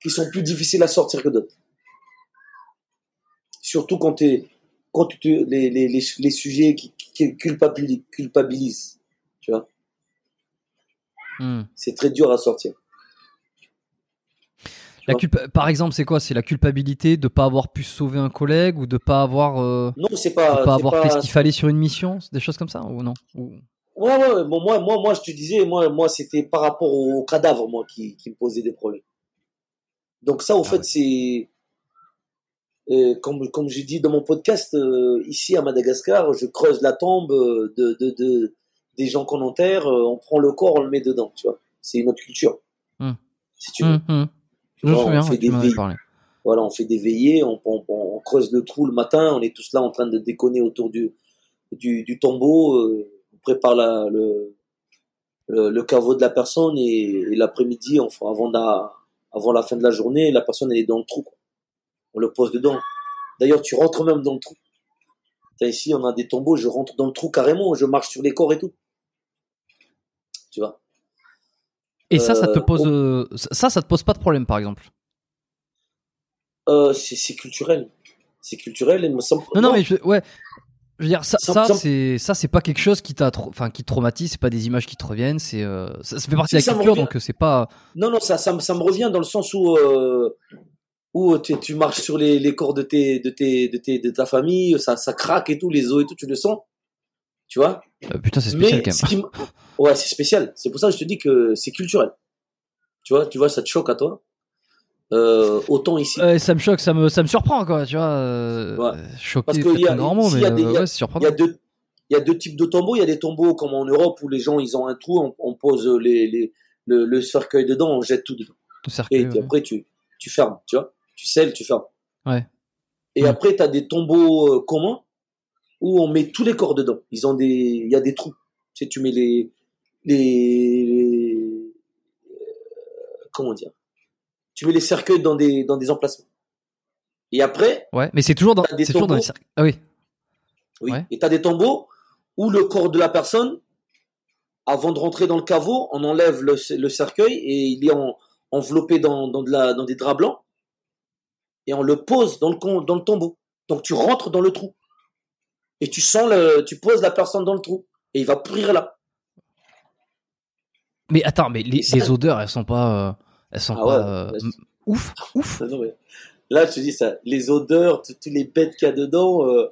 qui sont plus difficiles à sortir que d'autres. Surtout quand t'es, quand tu te, les, les, les, les sujets qui, qui culpabilisent, culpabilisent, tu vois. Hmm. C'est très dur à sortir. La vois culpa- Par exemple, c'est quoi? C'est la culpabilité de pas avoir pu sauver un collègue ou de pas avoir euh, Non, de pas, pas avoir pas- fait ce qu'il fallait sur une mission, des choses comme ça ou non? Ou- Ouais, ouais, bon, moi, moi, moi, je te disais, moi, moi, c'était par rapport au cadavre, moi, qui, qui me posait des problèmes. Donc ça, au Ah fait, ouais. c'est, euh, comme, comme j'ai dit dans mon podcast, euh, ici à Madagascar, je creuse la tombe euh, de, de, de des gens qu'on enterre, euh, on prend le corps, on le met dedans, tu vois. C'est une autre culture. Hmm. Si tu veux. Hmm, hmm. Je me vois, on souviens, fait des parlé. Voilà, on fait des veillées, on, on, on- creuse le trou le matin, on est tous là en train de déconner autour du, du, du tombeau, euh, prépare la, le, le, le caveau de la personne et, et l'après-midi, enfin, avant la, avant la fin de la journée, la personne elle est dans le trou. quoi. On le pose dedans. D'ailleurs, tu rentres même dans le trou. T'as ici, on a des tombeaux, je rentre dans le trou carrément, je marche sur les corps et tout. Tu vois Et ça, ça te Euh, pose on- euh, ça, ça te pose pas de problème, par exemple? Euh, c'est culturel. C'est culturel et me semble. Non, non, mais je, ouais. Je veux dire, ça, Ça- c'est, ça, c'est pas quelque chose qui t'a, enfin, qui te traumatise, c'est pas des images qui te reviennent, c'est, euh, ça, ça fait partie de la culture, donc euh, c'est pas. Non, non, ça, ça, me- ça me revient dans le sens où, euh, où tu, tu marches sur les, les corps de, tes, de, tes, de, tes, de ta famille, ça, ça craque et tout, les os et tout, tu le sens. Tu vois euh, putain, c'est spécial Mais quand ce même. qui Ouais, c'est spécial. C'est pour ça que je te dis que c'est culturel. Tu vois, tu vois, ça te choque à toi. Euh, autant ici. Ça me choque, ça me, ça me surprend, quoi, tu vois. Euh, Ouais. Choqué, Parce peut-être y a- grand mot, mais y a des- euh, ouais, Il y a deux, il y a deux types de tombeaux. Il y a des tombeaux comme en Europe où les gens, ils ont un trou, on, on pose les, les, le, le cercueil dedans, on jette tout dedans. Tout cerclé, Et ouais. après, tu, tu fermes, tu vois. Tu scelles, tu fermes. Ouais. Et après, tu as des tombeaux euh, communs où on met tous les corps dedans. Ils ont des, il y a des trous. Tu sais, tu mets les, les, les- comment dire? Tu mets les cercueils dans des, dans des emplacements. Et après, Ouais, mais c'est toujours dans, des c'est toujours dans les tombeaux cercles. Ah oui. oui, Ouais. et tu as des tombeaux où le corps de la personne, avant de rentrer dans le caveau, on enlève le, le cercueil et il est en- enveloppé dans, dans, de la, dans des draps blancs et on le pose dans le, con- dans le tombeau. Donc tu rentres dans le trou et tu sens le, tu poses la personne dans le trou et il va pourrir là. Mais attends, mais les odeurs, elles sont pas, euh, elles sont Ah pas ouais, euh, là, ouf, ouf. <laughs> Non, mais là, je te dis ça, les odeurs, toutes les bêtes qu'il y a dedans. euh,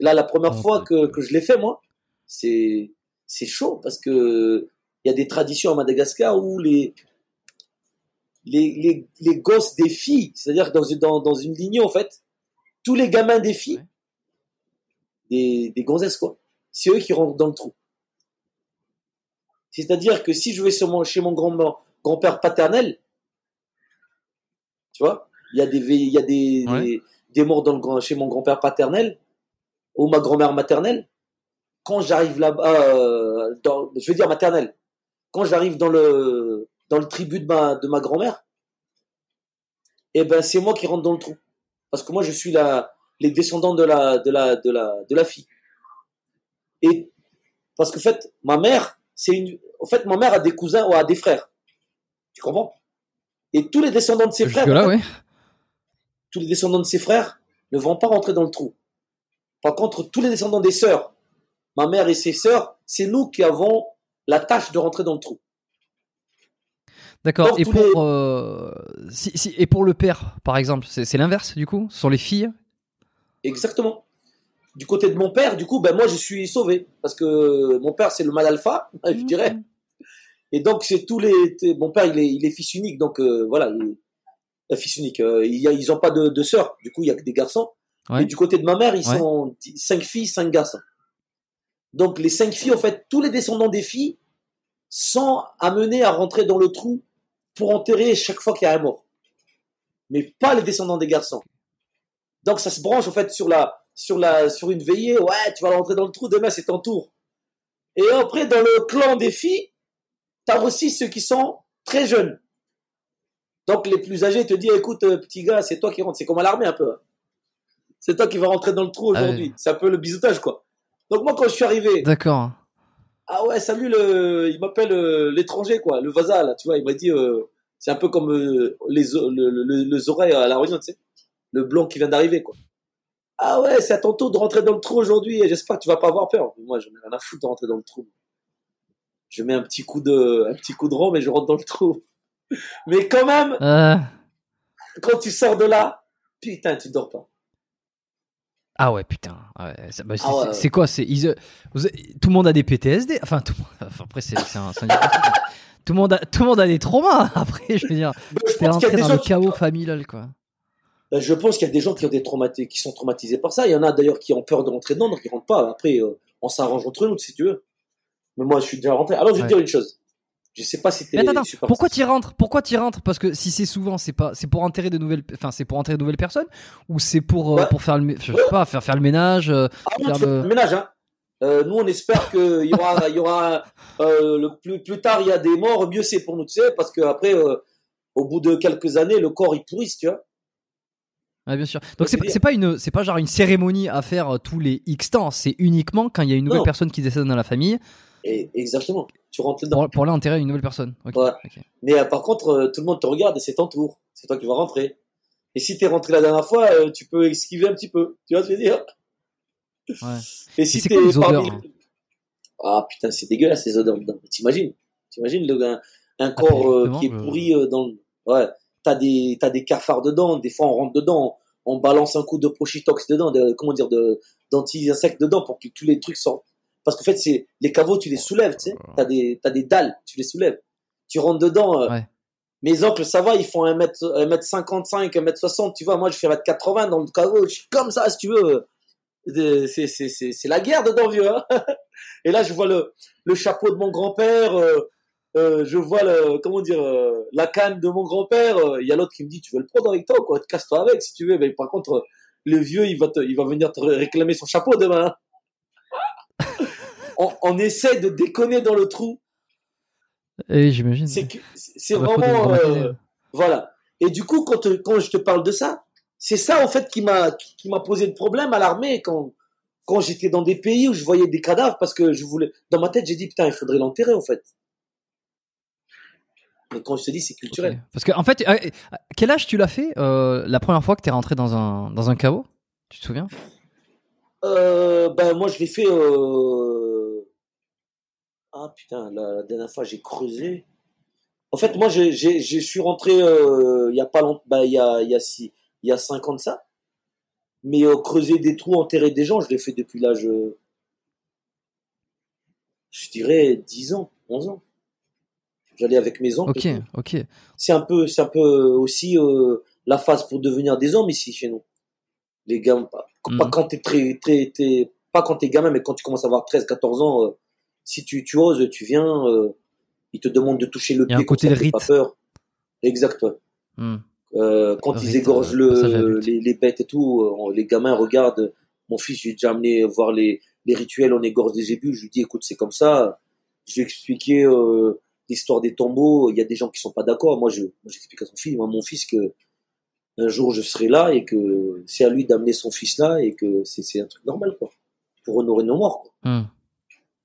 là, la première Oh, fois que, que je l'ai fait, moi, c'est c'est chaud parce que il y a des traditions à Madagascar où les les, les, les gosses des filles, c'est-à-dire dans, une- dans, dans une lignée, en fait, tous les gamins des filles, Ouais. des, des gonzesses, quoi, c'est eux qui rentrent dans le trou. C'est-à-dire que si je vais sur mon, chez mon grand, grand-père paternel, tu vois, il y a des, vé- il y a des, Ouais. des, des morts dans le grand, chez mon grand-père paternel ou ma grand-mère maternelle, quand j'arrive là-bas, euh, dans, je veux dire maternelle, quand j'arrive dans le dans le tribut de ma de ma grand-mère, eh ben c'est moi qui rentre dans le trou parce que moi je suis la les descendants de la de la de la de la fille. Et parce que en fait ma mère c'est une en fait ma mère a des cousins ou a des frères. Tu comprends? Et tous les descendants de ses frères tous les descendants de ses frères ne vont pas rentrer dans le trou. Par contre, tous les descendants des sœurs, ma mère et ses sœurs, c'est nous qui avons la tâche de rentrer dans le trou. D'accord. Et pour euh, si, et pour le père, par exemple, c'est l'inverse du coup, ce sont les filles? Exactement. Du côté de mon père, du coup, ben moi je suis sauvé parce que mon père c'est le mal alpha, <laughs> je mmh. dirais. Et donc c'est tous les, mon père il est, il est fils unique, donc euh, voilà, il, fils unique. Euh, il y a, ils ont pas de, de sœurs, du coup il y a que des garçons. Et du côté de ma mère, ils sont cinq filles, cinq garçons. Donc les cinq filles, en fait, tous les descendants des filles sont amenés à rentrer dans le trou pour enterrer chaque fois qu'il y a un mort. Mais pas les descendants des garçons. Donc ça se branche en fait sur la sur la sur une veillée. Ouais, tu vas rentrer dans le trou demain, c'est ton tour. Et après dans le clan des filles, t'as aussi ceux qui sont très jeunes. Donc les plus âgés te disent écoute euh, petit gars, c'est toi qui rentres. C'est comme à l'armée un peu. Hein. C'est toi qui vas rentrer dans le trou ah aujourd'hui. C'est un peu le bisoutage quoi. Donc moi quand je suis arrivé. D'accord. Ah ouais, salut le, il m'appelle euh, l'étranger quoi, le Vaza là, tu vois, il m'a dit, euh, c'est un peu comme les le, oreilles à la réunion, tu sais le blanc qui vient d'arriver, quoi. Ah ouais, c'est à ton tour de rentrer dans le trou aujourd'hui et j'espère que tu vas pas avoir peur. Moi, j'en ai rien à foutre de rentrer dans le trou. Je mets un petit coup de, un petit coup de rond, mais je rentre dans le trou. Mais quand même, euh. quand tu sors de là, putain, tu dors pas. Ah ouais, putain. Bah, ah c'est quoi C'est tout le monde a des PTSD. Enfin, tout, enfin après c'est un, <laughs> tout le monde a tout le monde a des traumas. <laughs> Après, je veux dire, t'es rentré dans le chaos familial, quoi. Je pense qu'il y a des gens qui ont des qui sont traumatisés par ça. Il y en a d'ailleurs qui ont peur de rentrer dedans, donc ils rentrent pas. Après, euh, on s'arrange entre nous, si tu veux. Mais moi, je suis déjà rentré. Alors, je vais te dire une chose. Je sais pas si t'es. Attends, attends. Pourquoi tu rentres? Pourquoi tu rentres? Parce que si c'est souvent, c'est pas, c'est pour enterrer de nouvelles, enfin, c'est pour enterrer de nouvelles personnes, ou c'est pour, euh, pour faire le, je sais pas, faire faire le ménage. Euh, ah faire le... le... ménage, hein. nous, on espère qu'il y aura, il y aura le plus, plus tard, il y a des morts, mieux c'est pour nous, tu sais, parce que après, au bout de quelques années, le corps il pourrisse, tu vois bien sûr. Donc c'est pas une c'est pas genre une cérémonie à faire euh, tous les X temps, c'est uniquement quand il y a une nouvelle personne qui décède dans la famille. Et exactement. Tu rentres dedans. Pour, pour l'enterrer une nouvelle personne. Mais euh, par contre, euh, tout le monde te regarde et c'est ton tour. C'est toi qui vas rentrer. Et si t'es rentré la dernière fois, tu peux esquiver un petit peu. Tu vois ce que je veux dire? Ouais. Et si t'es parmi... Hein? Ah putain, c'est dégueulasse ces odeurs dedans. T'imagines? T'imagines le un, un ah, corps qui est pourri dans ouais t'as des t'as des cafards dedans. Des fois, on rentre dedans, on, balance un coup de prochitox dedans, de, comment dire, de d'anti-insectes dedans pour que tous les trucs sortent. Parce qu'en fait, c'est les caveaux, tu les soulèves, tu sais. T'as des t'as des dalles, tu les soulèves. Tu rentres dedans. Euh, mes oncles, ça va, ils font 1 mètre, 1 mètre 55, 1 mètre 60, tu vois. Moi, je fais 1 mètre 80 dans le caveau. Je suis comme ça, si tu veux. C'est, c'est, c'est, c'est la guerre dedans, vieux. Hein <laughs> Et là, je vois le, le chapeau de mon grand-père. Euh, euh, je vois le, comment dire, euh, la canne de mon grand-père. Il euh, y a l'autre qui me dit, tu veux le prendre avec toi, quoi, casse-toi avec si tu veux. Mais par contre, le vieux, il va, te, il va venir te réclamer son chapeau demain. On, on, essaie de déconner dans le trou. Et j'imagine. C'est vraiment, voilà. Et du coup, quand, quand je te parle de ça, c'est ça en fait qui m'a qui, m'a posé le problème à l'armée quand quand j'étais dans des pays où je voyais des cadavres parce que je voulais dans ma tête j'ai dit putain il faudrait l'enterrer en fait mais quand je te dis, c'est culturel. Parce que, en fait, euh, quel âge tu l'as fait euh, la première fois que tu es rentré dans un, dans un caveau? Tu te souviens? Euh, Ben, moi, je l'ai fait. Euh... Ah putain, la, dernière fois, j'ai creusé. En fait, moi, je, je suis rentré il y a pas longtemps, ben, il y a, y a, six, y a cinq ans de ça. Mais creuser des trous, enterrer des gens, je l'ai fait depuis l'âge. Je dirais 10 ans, 11 ans. J'allais avec mes oncles. Ok, ok. C'est un peu, c'est un peu aussi euh, la phase pour devenir des hommes ici chez nous. Les gamins, pas, mm. quand t'es très, très, pas quand t'es gamin, mais quand tu commences à avoir 13, 14 ans, euh, si tu, tu oses, tu viens, euh, ils te demandent de toucher le pied. un côté de rite. Pas peur. Exact, ouais. Mm. Euh, quand ils Rite, égorgent euh, à le, les, les bêtes et tout, euh, les gamins regardent. Mon fils, j'ai déjà amené voir les, les rituels, on égorge des ébus. Je lui dis, écoute, c'est comme ça. Je lui ai expliqué euh, l'histoire des tombeaux. Il y a des gens qui sont pas d'accord. Moi, je, j'explique à son fils, moi, mon fils, que un jour je serai là et que c'est à lui d'amener son fils là et que c'est, c'est un truc normal, quoi. Pour honorer nos morts, quoi. Hum,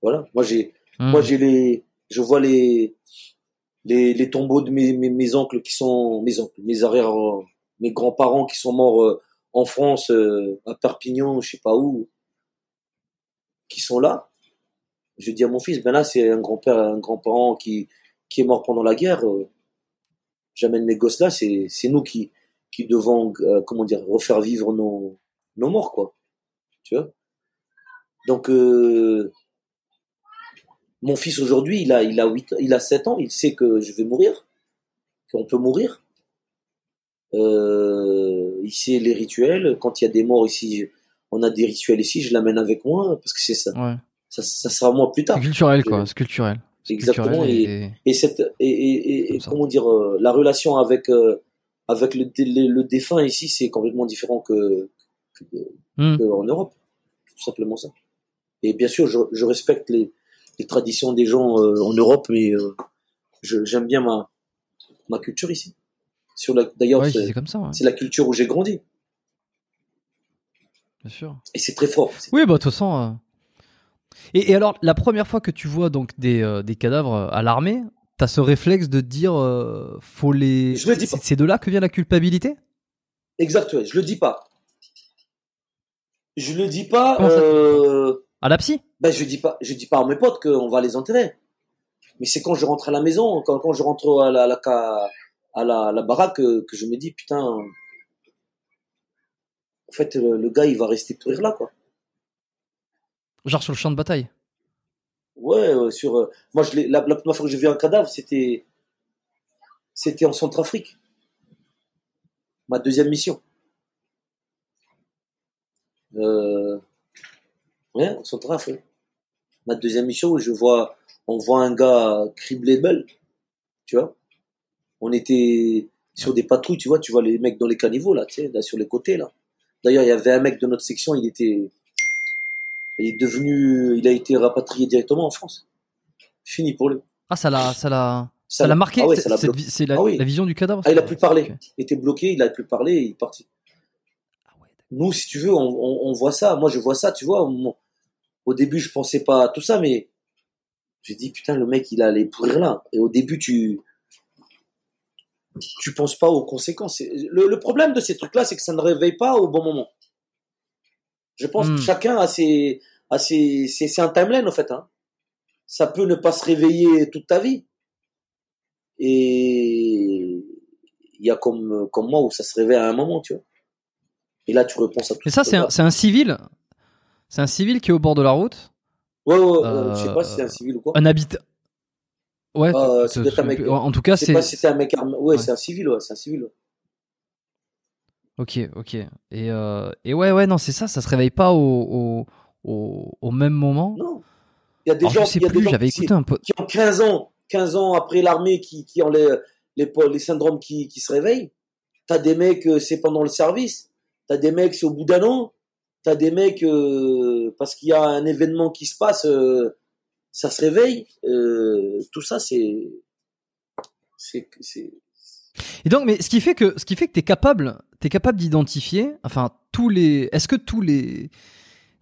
Voilà. Moi, j'ai, hum. moi, j'ai les, je vois les, les, les tombeaux de mes, mes, mes oncles qui sont, mes oncles, mes arrière, mes grands-parents qui sont morts euh, en France, euh, à Perpignan, je sais pas où, qui sont là. Je dis à mon fils, ben là, c'est un grand-père, un grand-parent qui, qui est mort pendant la guerre. euh, J'amène mes gosses là, c'est, c'est nous qui, qui devons, euh, comment dire, refaire vivre nos, nos morts, quoi. Tu vois? Donc, euh, mon fils aujourd'hui, il a, il a 8, il a 7 ans, il sait que je vais mourir, qu'on peut mourir. Euh, il sait les rituels. Quand il y a des morts ici, on a des rituels ici, je l'amène avec moi parce que c'est ça. Ouais. Ça, ça sera moi plus tard. C'est culturel, quoi. C'est culturel. Exactement. Et, et cette, et, et, et- comment dire, euh, la relation avec, euh, avec le, le, le défunt ici, c'est complètement différent que, que, que en Europe. Tout simplement ça. Et bien sûr, je, je respecte les, les traditions des gens euh, en Europe, mais euh, j'aime bien ma, ma culture ici. Sur la, d'ailleurs, Ouais, c'est, c'est comme ça, ouais. c'est la culture où j'ai grandi. Bien sûr. Et c'est très fort. Oui, bah, de toute façon. euh. Et, et alors, la première fois que tu vois donc des, euh, des cadavres à l'armée, t'as ce réflexe de dire, euh, faut les. Je le dis C'est- pas. C'est de là que vient la culpabilité? Exact, ouais, je le dis pas. Je le dis pas. Euh, À la psy? Ben je dis pas, je dis pas à mes potes qu'on va les enterrer. Mais c'est quand je rentre à la maison, quand, quand je rentre à la, à la, à la, à la baraque, que, que je me dis putain. En fait, le, le gars, il va rester pourrir là, quoi. Genre sur le champ de bataille? Ouais, euh, sur. euh, moi, je la, la première fois que j'ai vu un cadavre, c'était. C'était en Centrafrique. Ma deuxième mission. Euh, ouais, en Centrafrique. Ma deuxième mission je vois, on voit un gars criblé de balles. Tu vois? On était sur des patrouilles, tu vois, tu vois les mecs dans les caniveaux, là, tu sais, là, sur les côtés, là. D'ailleurs, il y avait un mec de notre section, il était, il est devenu, il a été rapatrié directement en France. Fini pour lui. Ah, ça l'a, ça l'a, Ça l'a marqué. Ah ouais, c'est- ça l'a cette bloqué. vi- C'est la, Ah oui. la vision du cadavre. Ah, il a plus parlé. Il était bloqué, il a plus parlé, il est parti. Ah. Nous, si tu veux, on, on, on voit ça. Moi, je vois ça, tu vois. Mon- au début, je pensais pas à tout ça, mais j'ai dit, putain, le mec, il allait pourrir là. Et au début, tu, tu penses pas aux conséquences. Le, le problème de ces trucs-là, c'est que ça ne réveille pas au bon moment. Je pense Hmm. que chacun a ses, a ses, c'est, c'est un timeline, en fait, hein. Ça peut ne pas se réveiller toute ta vie. Et il y a comme, comme moi où ça se réveille à un moment, tu vois. Et là, tu repenses à tout ça, c'est un, c'est un civil. C'est un civil qui est au bord de la route. Ouais, ouais, ouais, Euh, je sais pas si c'est un civil ou quoi. Un habitant. Ouais. Euh, c'est- c'est peut-être un mec- En tout cas, Je sais c'est. pas si c'est un mec armé. Ouais, Ouais. c'est un civil, ouais, c'est un civil. ouais. Ok, ok. Et, euh, et ouais, ouais, non, c'est ça. Ça se réveille pas au, au, même moment. Non. Il y a des Alors, gens, je sais y a plus. J'avais écouté un peu. qui ont 15 ans, 15 ans après l'armée, qui, qui ont les, les, les syndromes qui, qui se réveillent. T'as des mecs, euh, c'est pendant le service. T'as des mecs, c'est au bout d'un an. T'as des mecs, euh, parce qu'il y a un événement qui se passe, euh, ça se réveille. Euh, tout ça, c'est, Et donc, mais ce qui fait que, ce qui fait que t'es capable, t'es capable d'identifier, enfin, tous les, est-ce que tous les,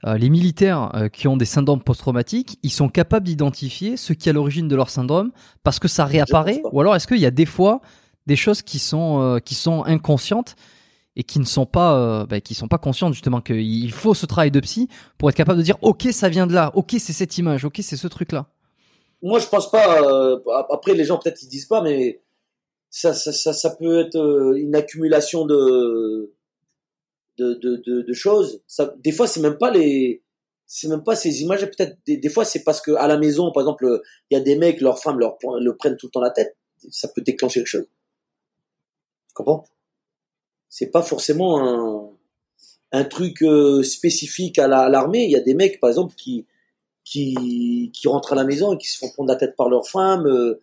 euh, les militaires euh, qui ont des syndromes post-traumatiques, ils sont capables d'identifier ce qui est à l'origine de leur syndrome parce que ça réapparaît, ou alors est-ce qu'il y a des fois des choses qui sont, euh, qui sont inconscientes et qui ne sont pas, euh, bah, sont pas conscientes justement qu'il faut ce travail de psy pour être capable de dire, ok, ça vient de là, ok, c'est cette image, ok, c'est ce truc-là. Moi, je pense pas. euh, après, les gens peut-être ils disent pas, mais ça, ça, ça, peut être euh, une accumulation de de, de, de, choses. Des fois, c'est même pas les, c'est même pas ces images. Peut-être des, fois, c'est parce que à la maison, par exemple, il y a des mecs, leurs femmes leur le prennent tout le temps la tête. Ça peut déclencher quelque chose. Tu comprends? C'est pas forcément un un truc euh, spécifique à la- à l'armée. Il y a des mecs, par exemple, qui qui, qui rentrent à la maison et qui se font prendre la tête par leur femme. Euh,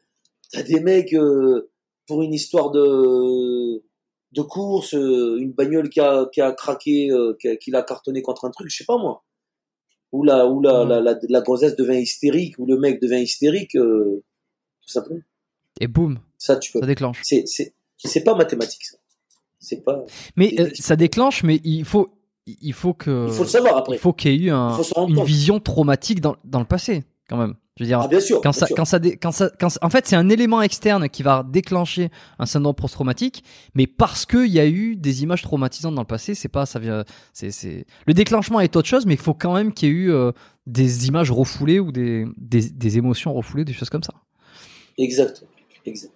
T'as des mecs, euh, pour une histoire de de course, euh, une bagnole qui a, qui a craqué, euh, qui, a, qui l'a cartonné contre un truc, je sais pas moi. Ou la, ou la, Mhm. la, la, la gonzesse devient hystérique, ou le mec devient hystérique, euh, tout simplement. Et boum, Ça, tu peux. ça déclenche. C'est, c'est, c'est pas mathématique, ça. C'est pas. Mais euh, ça déclenche, mais il faut, il faut que, Il faut le savoir après. il faut qu'il y ait eu un- une compte. vision traumatique dans, dans le passé, quand même. Je veux dire, Ah, bien sûr. quand bien ça, sûr. quand ça, quand ça, quand ça- en fait, c'est un élément externe qui va déclencher un syndrome post-traumatique, mais parce qu'il y a eu des images traumatisantes dans le passé, c'est pas, ça vient, c'est, c'est, le déclenchement est autre chose, mais il faut quand même qu'il y ait eu euh, des images refoulées ou des, des, des émotions refoulées, des choses comme ça. Exact. Exact.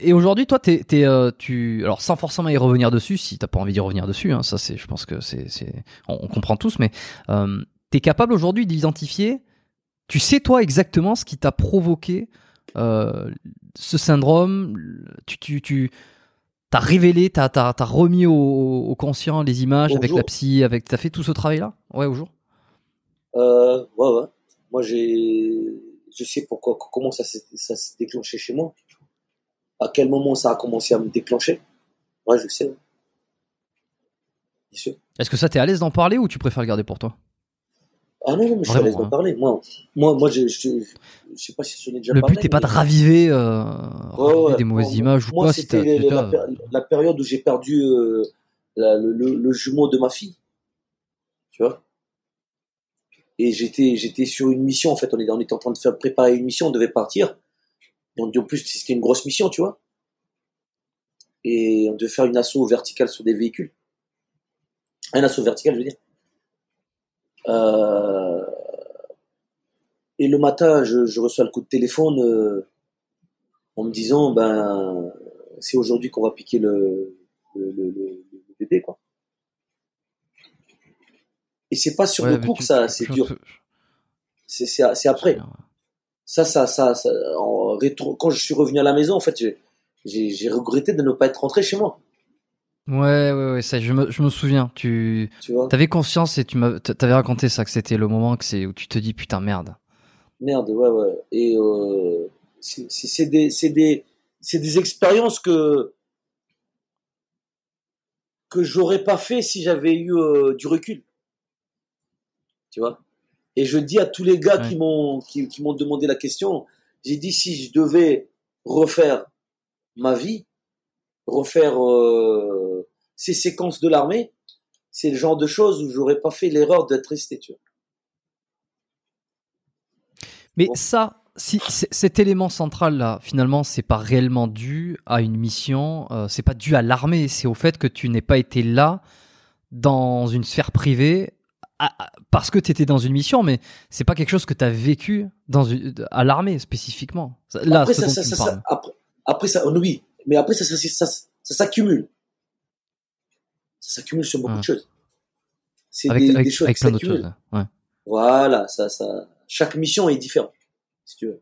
Et aujourd'hui, toi, t'es, t'es, euh, tu, alors sans forcément y revenir dessus, si t'as pas envie d'y revenir dessus, hein, ça c'est, je pense que c'est, c'est, on, on comprend tous, mais euh, t'es capable aujourd'hui d'identifier, tu sais toi exactement ce qui t'a provoqué euh, ce syndrome, tu, tu, tu t'as révélé, t'as, t'as, t'as remis au, au conscient les images avec la psy, avec, t'as fait tout ce travail-là, ouais, au jour. Euh, ouais, ouais. Moi, j'ai, je sais pourquoi, comment ça s'est, ça s'est déclenché chez moi. À quel moment ça a commencé à me déclencher? Ouais, je sais. ouais. Bien sûr. Est-ce que ça t'es à l'aise d'en parler ou tu préfères le garder pour toi? Ah non, non, mais je suis à l'aise d'en hein. parler. Moi, moi, moi, je, je, je sais pas si je l'ai déjà Le parlé. but n'est pas de raviver, euh, raviver Ouais, ouais. des mauvaises Moi, images ou moi, quoi. si c'était la, période où j'ai perdu euh, la- le, le- le jumeau de ma fille. Tu vois? Et j'étais, j'étais sur une mission, en fait. On était, on était en train de faire préparer une mission, on devait partir. Et on dit en plus, c'était une grosse mission, tu vois. Et on devait faire une assaut verticale sur des véhicules. Un assaut vertical, je veux dire. Euh, Et le matin, je, je reçois le coup de téléphone euh, en me disant, ben, c'est aujourd'hui qu'on va piquer le, le, le, le- le bébé, quoi. Et c'est pas sur Ouais, le coup que ça, c'est dur. C'est après. Ça, ça, ça, ça en rétro, quand je suis revenu à la maison, en fait, j'ai, regretté de ne pas être rentré chez moi. Ouais, ouais, ouais, ça, je me, je me souviens. Tu Tu vois? avais conscience et tu m'as, t'avais raconté ça, que c'était le moment que c'est où tu te dis putain merde. Merde, ouais, ouais. Et euh, c'est des, des expériences que que j'aurais pas fait si j'avais eu euh, du recul. Tu vois? Et je dis à tous les gars Ouais. qui m'ont qui, qui m'ont demandé la question, j'ai dit si je devais refaire ma vie, refaire euh, ces séquences de l'armée, c'est le genre de choses où j'aurais pas fait l'erreur d'être resté, tu vois. Mais Bon. ça, si cet élément central là, finalement, c'est pas réellement dû à une mission, euh, c'est pas dû à l'armée, c'est au fait que tu n'aies pas été là dans une sphère privée à- à- parce que tu étais dans une mission, mais c'est pas quelque chose que tu as vécu dans une, à l'armée spécifiquement. Là, après, ça, ça, après, après ça, oui, mais après ça, s'accumule. Ça s'accumule sur beaucoup Ouais. de choses. C'est avec, des, avec, des choses avec plein d'autres choses. Ouais. Voilà, ça, ça, chaque mission est différente, si tu veux.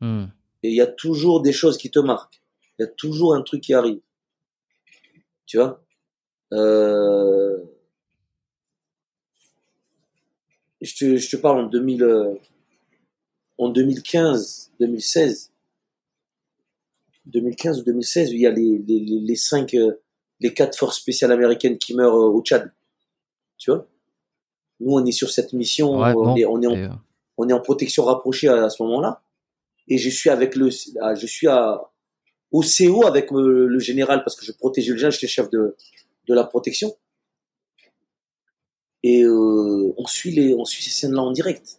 Hmm. Et il y a toujours des choses qui te marquent. Il y a toujours un truc qui arrive. Tu vois? Euh... je, te, je te parle en 2000, euh, en 2015, 2016. 2015 ou 2016, où il y a les, les, les, les cinq, euh, les quatre forces spéciales américaines qui meurent euh, au Tchad. Tu vois? Nous, on est sur cette mission, Ouais, on, est, on, est en, Et, euh, on est en protection rapprochée à, à ce moment-là. Et je suis avec le, je suis à, au CO avec le général parce que je protégeais le général, j'étais chef de, de la protection. Et euh, on suit les, on suit ces scènes-là en direct.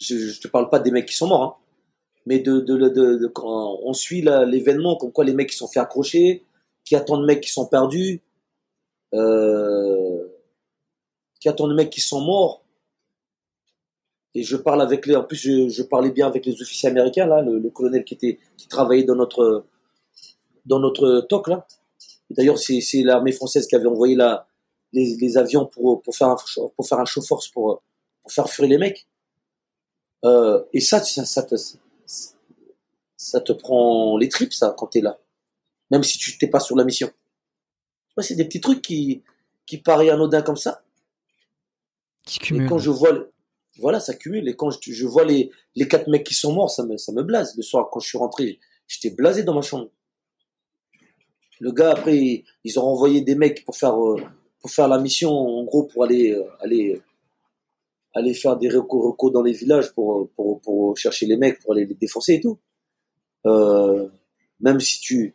Je, je te parle pas des mecs qui sont morts, hein, mais de, de, de, quand on suit l'événement, comme quoi les mecs qui sont fait accrocher, qui attendent mecs qui sont perdus, euh, qui attendent mecs qui sont morts. Et je parle avec les, en plus je, parlais bien avec les officiers américains là, le, le colonel qui était, qui travaillait dans notre, dans notre TOC là. D'ailleurs c'est l'armée française qui avait envoyé la, les, les avions pour, pour faire un, pour faire un show force pour, pour faire fuir les mecs. Euh, et ça, ça, ça te, ça te prend les tripes ça quand t'es là, même si tu t'es pas sur la mission. Tu vois, c'est des petits trucs qui, qui paraissent anodins comme ça. qui Et quand je vois, voilà, ça cumule. Et quand je, je vois les, les quatre mecs qui sont morts, ça me, ça me blase. Le soir, quand je suis rentré, J'étais blasé dans ma chambre. Le gars, après, ils ont renvoyé des mecs pour faire, euh, pour faire la mission, en gros, pour aller, euh, aller, aller faire des recours, dans les villages pour, pour, pour chercher les mecs, pour aller les défoncer et tout. Euh, même si tu,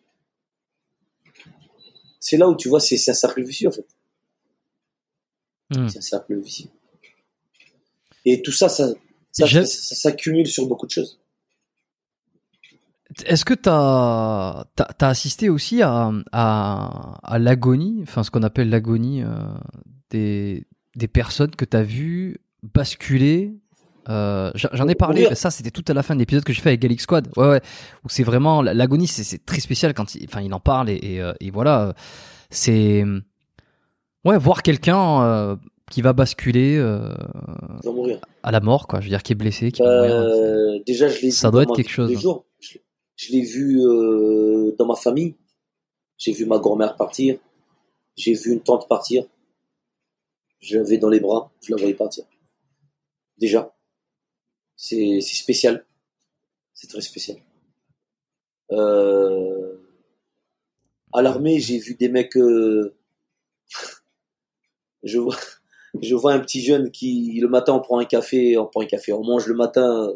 c'est là où tu vois, c'est un cercle vicieux en fait. Hmm. C'est un cercle vicieux. Et tout ça, ça, ça, ça s'accumule sur beaucoup de choses. Est-ce que tu as, assisté aussi à, à, l'agonie, enfin ce qu'on appelle l'agonie euh, des, des personnes que tu as vues basculer euh, J'en ai parlé, ça c'était tout à la fin de l'épisode que j'ai fait avec Galix Squad. Ouais, ouais. Où c'est vraiment l'agonie, c'est très spécial quand il, enfin, il en parle et, et, euh, voilà. C'est ouais, voir quelqu'un qui va basculer à la mort, quoi. Je veux dire, qui est blessé, qui va mourir. Déjà, je l'ai Ça doit être quelque chose. Je l'ai vu euh, dans ma famille. J'ai vu ma grand-mère partir. J'ai vu une tante partir. Je l'avais dans les bras. Je la voyais partir. Déjà. C'est spécial. C'est très spécial. Euh, à l'armée, j'ai vu des mecs. Euh, <laughs> je vois, je vois un petit jeune qui le matin on prend un café, on prend un café, on mange le matin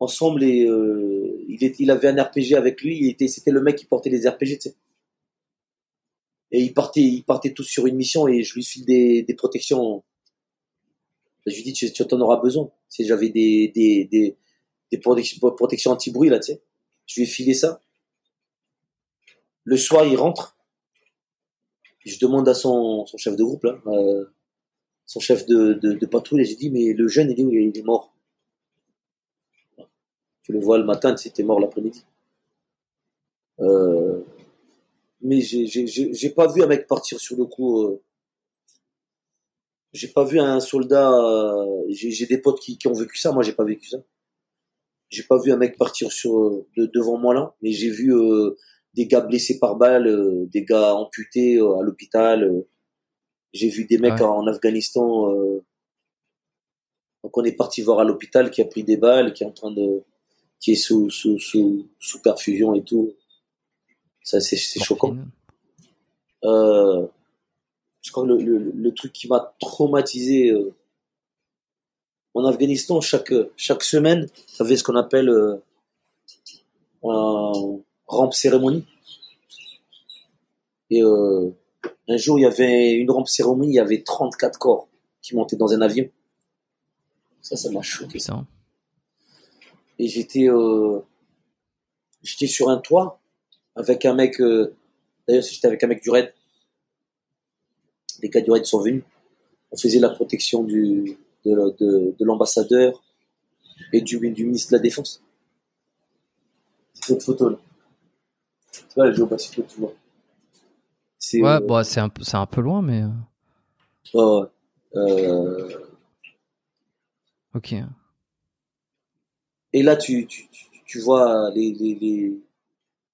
ensemble et euh, il, avait un RPG avec lui. C'était le mec qui portait les RPG, tu sais. Et il partait, il partait tous sur une mission et je lui file des, protections. Je lui dis, tu, tu en auras besoin. Si j'avais des, protections, anti-bruit là, tu sais. Je lui ai filé ça. Le soir, il rentre. Je demande à son, chef de groupe euh, son chef de, de, de patrouille, et j'ai dit, mais le jeune, il est où? Il est mort. Tu le vois le matin, c'était mort l'après-midi. Euh, mais j'ai pas vu un mec partir sur le coup. Euh, j'ai pas vu un soldat. Euh, j'ai des potes qui, ont vécu ça. Moi, j'ai pas vécu ça. J'ai pas vu un mec partir sur devant moi là, mais j'ai vu des gars blessés par balle, des gars amputés à l'hôpital. j'ai vu des mecs en, Afghanistan. donc on est parti voir à l'hôpital qui a pris des balles, qui est en train de qui est sous, sous, sous, sous perfusion et tout. Ça, c'est, c'est choquant. Euh, je crois que le, le, le truc qui m'a traumatisé euh, en Afghanistan, chaque, chaque semaine, ça avait ce qu'on appelle euh, un rampe cérémonie. Et euh, un jour, il y avait une rampe cérémonie, il y avait 34 corps qui montaient dans un avion. Ça, ça m'a choqué. Ça et j'étais euh, j'étais sur un toit avec un mec euh, d'ailleurs j'étais avec un mec du raid. Les gars du raid sont venus. On faisait la protection du de, de, de l'ambassadeur et du, du ministre de la défense. C'est cette photo là tu vois la géographie tu vois. C'est ouais euh, bon, c'est un c'est un peu loin mais ouais, ouais. Euh... ok et là, tu, tu, tu vois les, les, les,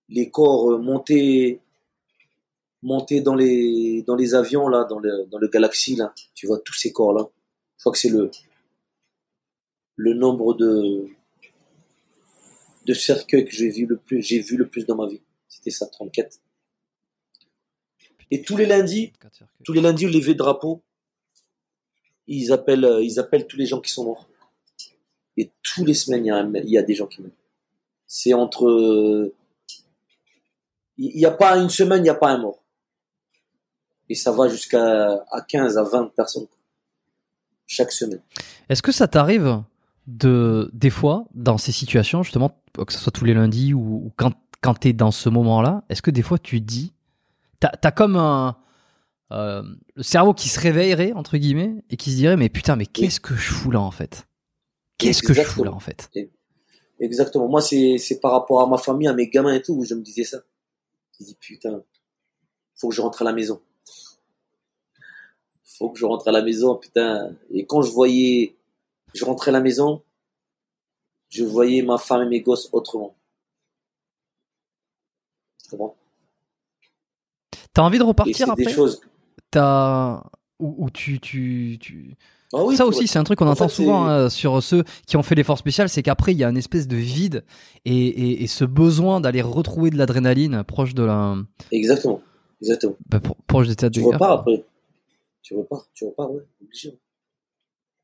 les corps monter, monter dans les, dans les avions, là, dans le, dans le galaxie, là. Tu vois tous ces corps-là. Je crois que c'est le, le nombre de, de cercueils que j'ai vu le plus, j'ai vu le plus dans ma vie. C'était ça, 34. Et tous les lundis, tous les lundis, au lever de drapeau, ils appellent, ils appellent tous les gens qui sont morts. Et tous les semaines, il y a, des gens qui meurent. C'est entre... Il n'y a pas une semaine, il n'y a pas un mort. Et ça va jusqu'à à 15 à 20 personnes chaque semaine. Est-ce que ça t'arrive de des fois dans ces situations justement que ce soit tous les lundis ou, quand quand tu es dans ce moment-là, est-ce que des fois tu dis t'as as comme un euh, le cerveau qui se réveillerait entre guillemets et qui se dirait mais putain mais qu'est-ce que je fous là en fait? Qu'est-ce que je fous là en fait? Exactement. Moi, c'est par rapport à ma famille, à mes gamins et tout, où je me disais ça. Je dis putain, faut que je rentre à la maison. Faut que je rentre à la maison, putain. Et quand je voyais, je rentrais à la maison, je voyais ma femme et mes gosses autrement. Comment? T'as envie de repartir après des choses... T'as ou, tu, tu, tu Ah oui, ça aussi, c'est un truc qu'on en entend fait, souvent hein, sur ceux qui ont fait l'effort spécial, c'est qu'après il y a une espèce de vide et, et- et ce besoin d'aller retrouver de l'adrénaline proche de la Exactement. Exactement. bah, pro- proche des têtes Tu de guerre. repars après. Tu repars, tu repars, ouais, obligé.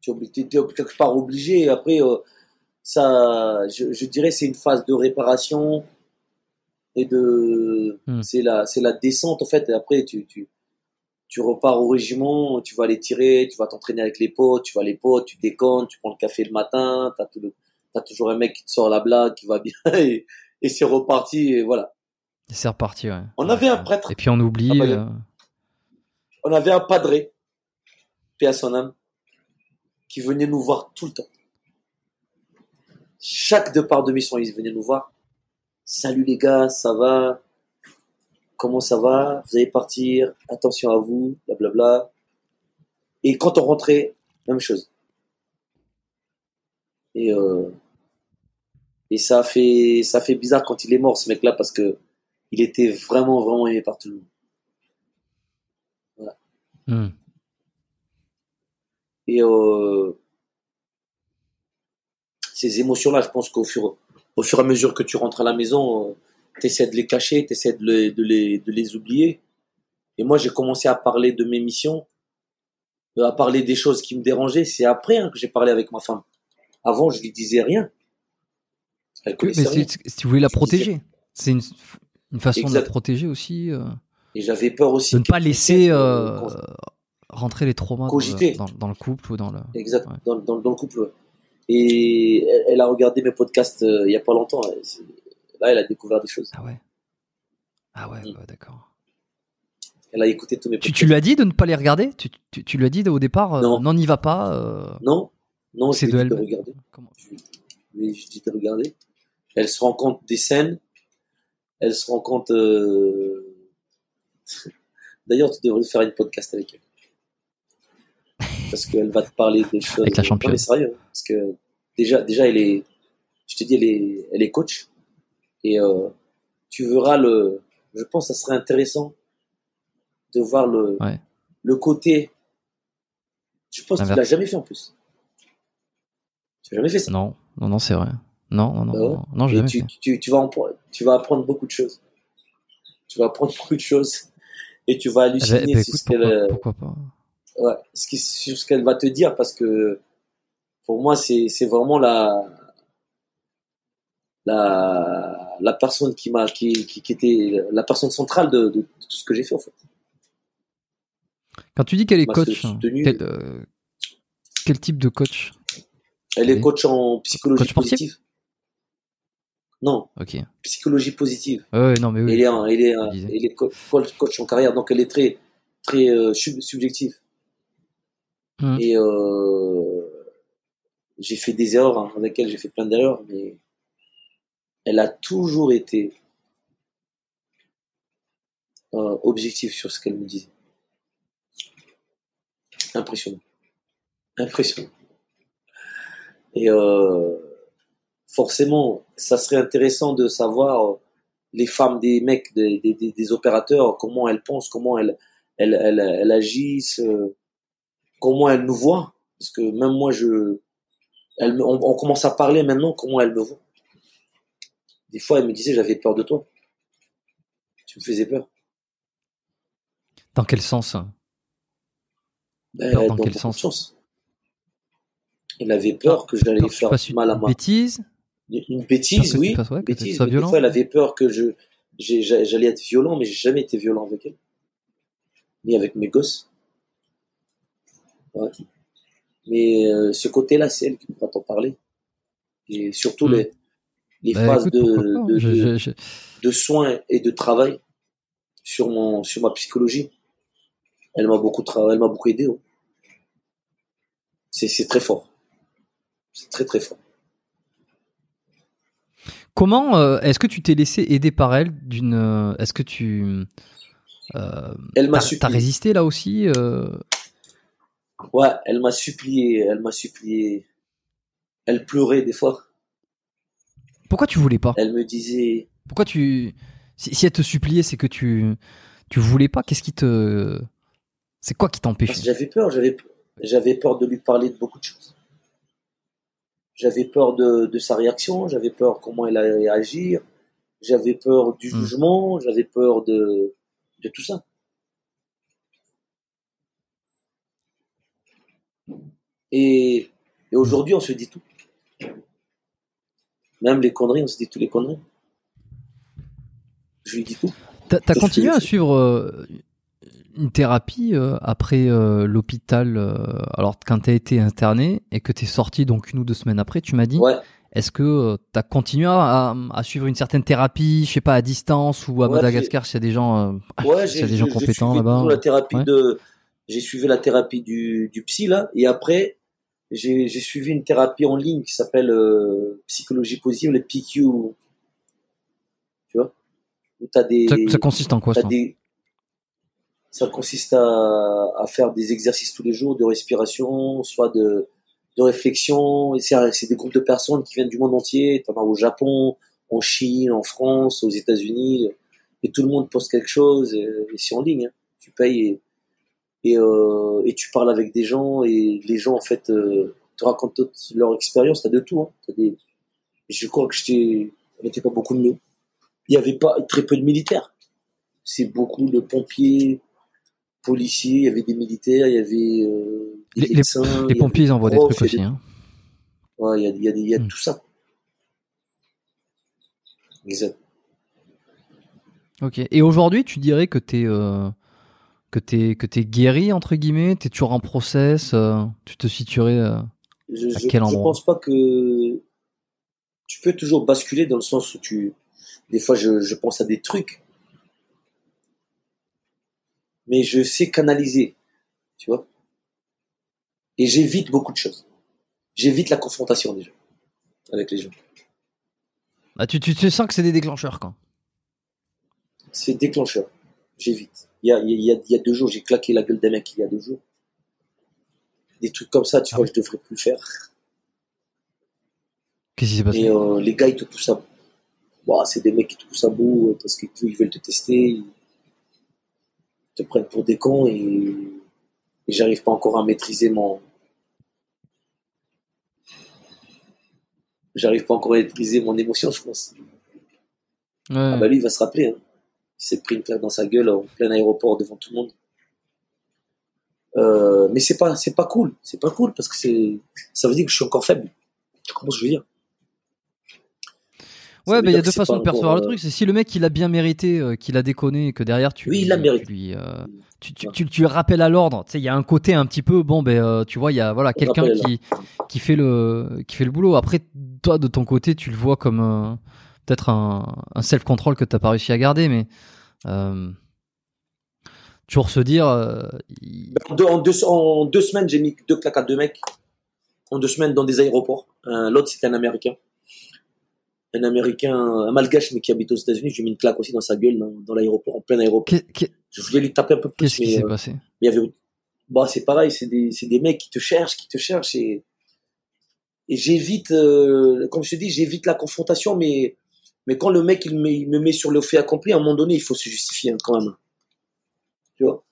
Tu es quelque part obligé. Et après, euh, ça, je, je dirais, c'est une phase de réparation et de, Hmm. c'est la, descente en fait. Et après, tu, tu, tu repars au régiment, tu vas aller tirer, tu vas t'entraîner avec les potes, tu vas les potes, tu déconnes, tu prends le café le matin, t'as tout le- t'as toujours un mec qui te sort la blague, qui va bien <laughs> et, et c'est reparti et voilà. Et C'est reparti, ouais. On avait un prêtre Et puis on oublie. Ah bah, euh, on avait un padré, paix à son âme, qui venait nous voir tout le temps. Chaque départ de mission, il venait nous voir. Salut les gars, ça va? Comment ça va Vous allez partir Attention à vous, blablabla. Et quand on rentrait, même chose. Et, euh, et ça a fait ça fait bizarre quand il est mort ce mec-là parce que il était vraiment vraiment aimé par tout le monde. hmm. Et euh, ces émotions-là, je pense qu'au fur, au fur et à mesure que tu rentres à la maison, tu essaies de les cacher, tu essaies de les, de, les, de les oublier. Et moi, j'ai commencé à parler de mes missions, euh, à parler des choses qui me dérangeaient. C'est après hein, que j'ai parlé avec ma femme. Avant, je lui disais rien. Elle Oui, connaissait mais rien. si tu voulais la Je disais- protéger, c'est une, une façon de la protéger aussi, euh, Et j'avais peur aussi. de ne pas laisser euh, rentrer les traumas dans le, dans, dans le couple ou dans le. Exact, Ouais. dans, dans, dans le couple. Et elle, elle a regardé mes podcasts euh, il y a pas longtemps. Elle- Là, elle a découvert des choses. Ah ouais. Ah ouais, Mm. ouais, d'accord. Elle a écouté tous mes Tu, podcasts. tu lui as dit de ne pas les regarder? Tu, tu, tu lui as dit au départ, euh, Non. n'y va pas. euh, Non, non, je c'est de dit de elle. regarder. Comment? Je lui ai dit de regarder. Elle se rend compte des scènes. Elle se rend compte. euh, <laughs> D'ailleurs, tu devrais faire une podcast avec elle. Parce qu'elle va te parler des choses. <laughs> Avec la Non, championne. mais sérieux. hein. Parce que déjà, déjà, elle est. Je te dis, elle est, elle est coach. Et euh, tu verras le. Je pense que ça serait intéressant de voir le, Ouais. le côté. Je pense que tu L'inverse. l'as jamais fait en plus. Tu n'as jamais fait ça? Non, non, non, c'est vrai. Non, non, non, Bah ouais? non, jamais tu, fait. tu, tu, vas en- tu vas apprendre beaucoup de choses. Tu vas apprendre <laughs> beaucoup de choses. Et tu vas halluciner sur, ce qu'elle, pourquoi, pourquoi pas? Ouais, ce qui- sur ce qu'elle va te dire parce que pour moi, c'est, c'est vraiment la, la, la personne qui m'a, qui, qui, qui était la personne centrale de, de tout ce que j'ai fait en fait. Quand tu dis qu'elle est coach, quel, euh, quel type de coach Elle est coach en psychologie Coach positive. Non, Ok. Psychologie positive. ouais, non, mais oui. Elle est, un- elle est, un- elle est co- coach, en carrière, donc elle est très, très euh, sub- subjective. Mhm. Et euh, j'ai fait des erreurs hein, avec elle, j'ai fait plein d'erreurs, mais elle a toujours été euh, objective sur ce qu'elle me disait. Impressionnant. Impressionnant. Et euh, forcément, ça serait intéressant de savoir euh, les femmes des mecs, des, des, opérateurs, comment elles pensent, comment elles, elles, elles, elles agissent, comment elles nous voient. Parce que même moi, je, on, on commence à parler maintenant comment elles me voient. Des fois, elle me disait, j'avais peur de toi. Tu me faisais peur. Dans quel sens Ben, Peur dans quel sens. Elle avait peur que j'allais faire une mal à bêtise? Une bêtise, que tu oui. fasses- ouais, une bêtise. mais des violent. fois, elle avait peur que je, j'allais être violent, mais j'ai jamais été violent avec elle. Ni avec mes gosses. Ouais. Mais euh, ce côté-là, c'est elle qui pourra t'en parler. Et surtout Hmm. les, les Bah, phases écoute, de, pas, de, je- de- je- je- de soins et de travail sur mon sur ma psychologie. Elle m'a beaucoup tra- elle m'a beaucoup aidé. ouais. C'est très fort. C'est très très fort. Comment euh, est-ce que tu t'es laissé aider par elle d'une euh, Est-ce que tu euh, Elle m'a t'as, résisté là aussi Ouais, elle m'a supplié, elle m'a supplié. Elle pleurait des fois. Pourquoi tu voulais pas? Elle me disait Pourquoi tu si, si elle te suppliait, c'est que tu tu voulais pas Qu'est-ce qui te C'est quoi qui t'empêchait? J'avais peur, j'avais J'avais peur de lui parler de beaucoup de choses. J'avais peur de, de, sa réaction, j'avais peur comment elle allait agir, j'avais peur du hmm. jugement, j'avais peur de, de tout ça. Et, et aujourd'hui, on se dit tout. Même les conneries, on se dit tous les conneries. Je lui dis tout. T'as as continué à suivre euh, une thérapie euh, après euh, l'hôpital, alors quand t'as été interné et que t'es sorti donc une ou deux semaines après, tu m'as dit. Ouais. Est-ce que tu as continué à, à, suivre une certaine thérapie, je sais pas, à distance ou à Madagascar, s'il y a des gens, ouais, <laughs> y a des gens compétents là-bas la thérapie de, j'ai suivi la thérapie du, du psy là, et après j'ai suivi une thérapie en ligne qui s'appelle euh, psychologie positive, le PQ. Tu vois? Où as des, ça, ça, consiste en quoi ça? des, Ça consiste à, à, faire des exercices tous les jours de respiration, soit de, de réflexion. C'est des groupes de personnes qui viennent du monde entier. T'en as au Japon, en Chine, en France, aux États-Unis. Et tout le monde pose quelque chose. Et, c'est en ligne. Hein. Tu payes et et, euh, et tu parles avec des gens et les gens en fait euh, te racontent leur expérience. T'as de tout. Hein. As des... Je crois que j'étais, on n'était pas beaucoup de nous. Il y avait pas très peu de militaires. C'est beaucoup de pompiers, policiers. Il y avait des militaires. Il y avait euh, des les, médecins, les, pompiers ils envoient des trucs aussi. Hein. Ouais, il y a, il y a, il y a hmm. tout ça. Exact. Ok. Et aujourd'hui, tu dirais que tu es euh, que t'es que t'es guéri entre guillemets, t'es toujours en process, euh, tu te situerais euh, à quel endroit Je pense pas que tu peux toujours basculer dans le sens où tu des fois je, je pense à des trucs, mais je sais canaliser, tu vois, et j'évite beaucoup de choses. J'évite la confrontation déjà avec les gens. Bah, tu, tu, tu sens que c'est des déclencheurs quand C'est déclencheur. J'évite. Il y a, il y, a, il y a deux jours, j'ai claqué la gueule d'un mec il y a deux jours. Des trucs comme ça, tu ah vois, je devrais plus le faire. Qu'est-ce qui s'est passé? Et euh, les gars, ils te poussent à bout. c'est des mecs qui te poussent à bout euh, parce qu'ils veulent te tester. Ils te prennent pour des cons et, et j'arrive pas encore à maîtriser mon. J'arrive pas encore à maîtriser mon émotion, je pense. Ouais. Ah bah lui, il va se rappeler. Hein il s'est pris une claque dans sa gueule en plein aéroport devant tout le monde. Euh, mais c'est pas c'est pas cool, c'est pas cool parce que c'est ça veut dire que je suis encore faible. Que je veux dire? Ouais, mais il y a deux façons de percevoir le truc. C'est si le mec il a bien mérité, euh, qu'il a déconné, et que derrière tu, oui, il a mérité. lui, euh, tu, tu, tu, tu, rappelles à l'ordre. Tu sais, il y a un côté un petit peu bon, ben tu vois, il y a voilà quelqu'un qui qui fait le qui fait le boulot. Après, toi de ton côté, tu le vois comme peut-être un, un self-control que t'as pas réussi à garder, mais euh, toujours se dire. Euh, en, deux, en, deux, semaines, j'ai mis deux claques à deux mecs. En deux semaines dans des aéroports. L'autre, c'était un Américain. Un Américain, un malgache, mais qui habite aux États-Unis. J'ai mis une claque aussi dans sa gueule, dans, l'aéroport, en plein aéroport. je voulais lui taper un peu plus. Qu'est-ce qui s'est euh, passé? il y avait, bah, c'est pareil, c'est des, des mecs qui te cherchent, qui te cherchent et, et j'évite, comme je te dis, j'évite la confrontation, mais mais quand le mec il me, met sur le fait accompli, à un moment donné, il faut se justifier hein, quand même. Tu vois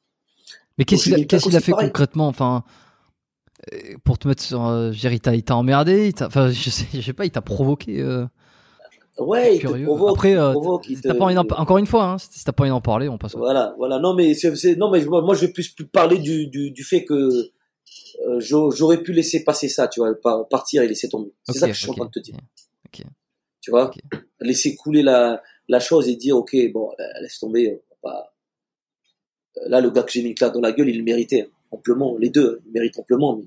Mais qu'est-ce qu'il a, fait concrètement Enfin, euh, pour te mettre sur, euh, il t'a emmerdé, enfin, je sais, je sais pas, il t'a provoqué. Euh, ouais, il te provoque. Après, encore une fois, hein, si t'as pas envie d'en parler, on passe. Voilà, voilà. Non, mais c'est, non, mais moi, je vais plus, parler du, du, fait que j'aurais pu laisser passer ça, tu vois, partir et laisser tomber. C'est ça que je suis en train de te dire. Ok. Tu vois, laisser couler la, la chose et dire ok bon euh, laisse tomber. Euh, là le gars que j'ai mis claque dans la gueule il le méritait hein, amplement. Les deux ils méritent amplement. Mais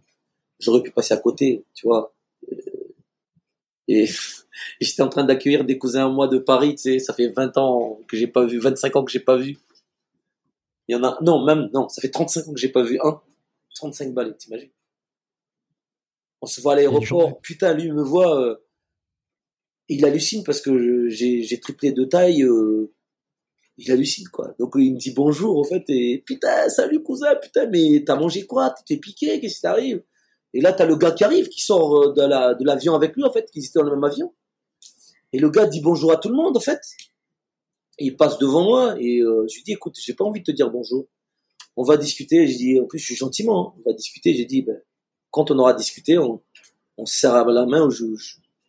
j'aurais pu passer à côté, tu vois. Euh, et <laughs> j'étais en train d'accueillir des cousins à moi de Paris, tu sais, ça fait 20 ans que j'ai pas vu, 25 ans que j'ai pas vu. Il y en a, non, même, non, ça fait 35 ans que j'ai pas vu un. 35 balles, t'imagines? On se voit à l'aéroport, putain, lui me voit, il hallucine parce que j'ai triplé de taille. Euh, il hallucine quoi. Donc il me dit bonjour en fait et putain salut cousin putain mais t'as mangé quoi? T'es piqué? Qu'est-ce qui t'arrive Et là t'as le gars qui arrive qui sort euh, de la de l'avion avec lui en fait qui étaient dans le même avion. Et le gars dit bonjour à tout le monde en fait. Et il passe devant moi et euh, je lui dis écoute j'ai pas envie de te dire bonjour. on va discuter. J'ai dit, en plus, je suis gentiment, hein. on va discuter. J'ai dit, ben, quand on aura discuté, on, on la main ou,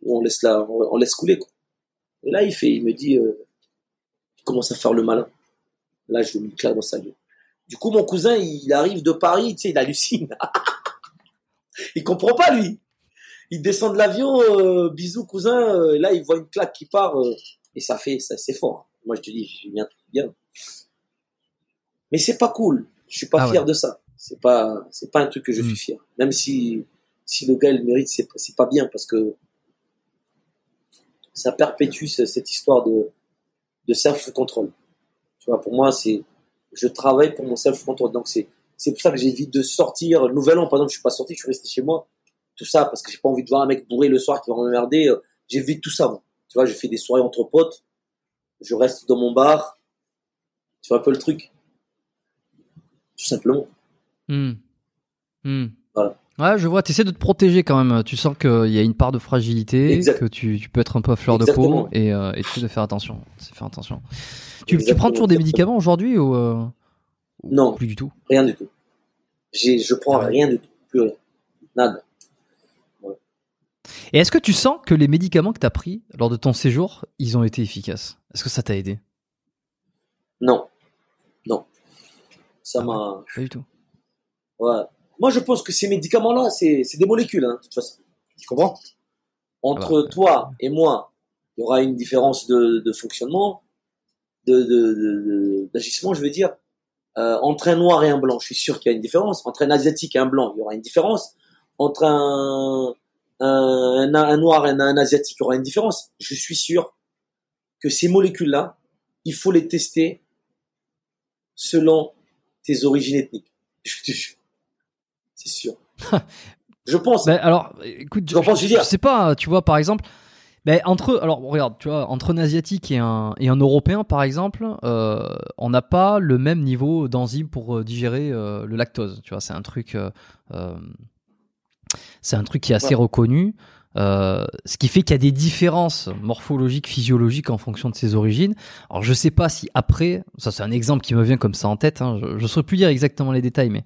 on laisse la, on, laisse couler. Quoi. Et là, il fait, il me dit, euh, il commence à faire le malin. Là, je lui mets une dans sa gueule. Du coup, mon cousin, il arrive de Paris, tu sais, il hallucine. <laughs> il comprend pas, lui. Il descend de l'avion, euh, bisous, cousin. Euh, là, il voit une claque qui part, et ça fait, ça, c'est fort. Moi, je te dis, j'ai bien, bien. Mais c'est pas cool. Je suis pas ah fier de ça. C'est pas, c'est pas un truc que je suis hmm. fier. Même si, si le gars il mérite, c'est, c'est pas bien parce que ça perpétue cette histoire de, de self-control. Tu vois, pour moi, c'est, je travaille pour mon self-control. Donc, c'est, c'est pour ça que j'évite de sortir. Nouvel an, par exemple, je suis pas sorti, je suis resté chez moi. Tout ça, parce que j'ai pas envie de voir un mec bourré le soir qui va m'emmerder. Euh, j'évite tout ça, moi. Tu vois, je fais des soirées entre potes. Je reste dans mon bar. Tu vois un peu le truc? Tout simplement. Hmm. Hmm. Voilà. Ouais, je vois, tu essaies de te protéger quand même. Tu sens qu'il y a une part de fragilité, que tu, peux être un peu à fleur de peau et, euh, et tu de faire attention. Faire attention. Tu, prends toujours des médicaments aujourd'hui ou, euh, Non. Plus du tout? Rien du tout. Je prends rien du tout. Plus rien. Nada. Et est-ce que tu sens que les médicaments que tu as pris lors de ton séjour, ils ont été efficaces? Est-ce que ça t'a aidé? Non. Non. Ça ah m'a. Pas du tout. Ouais. Moi, je pense que ces médicaments-là, c'est des molécules, hein, de toute façon. Tu comprends? Entre ah bah, toi et moi, il y aura une différence de, de fonctionnement, d'agissement, de, de, je veux dire. Euh, entre un noir et un blanc, je suis sûr qu'il y a une différence. Entre un asiatique et un blanc, il y aura une différence. Entre un, un, un noir et un, un asiatique, il y aura une différence. Je suis sûr que ces molécules-là, il faut les tester selon tes origines ethniques. Je te jure c'est sûr. <laughs> je pense. Ben, alors, écoute, je, pense, je, sais pas, tu vois, par exemple, ben, entre, alors regarde, tu vois, entre un asiatique et un, et un européen, par exemple, euh, on n'a pas le même niveau d'enzyme pour euh, digérer euh, le lactose. Tu vois, c'est un truc, c'est un truc qui est assez reconnu. ce qui fait qu'il y a des différences morphologiques, physiologiques en fonction de ses origines. Alors je sais pas si après, ça c'est un exemple qui me vient comme ça en tête, hein, je ne saurais plus dire exactement les détails, mais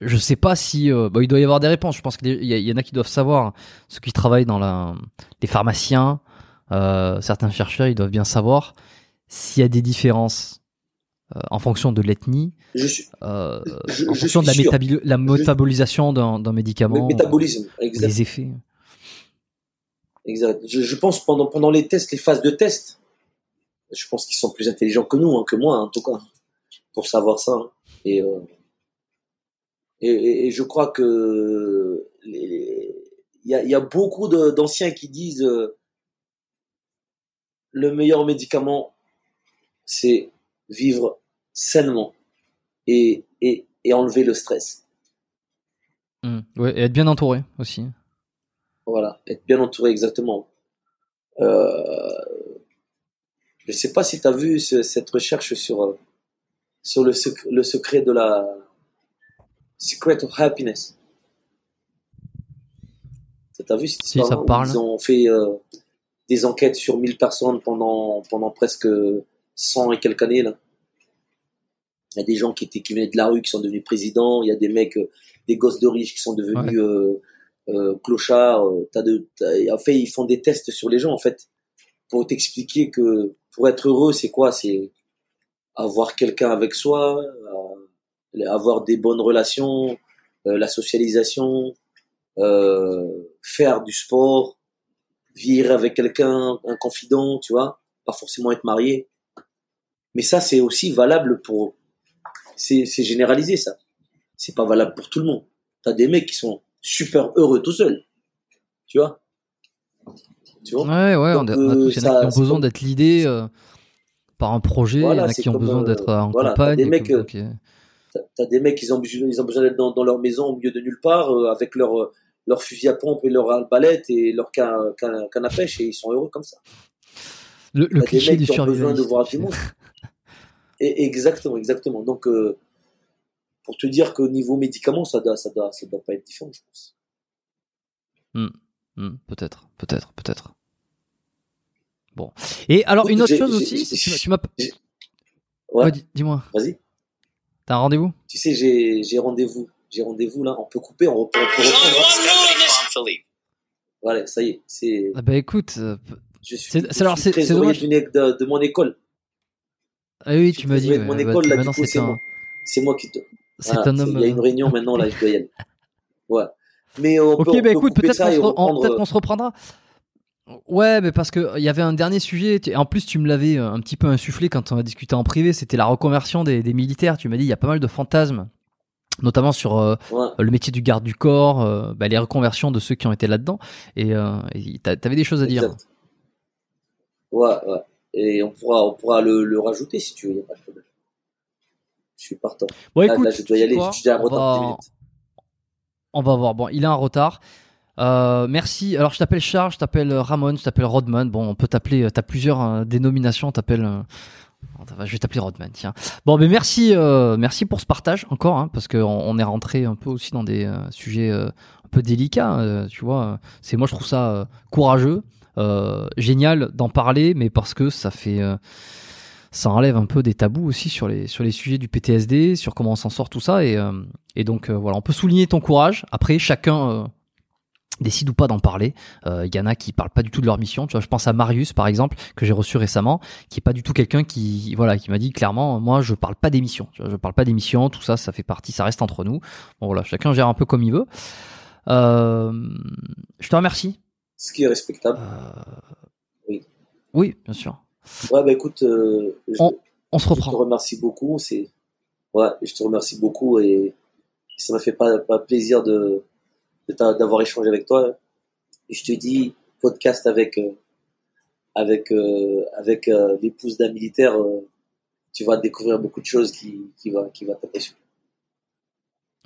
je sais pas si euh, bah, il doit y avoir des réponses. Je pense qu'il y, en a qui doivent savoir. Ceux qui travaillent dans la, les pharmaciens, euh, certains chercheurs, ils doivent bien savoir s'il y a des différences euh, en fonction de l'ethnie, en fonction de la, métabolisation d'un médicament, le métabolisme, exact. les effets. Exact. Je, pense pendant pendant les tests, les phases de test, je pense qu'ils sont plus intelligents que nous, hein, que moi en tout cas, pour savoir ça. Hein. Et et, et, je crois que il y a, y a, beaucoup d'anciens qui disent euh, le meilleur médicament, c'est vivre sainement et, et, et, enlever le stress. Mmh. Ouais, et être bien entouré aussi. Voilà, être bien entouré exactement. Euh, je sais pas si tu as vu cette recherche sur, sur le, le secret de la, Secret of Happiness. T'as vu cette histoire ça parle. Ils ont fait euh, des enquêtes sur 1000 personnes pendant, pendant presque 100 et quelques années. Là. Il y a des gens qui, étaient, qui venaient de la rue, qui sont devenus présidents. Il y a des mecs, euh, des gosses de riches qui sont devenus euh, euh, clochards. As de, en fait, ils font des tests sur les gens, en fait, pour t'expliquer que pour être heureux, c'est quoi? C'est avoir quelqu'un avec soi, avoir des bonnes relations, euh, la socialisation, euh, faire du sport, vivre avec quelqu'un, un confident, tu vois, pas forcément être marié. Mais ça, c'est aussi valable pour, c'est généralisé ça. C'est pas valable pour tout le monde. T'as des mecs qui sont super heureux tout seuls, tu vois? Tu vois? Ouais, ouais, on a, tous, qui ont besoin d'être l'idée euh, par un projet, il y en a qui ont besoin d'être en voilà, campagne. Des mecs, T'as des mecs, ils ont, ils ont besoin d'être dans, leur maison au milieu de nulle part, euh, avec leur, euh, leur fusil à pompe et leur arbalète et leur canne à pêche, et ils sont heureux comme ça. Le, le cliché des mecs qui ont besoin de voir du monde. <laughs> Et, exactement, exactement. Donc, euh, pour te dire qu'au niveau médicament, ça doit, ça doit, ça doit pas être différent, je pense. Hmm. Hmm. peut-être, peut-être, peut-être. Bon. Et alors, une autre chose aussi, tu m'as Ouais, dis- dis-moi. Vas-y. T'as un rendez-vous? Tu sais, j'ai j'ai rendez-vous. J'ai rendez-vous là. On peut couper, on reprend. On peut reprendre. Voilà, ça y est. C'est. Ah Bah écoute, euh, Je suis, C'est- alors, suis c'est- c'est de, de mon école. ah oui, tu m'as dit. de mon bah, école, tu- là, maintenant, du coup, c'est c'est un, moi. C'est moi qui te. c'est Voilà, un homme. Il y a une euh, réunion maintenant, là, je dois y aller. Ouais. Mais on <laughs> Ok, peut, on bah peut écoute, qu'on se, re- peut-être qu'on se reprendra. Ouais, mais parce que il y avait un dernier sujet. tu- En plus, tu me l'avais euh, un petit peu insufflé quand on a discuté en privé. C'était la reconversion des, des militaires. Tu m'as dit il y a pas mal de fantasmes, notamment sur euh, Ouais. le métier du garde du corps, euh, bah, les reconversions de ceux qui ont été là-dedans. Et euh, et t'a- t'avais des choses à dire. Ouais, ouais. Et on pourra, on pourra le, le rajouter si tu veux, il n'y a pas de problème. Je suis partant. Bon, Là, écoute, là, je dois y tu aller, quoi je suis déjà en On va- 10 minutes. On va voir. Bon, il a un retard. Euh, merci. Alors, je t'appelle Charles, je t'appelle Ramon, je t'appelle Rodman. Bon, on peut t'appeler. euh, T'as plusieurs euh, dénominations. T'appelles. euh, Je vais t'appeler Rodman. Tiens. Bon, mais merci, euh, merci pour ce partage encore, hein, parce qu'on on est rentré un peu aussi dans des euh, sujets euh, un peu délicats. euh, tu vois, c'est moi je trouve ça euh, courageux, euh, génial d'en parler, mais parce que ça fait. euh, ça enlève un peu des tabous aussi sur les sur les sujets du PTSD, sur comment on s'en sort tout ça et euh, et donc euh, voilà, on peut souligner ton courage. Après, chacun euh, décide ou pas d'en parler. Euh, Il y en a qui parlent pas du tout de leur mission. Tu vois, je pense à Marius par exemple que j'ai reçu récemment, qui est pas du tout quelqu'un qui voilà qui m'a dit clairement, moi je parle pas d'émission. Tu vois, je parle pas d'émission. Tout ça, ça fait partie, ça reste entre nous. Bon voilà, chacun gère un peu comme il veut. Euh, je te remercie. Ce qui est respectable. Euh, Oui, bien sûr. Ouais, bah écoute, euh, je, On, on se je te reprend. remercie beaucoup. C'est, ouais, je te remercie beaucoup et ça m'a fait pas, pas plaisir de, d'avoir échangé avec toi. Je te dis, podcast avec, euh, avec, euh, avec euh, l'épouse d'un militaire, euh, tu vas découvrir beaucoup de choses qui, qui va, qui va t'impressionner.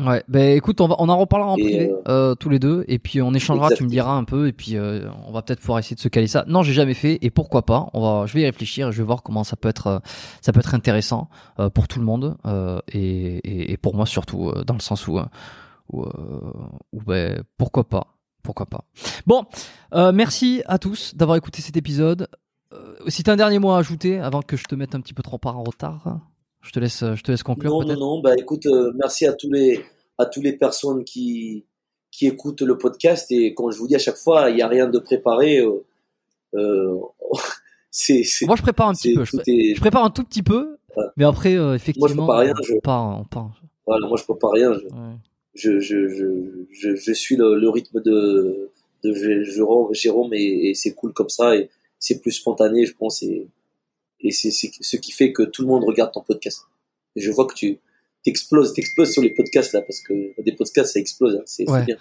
Ouais, ben écoute, on, va, on en reparlera en Et, privé tous les deux, et puis on échangera, tu me diras un peu, et puis on va peut-être pouvoir essayer de se caler ça. Non, j'ai jamais fait, et pourquoi pas? On va, je vais y réfléchir, et je vais voir comment ça peut être, ça peut être intéressant pour tout le monde, et, et, et pour moi surtout, dans le sens où, euh, où, ben pourquoi pas, pourquoi pas. Bon, euh, merci à tous d'avoir écouté cet épisode. Euh, si t'as un dernier mot à ajouter avant que je te mette un petit peu trop en retard, je te laisse, je te laisse conclure Non, non, non. Bah, écoute, euh, merci à tous les, à tous les personnes qui, qui écoutent le podcast. Et comme je vous dis à chaque fois, il n'y a rien de préparé. <laughs> C'est, c'est, Moi, je prépare un petit peu. Je, est- Je prépare un tout petit peu, Ouais. mais après, effectivement, prépare rien, on je- part, on part. voilà, moi, je prépare rien. Je, Ouais. Je, je, je, suis le, le rythme de, de Jé- Jérôme, et, et c'est cool comme ça. Et c'est plus spontané, je pense. Et, et c'est, ce qui fait que tout le monde regarde ton podcast. Et je vois que tu t'exploses, t'exploses sur les podcasts là, parce que des podcasts, ça explose. hein. C'est, Ouais. bien.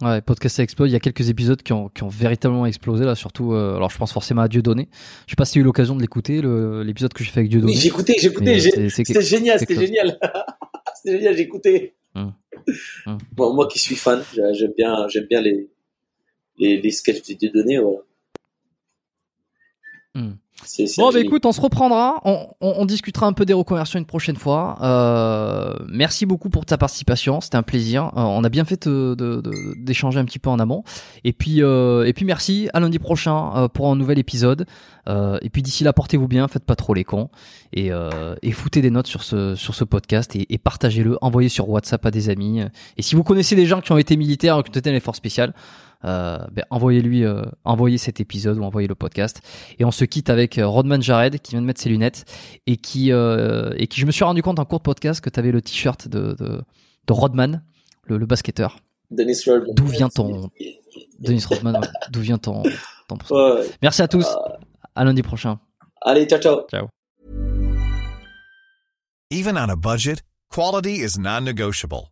Ouais, podcast ça explose. Il y a quelques épisodes qui ont, qui ont véritablement explosé là, surtout. euh, alors, je pense forcément à Dieudonné. Je sais pas si tu as eu l'occasion de l'écouter, l'épisode que j'ai fait avec Dieudonné. Oui, j'ai écouté, j'ai écouté. C'est C'était génial, c'est c'était génial. <laughs> c'était génial, j'ai écouté. Hum. Hum. Bon, moi qui suis fan, j'a- j'aime bien, j'aime bien les, les, les sketchs de Dieudonné, voilà. C'est Bon, bah écoute, on se reprendra. On, on- on discutera un peu des reconversions une prochaine fois. Euh, merci beaucoup pour ta participation. C'était un plaisir. Euh, on a bien fait de- de- de- d'échanger un petit peu en amont. Et puis, euh, et puis merci. À lundi prochain euh, pour un nouvel épisode. Euh, et puis d'ici là, portez-vous bien. Faites pas trop les cons. Et, euh, et foutez des notes sur ce, sur ce podcast et, et partagez-le. Envoyez sur WhatsApp à des amis. Et si vous connaissez des gens qui ont été militaires qui ont été dans les forces spéciales, ben, envoyez-lui, euh, envoyez cet épisode ou envoyez le podcast. Et on se quitte avec euh, Rodman Jared qui vient de mettre ses lunettes et qui, euh, et qui je me suis rendu compte en cours de podcast que tu avais le t-shirt de, de, de Rodman, le, le basketteur. Dennis Rodman. D'où vient ton- Denis Rodman, ouais. d'où vient ton, ton Ouais, ouais. Merci à tous. À lundi prochain. allez, ciao, ciao. Even on a budget, quality is non-negotiable.